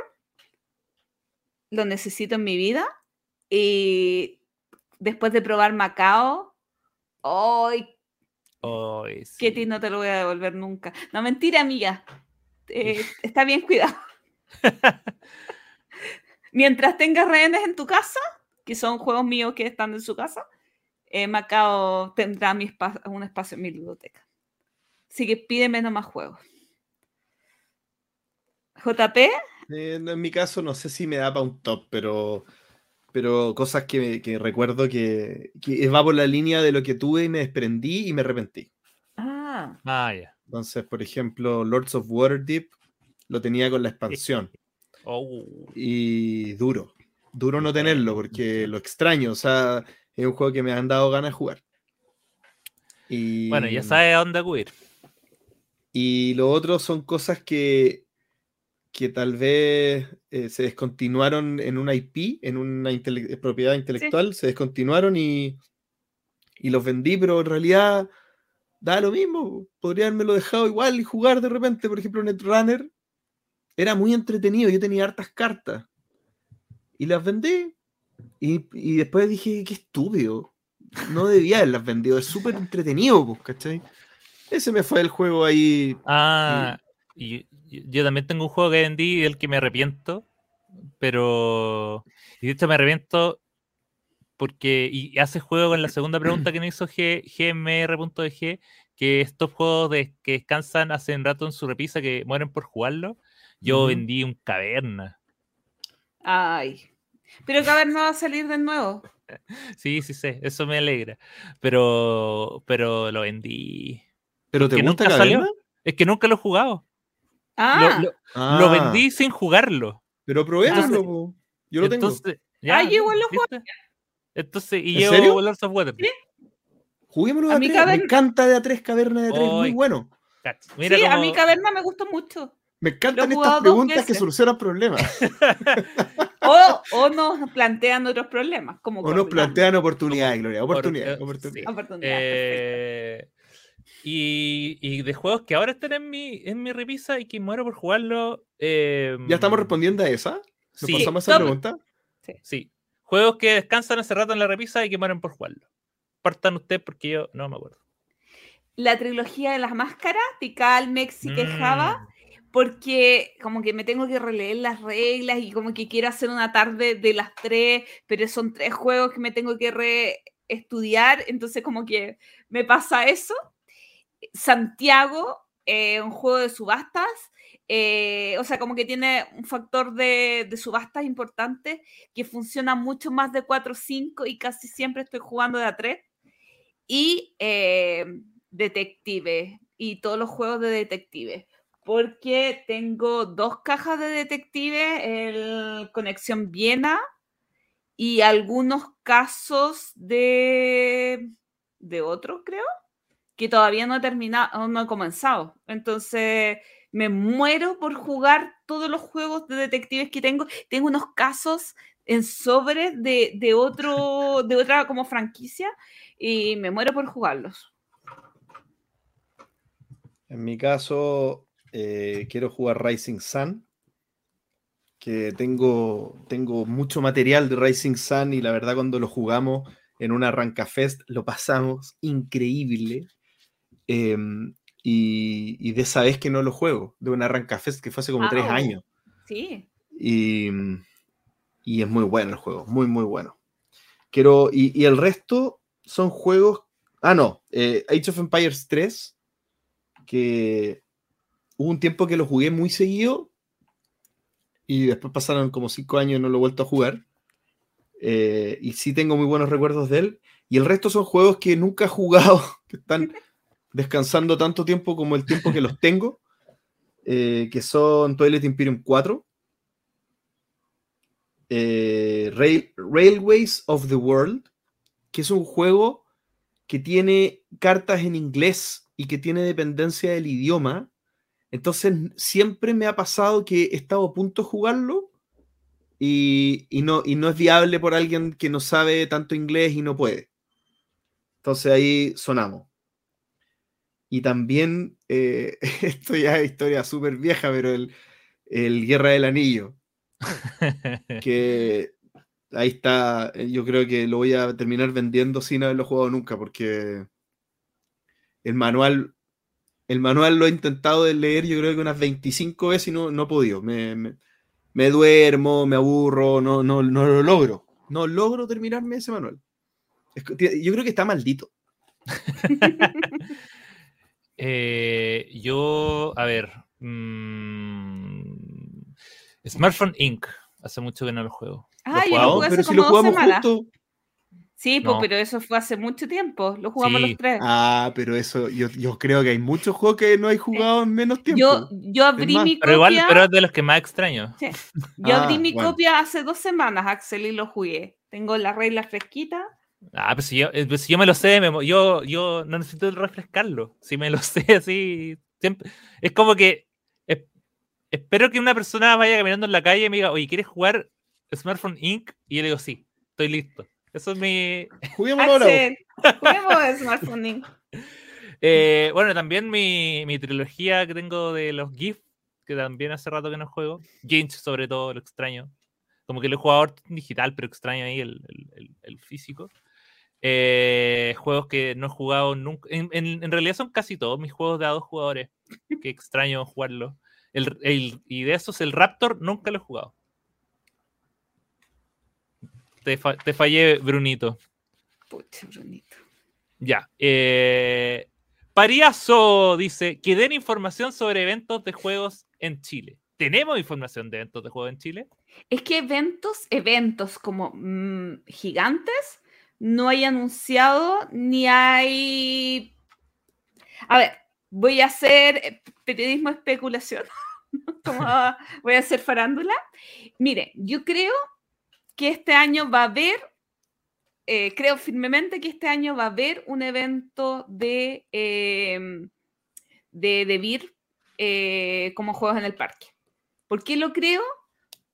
Lo necesito en mi vida. Y después de probar Macao. Ay, Que sí. ti no te lo voy a devolver nunca. No, mentira, amiga. Eh, está bien cuidado. Mientras tengas rehenes en tu casa, que son juegos míos que están en su casa, eh, Macao tendrá mi espa- un espacio en mi biblioteca. Así que pídeme nomás juegos. JP, Eh, no, en mi caso no sé si me da para un top, pero, pero cosas que, que recuerdo que, que va por la línea de lo que tuve y me desprendí y me arrepentí. ah, Ah, ya. Entonces, por ejemplo, Lords of Waterdeep lo tenía con la expansión Oh, y duro, duro no tenerlo porque lo extraño, o sea, es un juego que me han dado ganas de jugar. Y, Bueno, ya sabes a dónde acudir. Y lo otro son cosas que, que tal vez eh, se descontinuaron en una IP, en una intele- propiedad intelectual, se descontinuaron y, y los vendí, pero en realidad da lo mismo. Podría haberme dejado igual y jugar de repente. Por ejemplo, Netrunner era muy entretenido, yo tenía hartas cartas y las vendí. Y, y después dije, qué estúpido. No debía haberlas vendido, es súper entretenido, pues, ¿cachai? Ese me fue el juego ahí. Ah, y y- yo también tengo un juego que vendí del que me arrepiento, pero. Y de hecho me arrepiento porque. Y hace juego con la segunda pregunta que nos hizo G- gmr.dg, que estos juegos de, que descansan hace un rato en su repisa que mueren por jugarlo. Yo vendí un caverna. ay. Pero Caverna va a salir de nuevo. Sí, sí sé, eso me alegra. Pero, pero lo vendí. ¿Pero te que gusta nunca salió. Caverna? Es que nunca lo he jugado. Lo- Ah, lo, lo Ah, vendí sin jugarlo. Pero probémoslo, Entonces-. Yo lo tengo. Entonces, Ah, yo igual lo ¿viste? Entonces, y ¿En llevo serio? Lords of Water. Sí. Juguémoslo de a a mí tres. Me Caverna- encanta de a tres, caverna de a tres, muy Ay. bueno. Mira sí, a cómo- mí Caverna me gustó mucho. Me encantan estas preguntas que solucionan problemas. O, o nos plantean otros problemas, como O nos plantean oportunidades, Gloria. Por- Oportunidades, eh, oportunidades. sí. Oportunidades, Eh, y, y de juegos que ahora están en mi, en mi revisa y que muero por jugarlo. eh, ¿Ya estamos respondiendo a esa? ¿Nos Sí, pasamos a esa pregunta? Sí. Juegos que descansan hace rato en la revisa y que mueren por jugarlo. Partan ustedes porque yo no me acuerdo. La trilogía de las máscaras, Tikal, Mex y quejaba, Mm, porque como que me tengo que releer las reglas y como que quiero hacer una tarde de las tres, pero son tres juegos que me tengo que reestudiar, entonces como que me pasa eso. Santiago, eh, un juego de subastas, eh, o sea, como que tiene un factor de, de subastas importante que funciona mucho más de 4 o 5 y casi siempre estoy jugando de a 3. Y eh, detective y todos los juegos de detective. Porque tengo dos cajas de detective, el Conexión Viena y algunos casos de, de otros, creo, que todavía no he terminado, no he comenzado. Entonces, me muero por jugar todos los juegos de detectives que tengo. Tengo unos casos en sobre de, de otro, de otra como franquicia y me muero por jugarlos. En mi caso, eh, quiero jugar Rising Sun. Que tengo, tengo mucho material de Rising Sun y la verdad cuando lo jugamos en una Arranca Fest lo pasamos increíble. Em, y, y de esa vez que no lo juego, de una Arranca Fest que fue hace como tres Au. años. Sí. Y, y es muy bueno el juego, muy, muy bueno. Quiero, y, y el resto son juegos. Ah, no, eh, Age of Empires 3, que hubo un tiempo que lo jugué muy seguido y después pasaron como cinco años y no lo he vuelto a jugar. Eh, y sí tengo muy buenos recuerdos de él. Y el resto son juegos que nunca he jugado, que están descansando tanto tiempo como el tiempo que los tengo, eh, que son Toilet Imperium 4, eh, Rail- Railways of the World, que es un juego que tiene cartas en inglés y que tiene dependencia del idioma. Entonces siempre me ha pasado que he estado a punto de jugarlo y, y no, y no es viable por alguien que no sabe tanto inglés y no puede. Entonces ahí sonamos. Y también, eh, esto ya es historia súper vieja, pero el, el Guerra del Anillo, que ahí está, yo creo que lo voy a terminar vendiendo sin haberlo jugado nunca, porque el manual, el manual lo he intentado de leer yo creo que unas 25 veces y no, no he podido. Me, me- me duermo, me aburro, no, no, no lo logro. No logro terminarme ese manual. Es yo creo que está maldito. Eh, yo, a ver. mm, Smartphone Inc. Hace mucho que no lo juego. ¿Lo Ah, has yo lo jugué hace pero si como lo dos jugamos semanas. juntos. Sí, pues, No. pero eso fue hace mucho tiempo. Lo jugamos Sí. los tres. Ah, pero eso, yo, yo creo que hay muchos juegos que no hay jugado en menos tiempo. Yo, yo abrí mi Pero igual, copia. pero es de los que más extraño. Yo abrí Ah, mi bueno. copia hace dos semanas, Axel, y lo jugué. Tengo la regla fresquita. Ah, pues si yo, eh, pues si yo me lo sé, me yo, yo no necesito refrescarlo. Si me lo sé así, siempre. Es como que es- espero que una persona vaya caminando en la calle y me diga, oye, ¿quieres jugar Smartphone Inc? Y yo le digo, sí, estoy listo. Eso es mi. Juguemos ahora. Juguemos Smartphone. Eh, bueno, también mi, mi trilogía que tengo de los GIF, que también hace rato que no juego. Ginch, sobre todo, lo extraño. Como que lo he jugado digital, pero extraño ahí el, el- el- el físico. Eh, juegos que no he jugado nunca. En, en- en realidad son casi todos mis juegos de a dos jugadores. Que extraño jugarlo. El, el- y de esos, el Raptor nunca lo he jugado. Te, fa- te fallé, Brunito. Pucha, Brunito. Ya. Eh, Pariazo dice que den información sobre eventos de juegos en Chile. ¿Tenemos información de eventos de juegos en Chile? Es que eventos, eventos como mm, gigantes, no hay anunciado ni hay. A ver, voy a hacer eh, periodismo especulación. Como voy a hacer farándula. Mire, yo creo que este año va a haber, eh, creo firmemente que este año va a haber un evento de, eh, de, como juegos en el parque. ¿Por qué lo creo?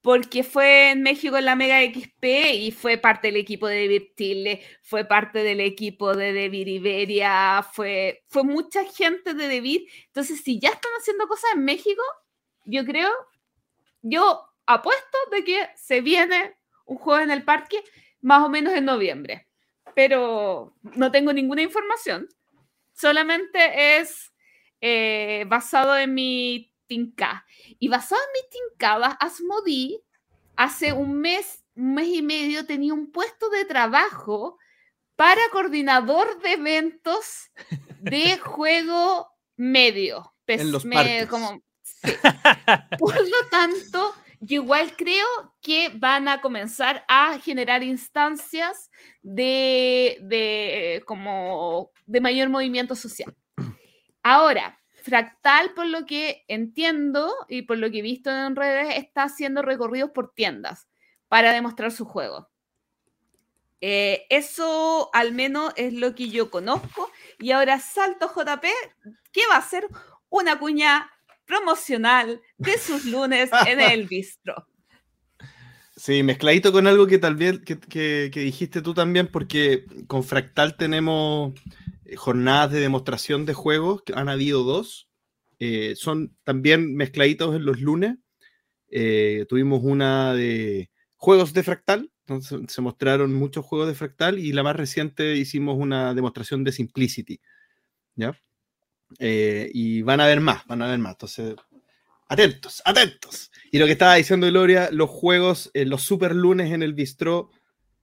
Porque fue en México en la Mega XP y fue parte del equipo de Devir Chile, fue parte del equipo de Devir Iberia, fue, fue mucha gente de Devir. Entonces, si ya están haciendo cosas en México, yo creo, yo apuesto de que se viene un juego en el parque más o menos en noviembre. Pero no tengo ninguna información. Solamente es eh, basado en mi tinca. Y basado en mis tincadas, Asmodee hace un mes, un mes y medio tenía un puesto de trabajo para coordinador de eventos de juego medio. Pes- En los me- como- sí. Por lo tanto, yo igual creo que van a comenzar a generar instancias de, de, como de mayor movimiento social. Ahora, Fractal, por lo que entiendo y por lo que he visto en redes, está haciendo recorridos por tiendas para demostrar su juego. Eh, eso al menos es lo que yo conozco. Y ahora salto JP, que va a ser una cuña promocional de sus lunes en el bistro. Sí, mezcladito con algo que tal vez que, que- que dijiste tú también, porque con Fractal tenemos eh, jornadas de demostración de juegos, que han habido dos. Eh, son también mezcladitos en los lunes. Eh, tuvimos una de juegos de Fractal, entonces se mostraron muchos juegos de Fractal y la más reciente hicimos una demostración de Simplicity. ¿Ya? Eh, y van a haber más, van a haber más. Entonces, atentos, atentos. Y lo que estaba diciendo Gloria, los juegos, eh, los super lunes en el bistró,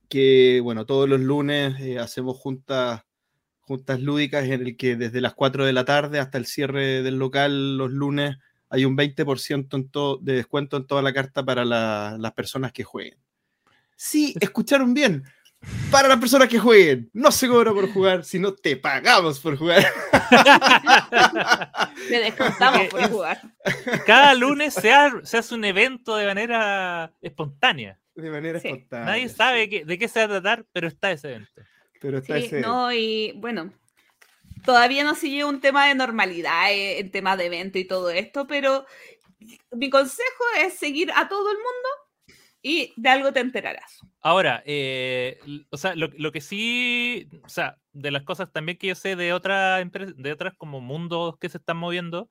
que bueno, todos los lunes eh, hacemos juntas, juntas lúdicas en el que desde las 4 de la tarde hasta el cierre del local los lunes hay un 20% en todo, de descuento en toda la carta para la- las personas que jueguen. Sí, escucharon bien. Para las personas que jueguen, no se cobra por jugar, sino te pagamos por jugar. Le descontamos por jugar. Cada lunes se, ha- se hace un evento de manera espontánea. De manera Sí. espontánea. Nadie sabe qué- de qué se va a tratar, pero está ese evento. Pero está Sí, ese- no, y bueno, todavía no sigue un tema de normalidad eh, en tema de evento y todo esto, pero mi consejo es seguir a todo el mundo y de algo te enterarás. Ahora, eh, o sea, lo, lo que sí, o sea, de las cosas también que yo sé de otras de otras como mundos que se están moviendo,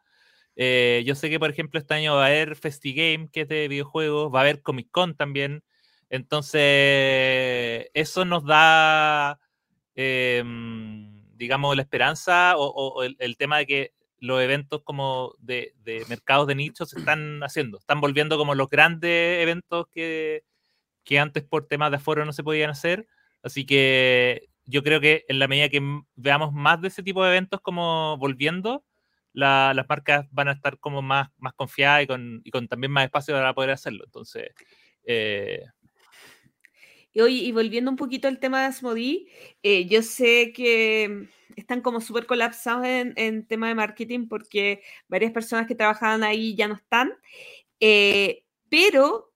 eh, yo sé que, por ejemplo, este año va a haber FestiGame, que es de videojuegos, va a haber Comic Con también. Entonces, eso nos da, em, digamos, la esperanza o, o- el tema de que los eventos como de, de mercados de nicho se están haciendo, están volviendo como los grandes eventos que, que antes por temas de aforo no se podían hacer. Así que yo creo que en la medida que veamos más de ese tipo de eventos como volviendo, la- las marcas van a estar como más, más confiadas y con, y con también más espacio para poder hacerlo. Entonces, eh, Y oye, y volviendo un poquito al tema de Asmodee, eh, yo sé que están como súper colapsados en, en tema de marketing porque varias personas que trabajaban ahí ya no están, eh, pero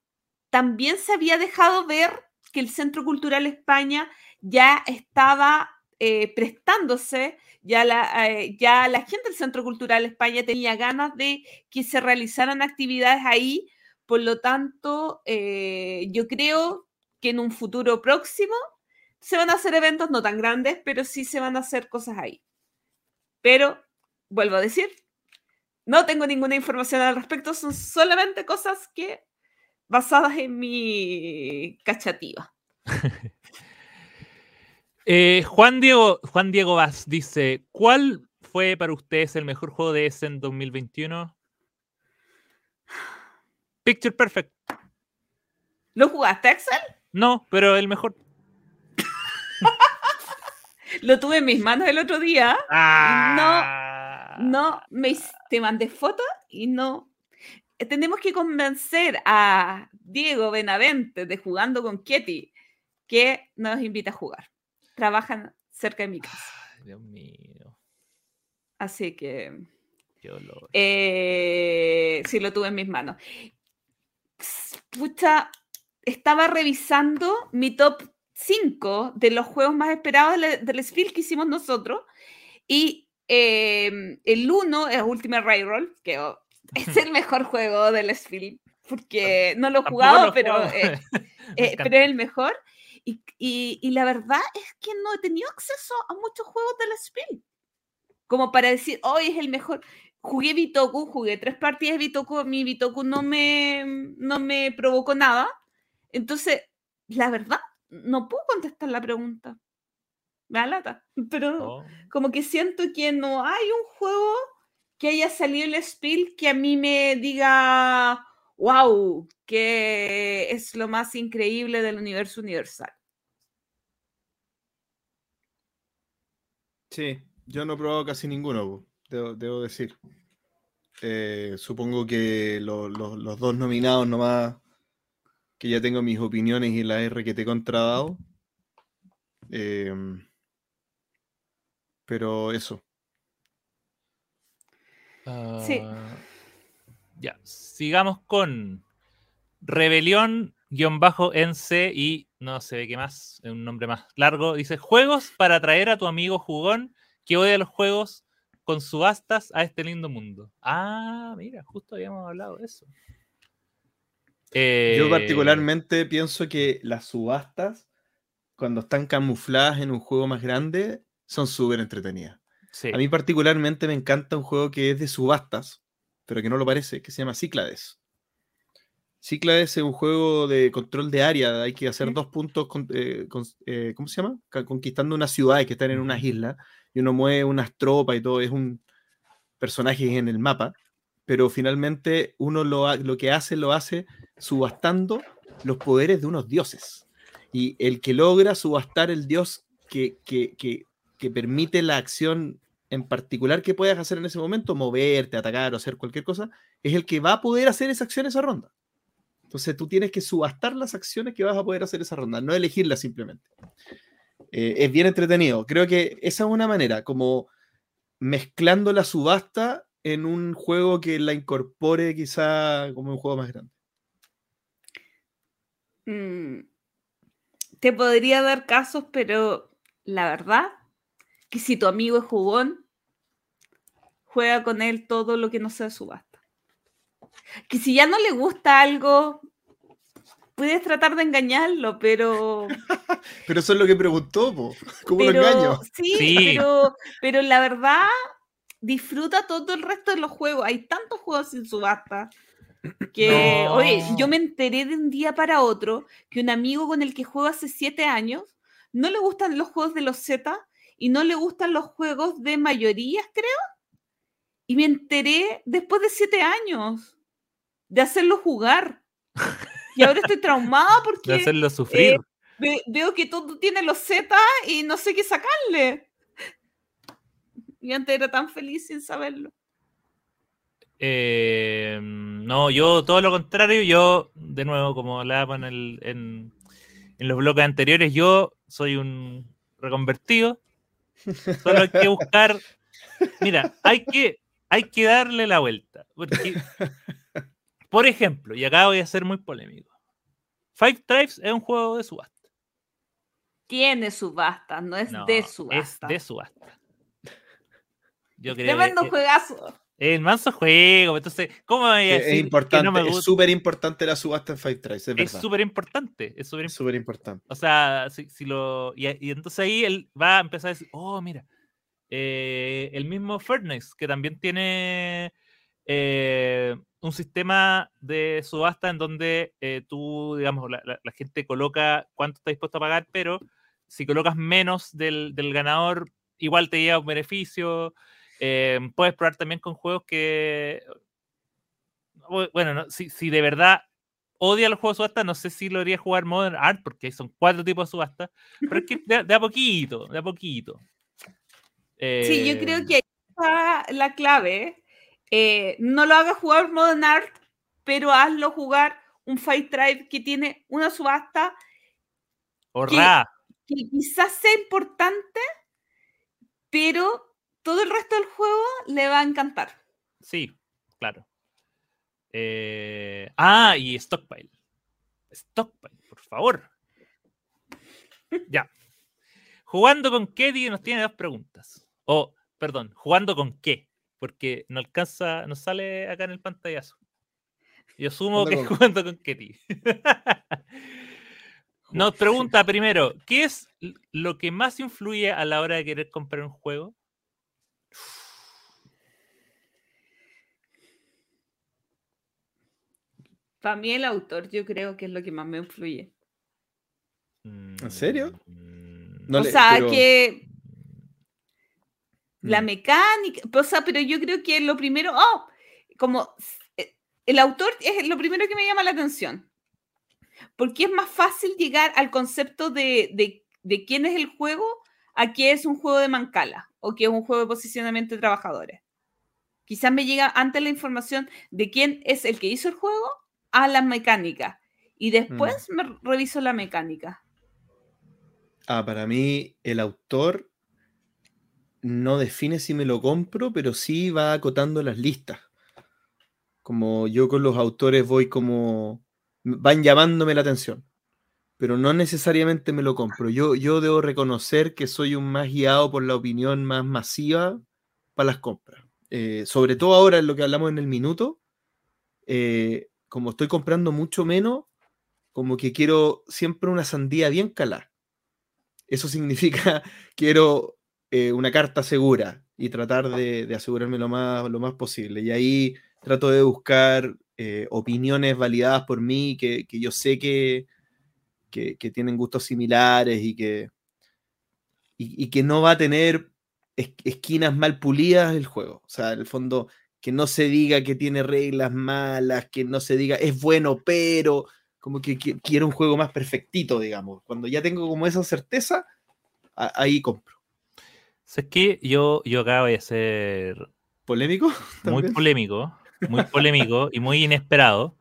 también se había dejado ver que el Centro Cultural España ya estaba eh, prestándose, ya la, eh, ya la gente del Centro Cultural España tenía ganas de que se realizaran actividades ahí, por lo tanto, yo creo que en un futuro próximo se van a hacer eventos no tan grandes, pero sí se van a hacer cosas ahí. Pero, vuelvo a decir, no tengo ninguna información al respecto, son solamente cosas que basadas en mi cachativa. eh, Juan Diego, Juan Diego Vaz dice: ¿Cuál fue para ustedes el mejor juego de ese en 2021? Picture Perfect. ¿Lo jugaste, Axel? No, pero el mejor. Lo tuve en mis manos el otro día. Ah. No, me, te mandé fotos y no. Tenemos que convencer a Diego Benavente de Jugando con Ketty que nos invita a jugar. Trabajan cerca de mi casa. Ay, Dios mío. Así que Qué dolor. eh, sí lo tuve en mis manos. Pucha, estaba revisando mi top 5 de los juegos más esperados del, del Spiel que hicimos nosotros. Y eh, el 1 es Ultimate Railroad, que oh, es el mejor juego del Spiel, porque no lo he jugado, lo pero, eh, eh, pero es el mejor. Y, y- y la verdad es que no he tenido acceso a muchos juegos del Spiel. Como para decir, hoy es el mejor. Jugué Bitoku, jugué tres partidas de Bitoku, mi Bitoku no me, no me provocó nada. Entonces, la verdad, no puedo contestar la pregunta. Me da lata. Pero Oh. como que siento que no hay un juego que haya salido en el Spiel que a mí me diga, wow, que es lo más increíble del universo universal. Sí, yo no he probado casi ninguno, debo, debo decir. Eh, supongo que lo- lo- los dos nominados nomás, que ya tengo mis opiniones y la R que te he contradado. Em, pero eso. Sí. Ah, Ya, sigamos con Rebelión-NC y no sé qué más, es un nombre más largo. Dice: Juegos para atraer a tu amigo jugón que odia los juegos con subastas a este lindo mundo. Ah, mira, justo habíamos hablado de eso. Yo Eh, particularmente pienso que las subastas, cuando están camufladas en un juego más grande, son súper entretenidas. sí. A mí particularmente me encanta un juego que es de subastas, pero que no lo parece, que se llama Cíclades. Cíclades es un juego de control de área, hay que hacer dos puntos, con- eh, con- eh, ¿cómo se llama? Conquistando unas ciudades que están en unas islas, y uno mueve unas tropas y todo, es un personaje en el mapa, pero finalmente uno lo, lo que hace, lo hace subastando los poderes de unos dioses. Y el que logra subastar el dios que, que, que, que permite la acción en particular que puedas hacer en ese momento, moverte, atacar o hacer cualquier cosa, es el que va a poder hacer esa acción esa ronda. Entonces tú tienes que subastar las acciones que vas a poder hacer esa ronda, no elegirlas simplemente. Eh, es bien entretenido. Creo que esa es una manera, como mezclando la subasta en un juego que la incorpore quizá como un juego más grande. Mm, te podría dar casos, pero la verdad que si tu amigo es jugón, juega con él todo lo que no sea subasta. Que si ya no le gusta algo, puedes tratar de engañarlo, pero. pero eso es lo que preguntó, po. ¿cómo lo engaño? Sí, Sí. Pero, pero la verdad, disfruta todo el resto de los juegos. Hay tantos juegos sin subasta. Que, No. oye, yo me enteré de un día para otro que un amigo con el que juego hace siete años no le gustan los juegos de los Z y no le gustan los juegos de mayorías, creo. Y me enteré después de siete años de hacerlo jugar. Y ahora estoy traumada De porque hacerlo sufrir. ve- veo que todo tiene los Z y no sé qué sacarle. Y antes era tan feliz sin saberlo. Eh, no, yo todo lo contrario, yo, de nuevo, como hablábamos en, el- en, en los bloques anteriores, yo soy un reconvertido. Solo hay que buscar. Mira, hay que, hay que darle la vuelta. Porque, por ejemplo, y acá voy a ser muy polémico. Five Tribes es un juego de subasta. Tiene subasta, no es No, de Es subasta. de subasta. Yo creo Tremendo que- juegazo. Es manso juego, entonces, ¿cómo voy a Es, que importante, no me es súper importante la subasta en Five Tries, es súper importante, es súper Es súper importante. O sea, si, si lo. Y, y entonces ahí él va a empezar a decir, oh, mira, eh, el mismo Furnace, que también tiene eh, un sistema de subasta en donde eh, tú, digamos, la, la- la gente coloca cuánto está dispuesto a pagar, pero si colocas menos del, del ganador, igual te lleva un beneficio. Eh, puedes probar también con juegos que. bu- Bueno, no, si, si de verdad odia los juegos de subasta, no sé si lo haría jugar Modern Art, porque son cuatro tipos de subasta, pero es que de, a- de a poquito, de a poquito. Sí, yo creo Eh, que ahí está la clave. Eh, no lo hagas jugar Modern Art, pero hazlo jugar un Fight Tribe que tiene una subasta Horra, que quizás sea importante, pero todo el resto del juego le va a encantar. sí, claro. Eh, ah, y Stockpile. Stockpile, por favor. Ya. Jugando con Keddy nos tiene dos preguntas. O, perdón, jugando con qué, porque no alcanza, no sale acá en el pantallazo. Yo asumo que es jugando con Ketty. Nos pregunta primero, ¿qué es lo que más influye a la hora de querer comprar un juego? Para mí el autor yo creo que es lo que más me influye. ¿En serio? Mm, No o le- sea, pero- que la Mm. mecánica, o sea, pero yo creo que lo primero, oh, como eh, el autor es lo primero que me llama la atención, porque es más fácil llegar al concepto de, de, de quién es el juego a que es un juego de mancala o que es un juego de posicionamiento de trabajadores. Quizás me llega antes la información de quién es el que hizo el juego a la mecánica y después me reviso la mecánica. Ah, para mí el autor no define si me lo compro, pero sí va acotando las listas. Como yo con los autores voy como... van llamándome la atención, pero no necesariamente me lo compro. Yo, yo debo reconocer que soy un más guiado por la opinión más masiva para las compras. Eh, sobre todo ahora en lo que hablamos en el minuto, eh, como estoy comprando mucho menos, como que quiero siempre una sandía bien calada. Eso significa quiero eh, una carta segura y tratar de, de asegurarme lo más, lo más posible. Y ahí trato de buscar opiniones validadas por mí, que, que yo sé que, que, que tienen gustos similares y que, y, y que no va a tener es- esquinas mal pulidas el juego. O sea, en el fondo, que no se diga que tiene reglas malas, que no se diga es bueno, pero como que, qui- quiero un juego más perfectito, digamos. Cuando ya tengo como esa certeza, a- ahí compro. ¿Sabes qué? Yo, yo acá voy a ser ¿Polémico? muy polémico, muy polémico y muy inesperado,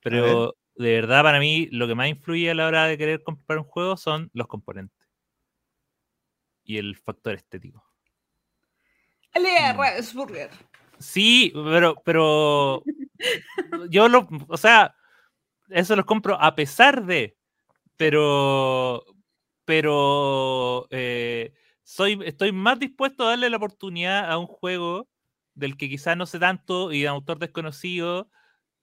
pero de verdad para mí lo que más influye a la hora de querer comprar un juego son los componentes y el factor estético. Mm. Ravensburger. Sí, pero, pero yo lo, o sea, eso los compro a pesar de, pero, pero eh, soy, estoy más dispuesto a darle la oportunidad a un juego del que quizás no sé tanto y de autor desconocido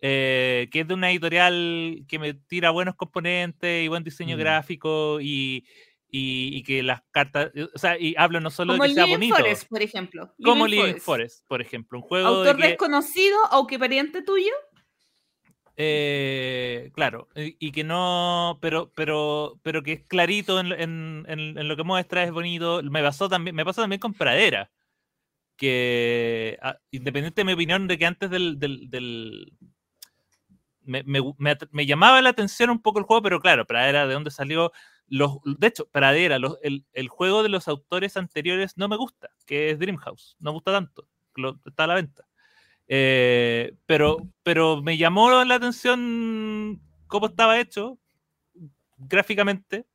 eh, que es de una editorial que me tira buenos componentes y buen diseño Mm. gráfico y, y- y que las cartas, eh, o sea, y hablo no solo Como de que sea Living bonito, Forest, por ejemplo. como Living Forest, por ejemplo, un juego Autor de que, desconocido, aunque pariente tuyo. eh, claro, y, y que no, pero, pero, pero que es clarito en, lo- en- en- en lo que muestra, es bonito. Me pasó también, me pasa también con Pradera, que ah, independiente de mi opinión de que antes del, del- del- me, me me llamaba la atención un poco el juego, pero claro, Pradera, de dónde salió. Los, de hecho, Pradera, los- el, el juego de los autores anteriores no me gusta, que es Dreamhouse. No me gusta tanto. lo- está a la venta. Eh, pero, pero me llamó la atención cómo estaba hecho gráficamente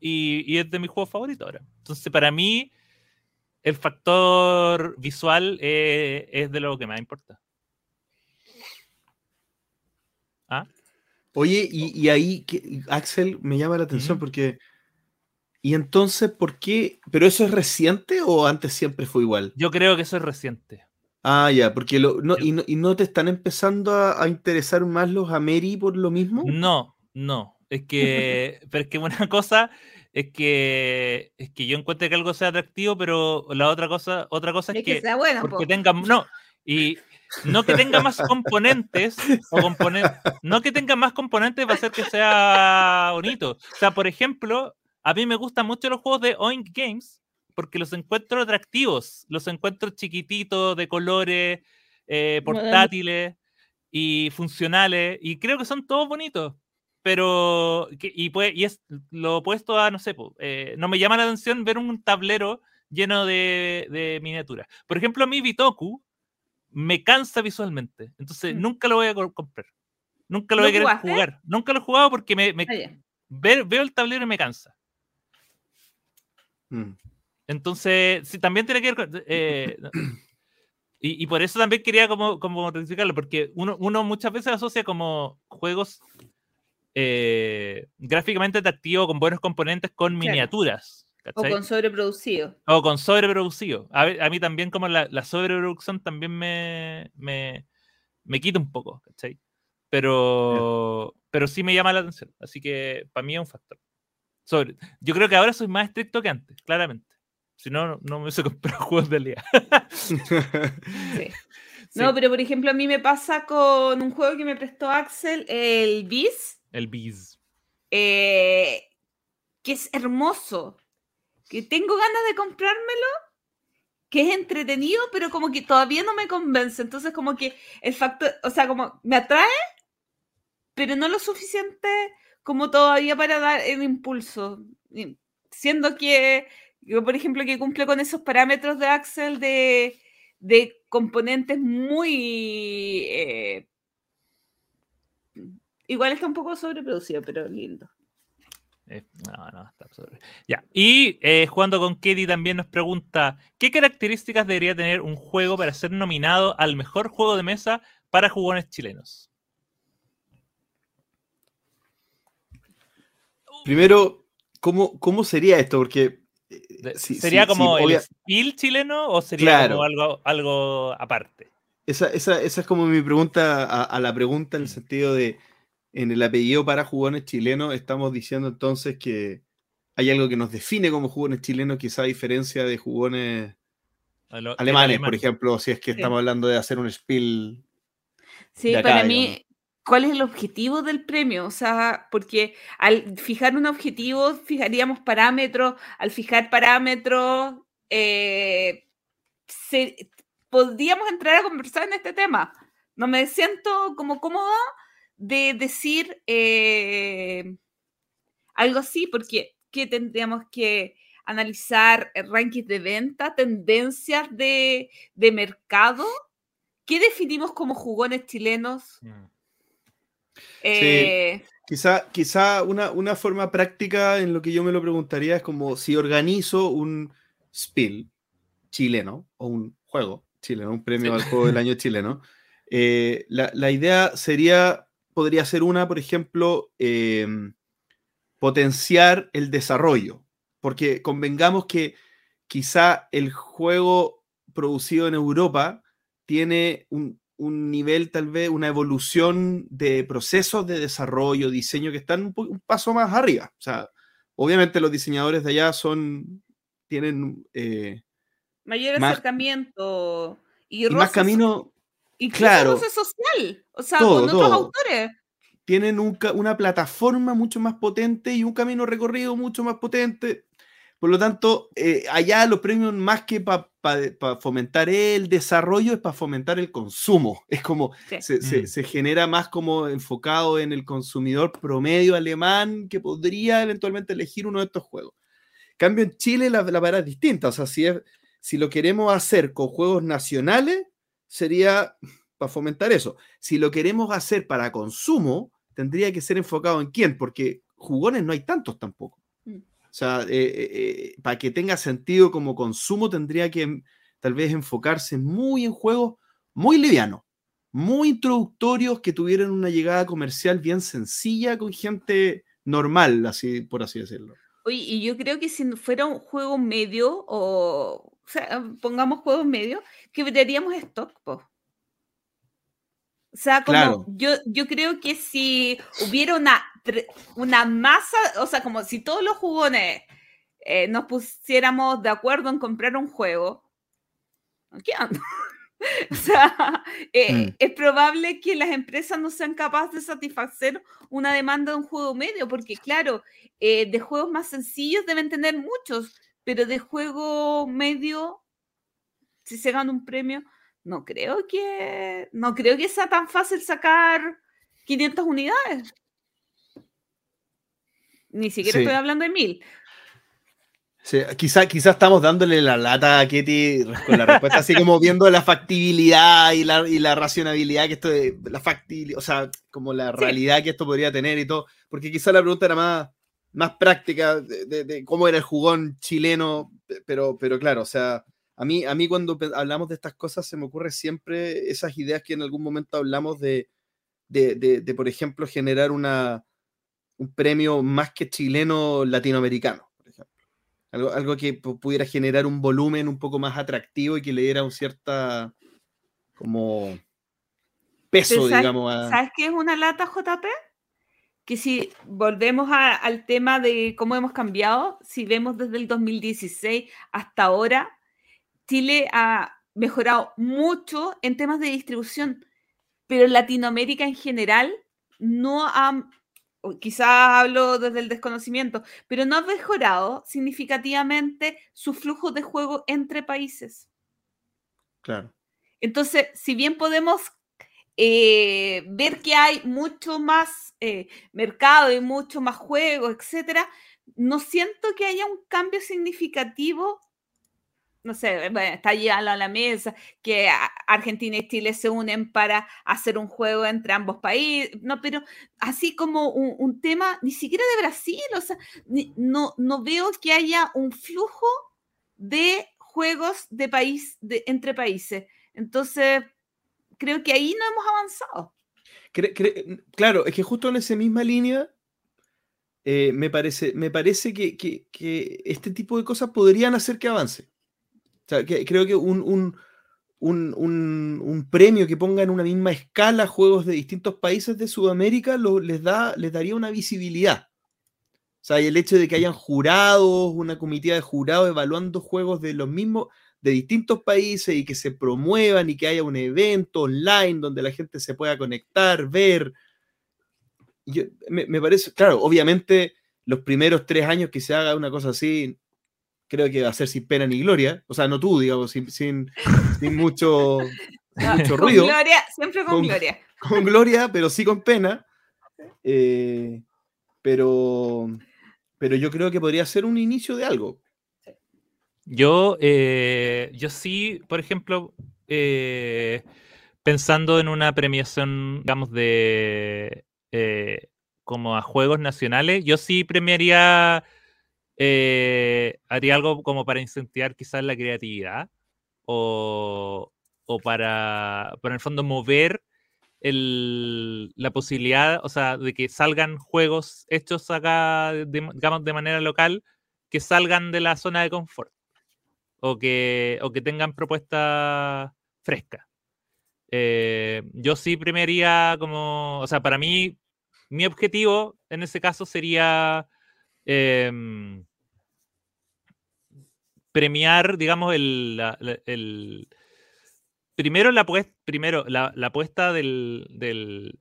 y, y es de mis juegos favoritos ahora. Entonces, para mí, el factor visual eh, es de lo que más importa. ¿Ah? Oye, y, y ahí, que- Axel, me llama la atención porque. ¿Y entonces por qué? ¿Pero eso es reciente o antes siempre fue igual? Yo creo que eso es reciente. Ah, ya, porque lo, no, y, no, y no te están empezando a, a interesar más los Ameri por lo mismo? No, no. Es que, pero es que una cosa es que es que yo encuentre que algo sea atractivo, pero la otra cosa, otra cosa es Es que que sea bueno. porque po. tenga no y no que tenga más componentes o componen- no que tenga más componentes va a hacer que sea bonito. O sea, por ejemplo, a mí me gustan mucho los juegos de Oink Games porque los encuentro atractivos, los encuentro chiquititos, de colores, eh, portátiles y funcionales y creo que son todos bonitos. Pero, y, pues, y es lo opuesto a, no sé, eh, no me llama la atención ver un tablero lleno de, de miniaturas. Por ejemplo, a mí Bitoku me cansa visualmente. Entonces, Mm. nunca lo voy a co- comprar. Nunca lo ¿Lo voy a querer jugaste? jugar. Nunca lo he jugado porque me, me- Ah, ver- veo el tablero y me cansa. Mm. Entonces, sí, también tiene que ver con... eh, y, y por eso también quería como, como rectificarlo, porque uno, uno muchas veces asocia como juegos eh, gráficamente atractivos con buenos componentes con Claro. miniaturas. O con sobreproducido. O con sobreproducido. A, mí también como la, la sobreproducción también me, me, me quita un poco, ¿cachai? Pero, pero sí me llama la atención. Así que para mí es un factor. Sobre, yo creo que ahora soy más estricto que antes, claramente. Si no, no- me hubiese comprado juegos de día. Sí. No, pero por ejemplo, a mí me pasa con un juego que me prestó Axel, el Bis, El Biz. eh, que es hermoso, que tengo ganas de comprármelo, que es entretenido, pero como que todavía no me convence. Entonces, como que el factor, o sea, como me atrae, pero no lo suficiente como todavía para dar el impulso. Siendo que, yo, por ejemplo, que cumple con esos parámetros de Axel de, de componentes muy... eh, igual está un poco sobreproducido, pero lindo. Eh, no, no, está sobre. Ya. Y eh, jugando con Katie también nos pregunta: ¿Qué características debería tener un juego para ser nominado al mejor juego de mesa para jugones chilenos? Primero, ¿cómo, ¿cómo sería esto? Porque. eh, sí, ¿Sería sí, como sí, el obvia- skill chileno o sería como algo, algo aparte? esa, esa, esa es como mi pregunta a, a la pregunta en el sentido de. En el apellido para jugones chilenos, estamos diciendo entonces que hay algo que nos define como jugones chilenos, quizá a diferencia de jugones lo- alemanes, por ejemplo, si es que Sí. estamos hablando de hacer un spiel. Sí, acá, para digamos. mí, ¿cuál es el objetivo del premio? O sea, porque al fijar un objetivo, fijaríamos parámetros, al fijar parámetros, eh, se- podríamos entrar a conversar en este tema. No me siento como cómoda de decir eh, algo así, porque ¿qué tendríamos que analizar eh, rankings de venta, tendencias de, de mercado? ¿Qué definimos como jugones chilenos? Mm. Eh, Quizá, quizá una, una forma práctica en lo que yo me lo preguntaría es como si organizo un spiel chileno o un juego chileno, un premio al juego del año chileno. eh, la, la idea sería, podría ser una, por ejemplo, em, potenciar el desarrollo, porque convengamos que quizá el juego producido en Europa tiene un, un nivel, tal vez, una evolución de procesos de desarrollo, diseño que están un, paso más arriba. O sea, obviamente los diseñadores de allá son, tienen eh, Mayor Más- acercamiento y, y más camino, Incluso claro. roce social, o sea, Todo, con otros todo. autores. tienen un una plataforma mucho más potente y un camino recorrido mucho más potente. Por lo tanto, eh, allá los premios más que para fomentar el desarrollo es para fomentar el consumo. Es como Sí. se, se- Mm. se genera más como enfocado en el consumidor promedio alemán que podría eventualmente elegir uno de estos juegos. En cambio, en Chile la, la vara es distinta. O sea, si, es, si lo queremos hacer con juegos nacionales, sería para fomentar eso. Si lo queremos hacer para consumo, tendría que ser enfocado en quién, porque jugones no hay tantos tampoco. Mm. O sea, eh, eh, eh, para que tenga sentido como consumo, tendría que tal vez enfocarse muy en juegos muy livianos, muy introductorios, que tuvieran una llegada comercial bien sencilla con gente normal, así por así decirlo. Oye, y yo creo que si fuera un juego medio, o, o sea, pongamos juegos medio, quebraríamos stock, po. O sea, como Claro. yo, yo creo que si hubiera una, una masa, o sea, como si todos los jugones eh, nos pusiéramos de acuerdo en comprar un juego, ¿qué ando? O sea, eh, Mm. es probable que las empresas no sean capaces de satisfacer una demanda de un juego medio, porque claro, eh, de juegos más sencillos deben tener muchos, pero de juego medio, si se gana un premio, no creo que, no creo que sea tan fácil sacar 500 unidades. Ni siquiera Sí. estoy hablando de mil. Sí, quizá, quizá estamos dándole la lata a Ketty con la respuesta, así como viendo la factibilidad y la, y la racionabilidad que esto de la factibilidad, o sea, como la Sí. realidad que esto podría tener y todo, porque quizá la pregunta era más, más práctica de, de- de cómo era el jugón chileno, pero, pero claro, o sea, a mí, a mí cuando hablamos de estas cosas se me ocurre siempre esas ideas que en algún momento hablamos de, de, por ejemplo, generar una, un premio más que chileno latinoamericano, por ejemplo. Algo, algo que pu- pudiera generar un volumen un poco más atractivo y que le diera un cierta como peso, Pero ¿sabes- digamos, a... ¿Sabes qué es una lata, JP? Que si volvemos a- al tema de cómo hemos cambiado, si vemos desde el 2016 hasta ahora, Chile ha mejorado mucho en temas de distribución, pero Latinoamérica en general no ha, quizás hablo desde el desconocimiento, pero no ha mejorado significativamente su flujo de juego entre países. Claro. Entonces, si bien podemos eh, ver que hay mucho más eh, mercado y mucho más juegos, etcétera, no siento que haya un cambio significativo. No sé, está llegando a la mesa que Argentina y Chile se unen para hacer un juego entre ambos países, no, pero así como un, tema, ni siquiera de Brasil, o sea, no, no veo que haya un flujo de juegos de país, entre países. Entonces, creo que ahí no hemos avanzado. Cre- cre- claro, es que justo en esa misma línea eh, me parece, me parece que, que- que este tipo de cosas podrían hacer que avance. O sea, que, creo que un, un- un- un- premio que ponga en una misma escala juegos de distintos países de Sudamérica lo- les, da, les daría una visibilidad. O sea, y el hecho de que hayan jurados, una comitiva de jurados evaluando juegos de los mismos, de distintos países y que se promuevan y que haya un evento online donde la gente se pueda conectar, ver. Yo- me, me parece, claro, obviamente los primeros tres años que se haga una cosa así, creo que va a ser sin pena ni gloria. O sea, no tú, digamos, sin, sin, sin mucho, Ah, mucho con ruido, gloria, siempre con, Con- gloria. con gloria, pero sí con pena. Eh, pero, pero yo creo que podría ser un inicio de algo. Yo, eh, yo sí, por ejemplo, eh, pensando en una premiación, digamos, de eh, como a juegos nacionales, yo sí premiaría, eh, haría algo como para incentivar quizás la creatividad o, o para, para en el fondo mover el- la posibilidad, o sea, de que salgan juegos hechos acá, de- digamos, de manera local, que salgan de la zona de confort o que, o que tengan propuestas frescas. Eh, yo sí premiaría como, o sea, para mí, mi objetivo en ese caso sería em, premiar, digamos, el, primero la primero la, la apuesta del, del,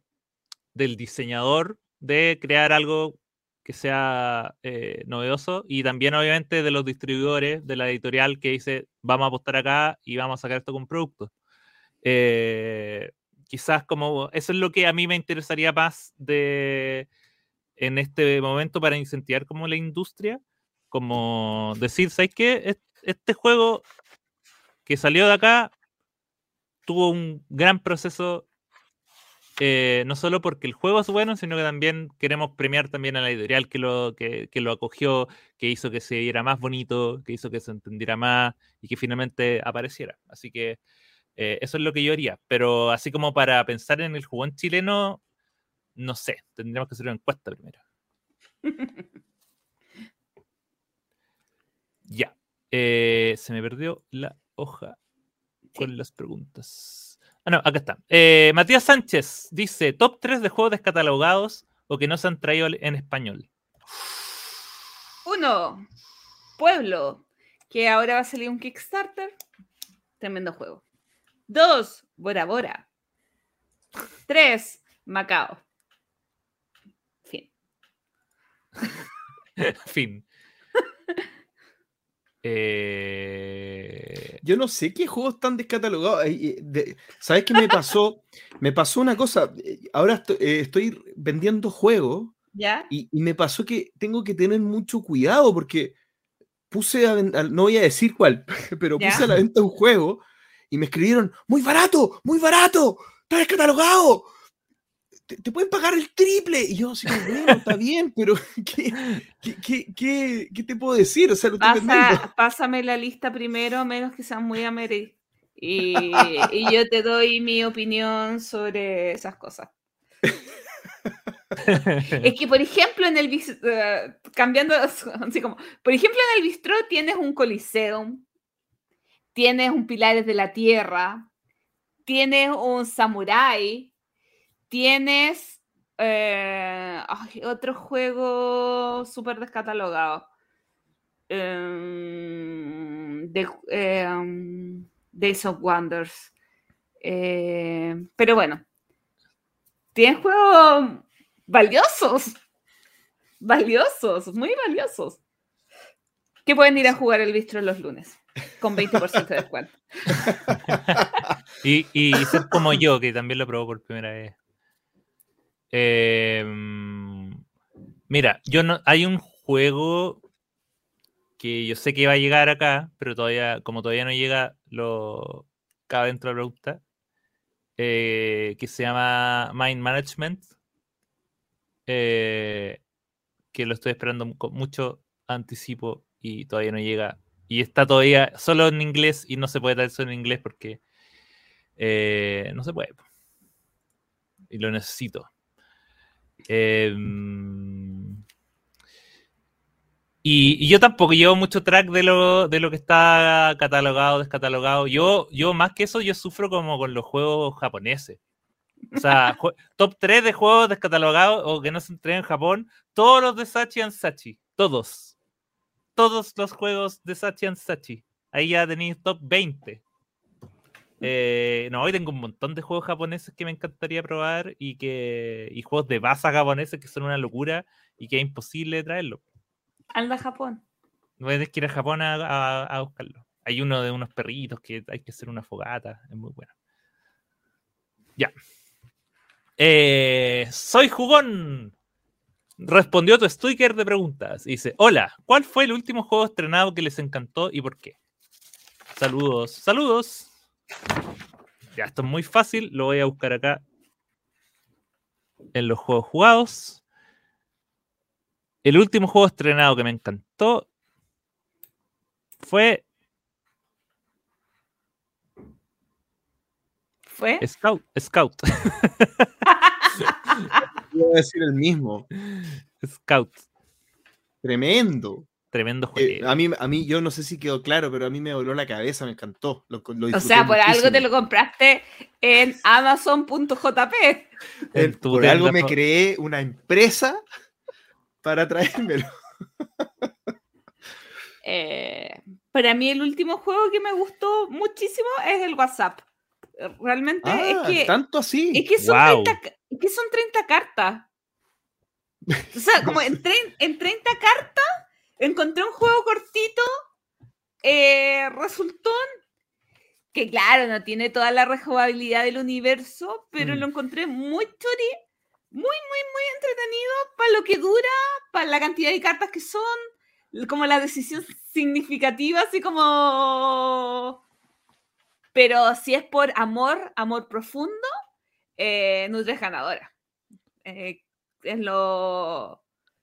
del diseñador de crear algo que sea eh, novedoso y también obviamente de los distribuidores de la editorial que dice vamos a apostar acá y vamos a sacar esto con productos. Eh, quizás como eso es lo que a mí me interesaría más de en este momento para incentivar como la industria, como decir, ¿sabes qué? Es- Este juego que salió de acá tuvo un gran proceso, eh, no solo porque el juego es bueno, sino que también queremos premiar también a la editorial que lo, que, que lo acogió, que hizo que se viera más bonito, que hizo que se entendiera más y que finalmente apareciera. Así que eh, eso es lo que yo haría. Pero así como para pensar en el jugón chileno, no sé, tendríamos que hacer una encuesta primero. Ya. Eh, se me perdió la hoja con las preguntas. Ah, no, acá está. Eh, Matías Sánchez dice: Top 3 de juegos descatalogados o que no se han traído en español. Uno, Pueblo, que ahora va a salir un Kickstarter. Tremendo juego. Dos, Bora Bora. Tres, Macao. Fin. fin. Eh, Yo no sé qué juegos están descatalogados. Eh, de- ¿Sabes qué me pasó? me pasó una cosa. eh, Ahora estoy, eh, estoy vendiendo juegos ¿Ya? y, y me pasó que tengo que tener mucho cuidado porque puse a al- no voy a decir cuál, pero ¿Ya? puse a la venta un juego y me escribieron, muy barato, muy barato, está descatalogado. Te, te pueden pagar el triple. Y yo como, bueno, está bien, pero ¿qué, qué, qué, qué- qué te puedo decir? O sea, lo. Pasa- pásame la lista primero, menos que sean muy ameri. Y, y yo te doy mi opinión sobre esas cosas. Es que, por ejemplo, en el eh, cambiando así como, por ejemplo, en el bistró tienes un coliseum, tienes un Pilares de la Tierra, tienes un Samurai, tienes eh, otro juego súper descatalogado. Em, de, em, Days of Wonders. Eh, pero bueno, tienes juegos valiosos. Valiosos, muy valiosos. Que pueden ir a jugar el bistro los lunes con 20% de descuento. y, y ser como yo, que también lo probó por primera vez. Eh, mira, yo no. Hay un juego que yo sé que va a llegar acá, pero todavía, como todavía no llega, lo cabe dentro de la pregunta. eh, que se llama Mind Management. eh, que lo estoy esperando con mucho anticipo y todavía no llega. Y está todavía solo en inglés y no se puede traer solo en inglés porque eh, no se puede. Y lo necesito. Em, y, y yo tampoco llevo mucho track de lo, de lo que está catalogado, descatalogado. Yo, yo más que eso, yo sufro como con los juegos japoneses. O sea, top 3 de juegos descatalogados o que no se entregan en Japón, todos los de Sachi and Sachi. Todos. Todos los juegos de Sachi and Sachi. Ahí ya tenéis top 20. Eh, no, hoy tengo un montón de juegos japoneses que me encantaría probar y que y juegos de base japoneses que son una locura y que es imposible traerlo. Anda a Japón. No tienes que ir a Japón a, a- a buscarlo. Hay uno de unos perritos que hay que hacer una fogata. Es muy bueno. Ya. Eh, soy jugón. Respondió tu sticker de preguntas. Dice: Hola, ¿cuál fue el último juego estrenado que les encantó y por qué? Saludos, saludos. Ya, esto es muy fácil. Lo voy a buscar acá en los juegos jugados. El último juego estrenado que me encantó fue ¿Fue? Scout. Scout. Iba a decir el mismo. Scout. Tremendo. Tremendo Eh, juego. a, mí, a mí, yo no sé si quedó claro, pero a mí me voló la cabeza, me encantó. Lo, lo O sea, por algo te lo compraste en Amazon.jp. Eh, por algo me creé una empresa para traérmelo. Eh, para mí el último juego que me gustó muchísimo es el WhatsApp. Realmente es Ah, que tanto así. Es que son, Guau. 30, ca- es que son 30 cartas. O sea, como en, en 30 cartas encontré un juego cortito, eh, resultón, que claro, no tiene toda la rejugabilidad del universo, pero Mm. lo encontré muy chori, muy, muy, muy entretenido para lo que dura, para la cantidad de cartas que son, como la decisión significativa, así como... Pero si es por amor, amor profundo, eh, Nutre es ganadora. Eh, es lo,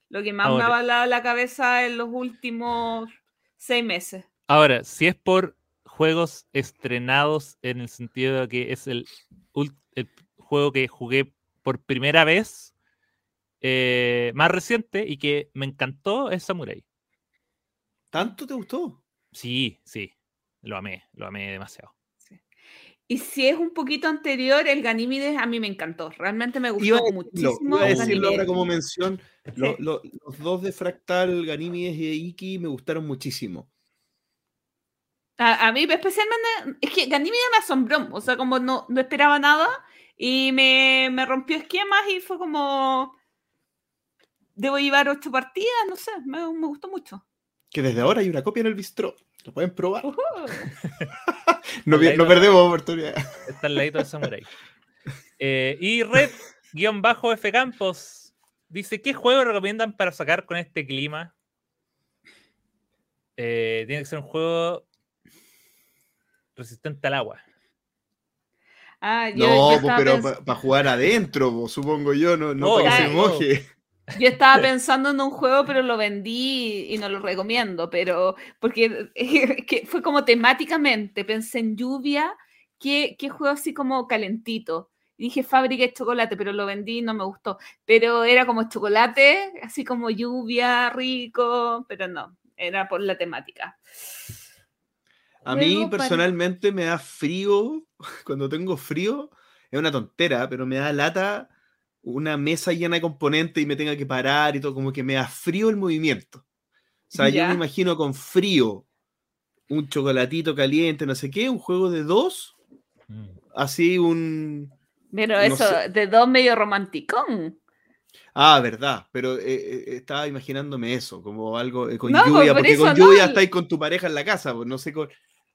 lo que más me ha balado la cabeza en los últimos seis meses. Ahora, si es por juegos estrenados en el sentido de que es el juego que jugué por primera vez, eh, más reciente y que me encantó, es Samurai. ¿Tanto te gustó? Sí, sí, lo amé, lo amé demasiado. Y si es un poquito anterior, el Ganímides a mí me encantó. Realmente me gustó Iba a decirlo, muchísimo. iba a decirlo ahora como mención. Lo- Sí. lo- los dos de Fractal, Ganímedes y Iki me gustaron muchísimo. A, a mí especialmente, es que Ganímedes me asombró, o sea, como no, no esperaba nada y me, me rompió esquemas y fue como, debo llevar ocho partidas, no sé, me, me gustó mucho. Que desde ahora hay una copia en el bistro. Lo pueden probar. No, perdemos oportunidad. Está al ladito de Samurai. Eh, y Red-F Campos dice: ¿Qué juego recomiendan para sacar con este clima? Eh, tiene que ser un juego resistente al agua. Ah, yo, No, yo estaba pero para jugar adentro, po, supongo yo, no, no Oh, para que se ya, moje. Yo estaba pensando en un juego, pero lo vendí y no lo recomiendo, pero porque que fue como temáticamente, pensé en lluvia, ¿qué, qué juego así como calentito? Y dije fábrica de chocolate, pero lo vendí y no me gustó. Pero era como chocolate, así como lluvia, rico, pero no, era por la temática. A mí Luego, para- personalmente me da frío, cuando tengo frío, es una tontera, pero me da lata una mesa llena de componentes y me tenga que parar y todo, como que me da frío el movimiento. O sea, yo me imagino con frío, un chocolatito caliente, no sé qué, un juego de dos, así un... Pero No eso, sé. de dos medio romanticón. Ah, verdad, pero eh, eh, estaba imaginándome eso, como algo eh, con No, pues, lluvia, por porque con no, lluvia estáis con tu pareja en la casa, pues no sé con,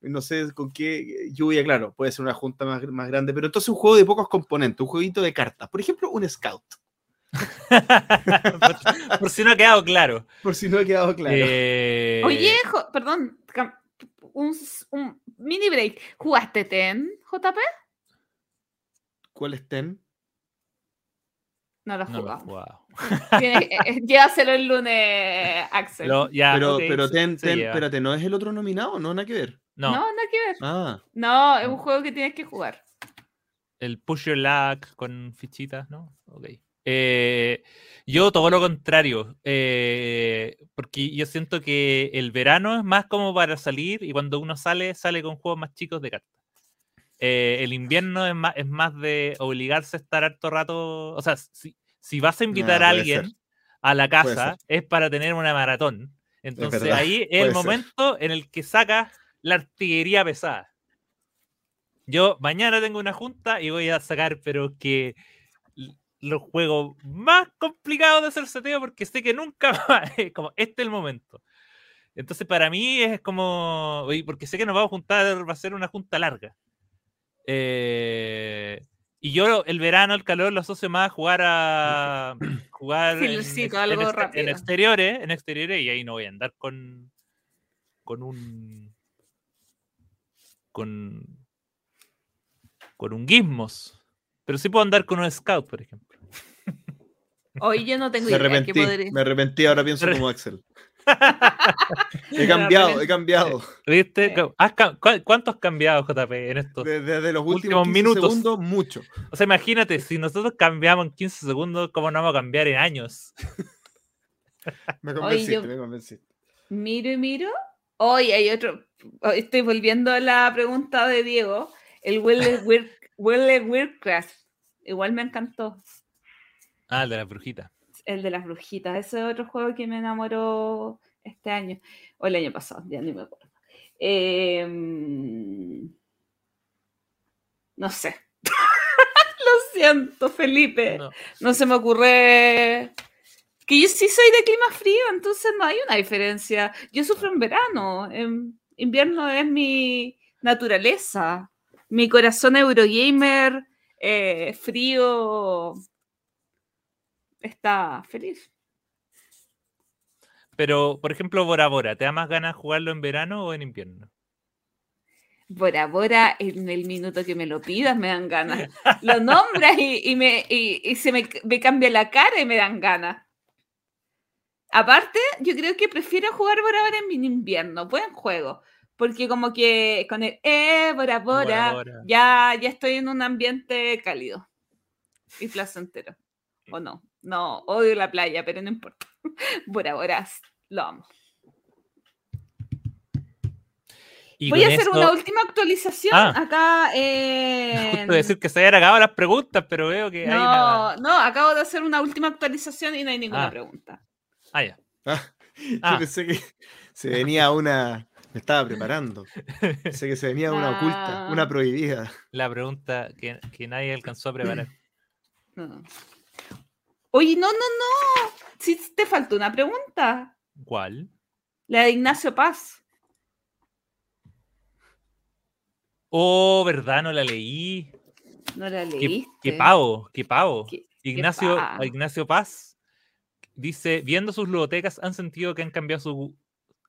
no sé con qué eh, lluvia, claro, puede ser una junta más, más grande, pero entonces un juego de pocos componentes, un jueguito de cartas, por ejemplo, un scout, por, por si no ha quedado claro. por si no ha quedado claro. Eh, Oye, jo- perdón, un, mini break. ¿Jugaste TEN, JP? ¿Cuál es Ten? No lo has no lo jugado. Tienes- eh, Llévaselo el lunes, Axel. Lo- ya, pero, pero Ten, Ten, espérate, ¿no es el otro nominado? No, nada que ver. No. No, nada que ver. Ah, No, es un juego que tienes que jugar. el Push Your Luck con fichitas, ¿no? Ok. Eh, yo todo lo contrario, eh, porque yo siento que el verano es más como para salir y cuando uno sale, sale con juegos más chicos de cartas. Eh, el invierno es más, es más de obligarse a estar harto rato, o sea, si, si vas a invitar Ah, a alguien ser. a la casa, es para tener una maratón. Entonces verdad, ahí es el ser. momento en el que sacas la artillería pesada. Yo mañana tengo una junta y voy a sacar, pero que los juegos más complicados de hacer seteo porque sé que nunca va, es como este es el momento. Entonces para mí es como, porque sé que nos vamos a juntar, va a ser una junta larga. Eh, y yo el verano, el calor lo asocio más a jugar a jugar Sí, en, sí, algo en en exteriores, en exteriores y ahí no voy a andar con con un con con un gizmos, pero sí puedo andar con un scout, por ejemplo. Hoy yo no tengo me idea. ¿qué arrepentí, podría- me arrepentí, ahora pienso como Axel. He cambiado, he cambiado. ¿Viste? Sí. ¿Has ca- cu- ¿Cuánto has cambiado, JP, en esto? Desde, desde los Últimos últimos 15 minutos. segundos, mucho. O sea, imagínate, si nosotros cambiamos en 15 segundos, ¿cómo no vamos a cambiar en años? Me convenciste, yo- me convenciste. Miro y miro. Hoy hay otro. Hoy Estoy volviendo a la pregunta de Diego. El Wille Weirdcraft. Igual me encantó. Ah, el de la brujita. El de las brujitas. Ese es otro juego que me enamoró este año. O el año pasado, ya ni me acuerdo. Em, no sé. Lo siento, Felipe. No. No se me ocurre. Que yo sí soy de clima frío, entonces no hay una diferencia. Yo sufro en verano. En invierno es mi naturaleza. Mi corazón Eurogamer eh, frío está feliz. Pero, por ejemplo, Bora Bora, ¿te da más ganas jugarlo en verano o en invierno? Bora Bora, en el minuto que me lo pidas me dan ganas. Lo nombras y, y me, y- y se me, me cambia la cara y me dan ganas. Aparte, yo creo que prefiero jugar Bora Bora en invierno. Buen juego. Porque como que con el eh, Bora Bora, Bora Bora. Ya, ya estoy en un ambiente cálido y placentero. O no. No, odio la playa, pero no importa. Bora Bora, lo amo. Y Voy a hacer una última actualización Ah. acá. Justo decir que se habían acabado las preguntas, pero veo que hay. No, no, acabo de hacer una última actualización y no hay ninguna Ah. pregunta. Ah, ya. Ah, yo Ah. pensé que se venía una. Me estaba preparando. Pensé que se venía una oculta, Ah. una prohibida. La pregunta que, que nadie alcanzó a preparar. No. Oye, no, no, no. Sí, te faltó una pregunta. ¿Cuál? La de Ignacio Paz. Oh, ¿verdad? No la leí. No la Qué, leíste. qué pavo, qué pavo. Qué- Ignacio, pavo. Ignacio Paz dice, viendo sus ludotecas, ¿han sentido que han cambiado su...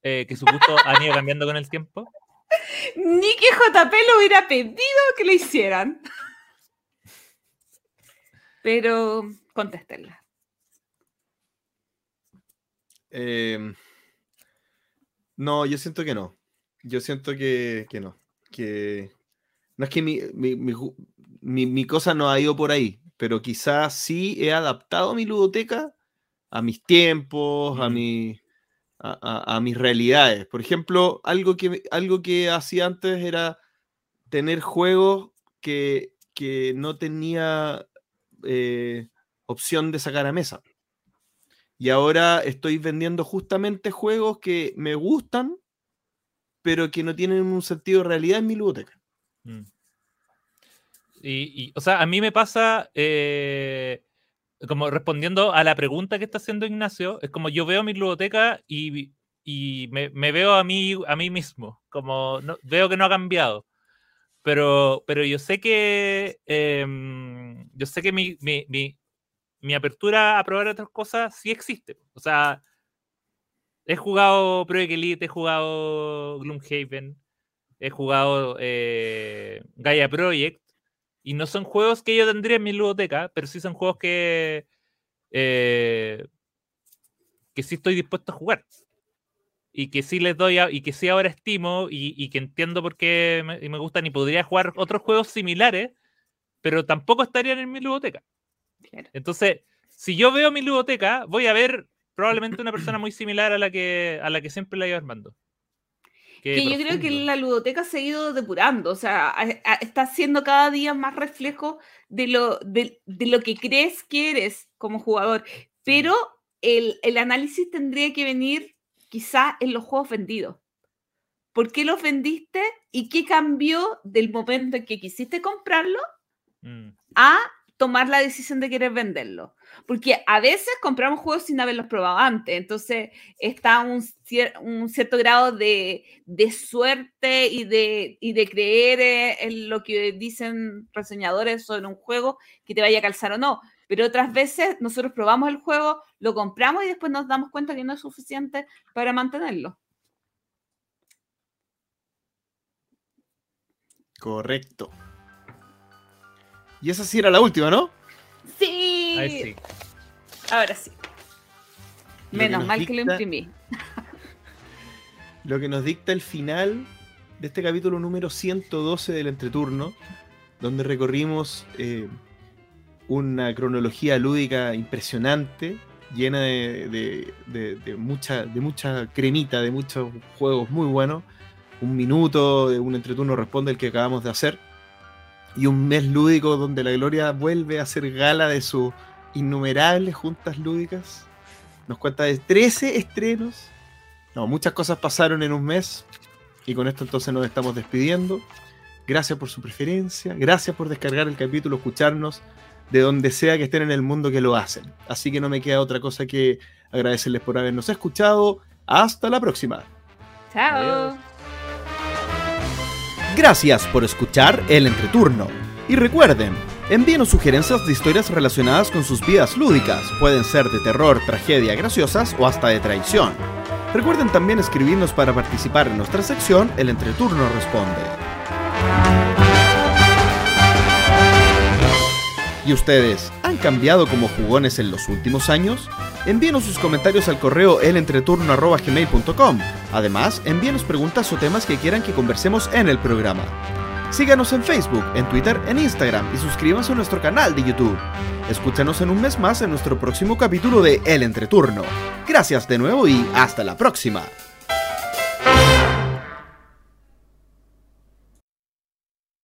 eh, que su gusto han ido cambiando con el tiempo? Ni que JP lo hubiera pedido que lo hicieran. Pero contéstenla. Eh, no, yo siento que no. Yo siento que, que no. Que no es que mi, mi, mi- mi cosa no ha ido por ahí, pero quizás sí he adaptado mi ludoteca a mis tiempos, a, mi, a, a- a mis realidades. Por ejemplo, algo que, algo que hacía antes era tener juegos que, que no tenía eh, opción de sacar a mesa. Y ahora estoy vendiendo justamente juegos que me gustan, pero que no tienen un sentido de realidad en mi biblioteca. Mm. Y, y, o sea, a mí me pasa, eh, como respondiendo a la pregunta que está haciendo Ignacio, es como yo veo mi biblioteca y, y me, me veo a mí, a mí mismo, como no- veo que no ha cambiado. Pero, pero yo sé que em, yo sé que mi, mi, mi, mi apertura a probar otras cosas sí existe. O sea, he jugado Project Elite, he jugado Gloomhaven, he jugado eh, Gaia Project, y no son juegos que yo tendría en mi biblioteca, pero sí son juegos que, eh, que sí estoy dispuesto a jugar. Y que sí les doy, a- y que sí ahora estimo, y, y que entiendo por qué me, gustan, y podría jugar otros juegos similares, pero tampoco estarían en mi biblioteca. Entonces, si yo veo mi biblioteca, voy a ver probablemente una persona muy similar a la que, a la que siempre la iba armando. Qué Que yo creo que la ludoteca se ha ido depurando, o sea, a- a- está siendo cada día más reflejo de lo, de, de lo que crees que eres como jugador. Pero el, el análisis tendría que venir quizá en los juegos vendidos. ¿Por qué los vendiste y qué cambió del momento en que quisiste comprarlo Mm, a tomar la decisión de querer venderlo. Porque a veces compramos juegos sin haberlos probado antes, entonces está un, cier- un cierto grado de, suerte y de, y de creer eh, en lo que dicen reseñadores sobre un juego que te vaya a calzar o no. Pero otras veces nosotros probamos el juego, lo compramos y después nos damos cuenta que no es suficiente para mantenerlo. Correcto. Y esa sí era la última, ¿no? Sí, ahí sí. ahora sí. Lo que Menos nos mal que lo dicta- imprimí. Lo que nos dicta el final de este capítulo número 112 del entreturno, donde recorrimos eh, una cronología lúdica impresionante llena de, de- de- de mucha, de mucha cremita, de muchos juegos muy buenos. Un minuto de un entreturno responde el que acabamos de hacer. Y un mes lúdico donde la Gloria vuelve a hacer gala de sus innumerables juntas lúdicas. Nos cuenta de 13 estrenos. No, muchas cosas pasaron en un mes. Y con esto entonces nos estamos despidiendo. Gracias por su preferencia. Gracias por descargar el capítulo, escucharnos de donde sea que estén en el mundo que lo hacen. Así que no me queda otra cosa que agradecerles por habernos escuchado. Hasta la próxima. Chao. Adiós. Gracias por escuchar el entreturno. Y recuerden, envíenos sugerencias de historias relacionadas con sus vidas lúdicas. Pueden ser de terror, tragedia, graciosas o hasta de traición. Recuerden también escribirnos para participar en nuestra sección El entreturno responde. ¿Y ustedes han cambiado como jugones en los últimos años? Envíenos sus comentarios al correo elentreturno.gmail.com. Además, envíenos preguntas o temas que quieran que conversemos en el programa. Síganos en Facebook, en Twitter, en Instagram y suscríbanse a nuestro canal de YouTube. Escúchanos en un mes más en nuestro próximo capítulo de El Entreturno. Gracias de nuevo y hasta la próxima.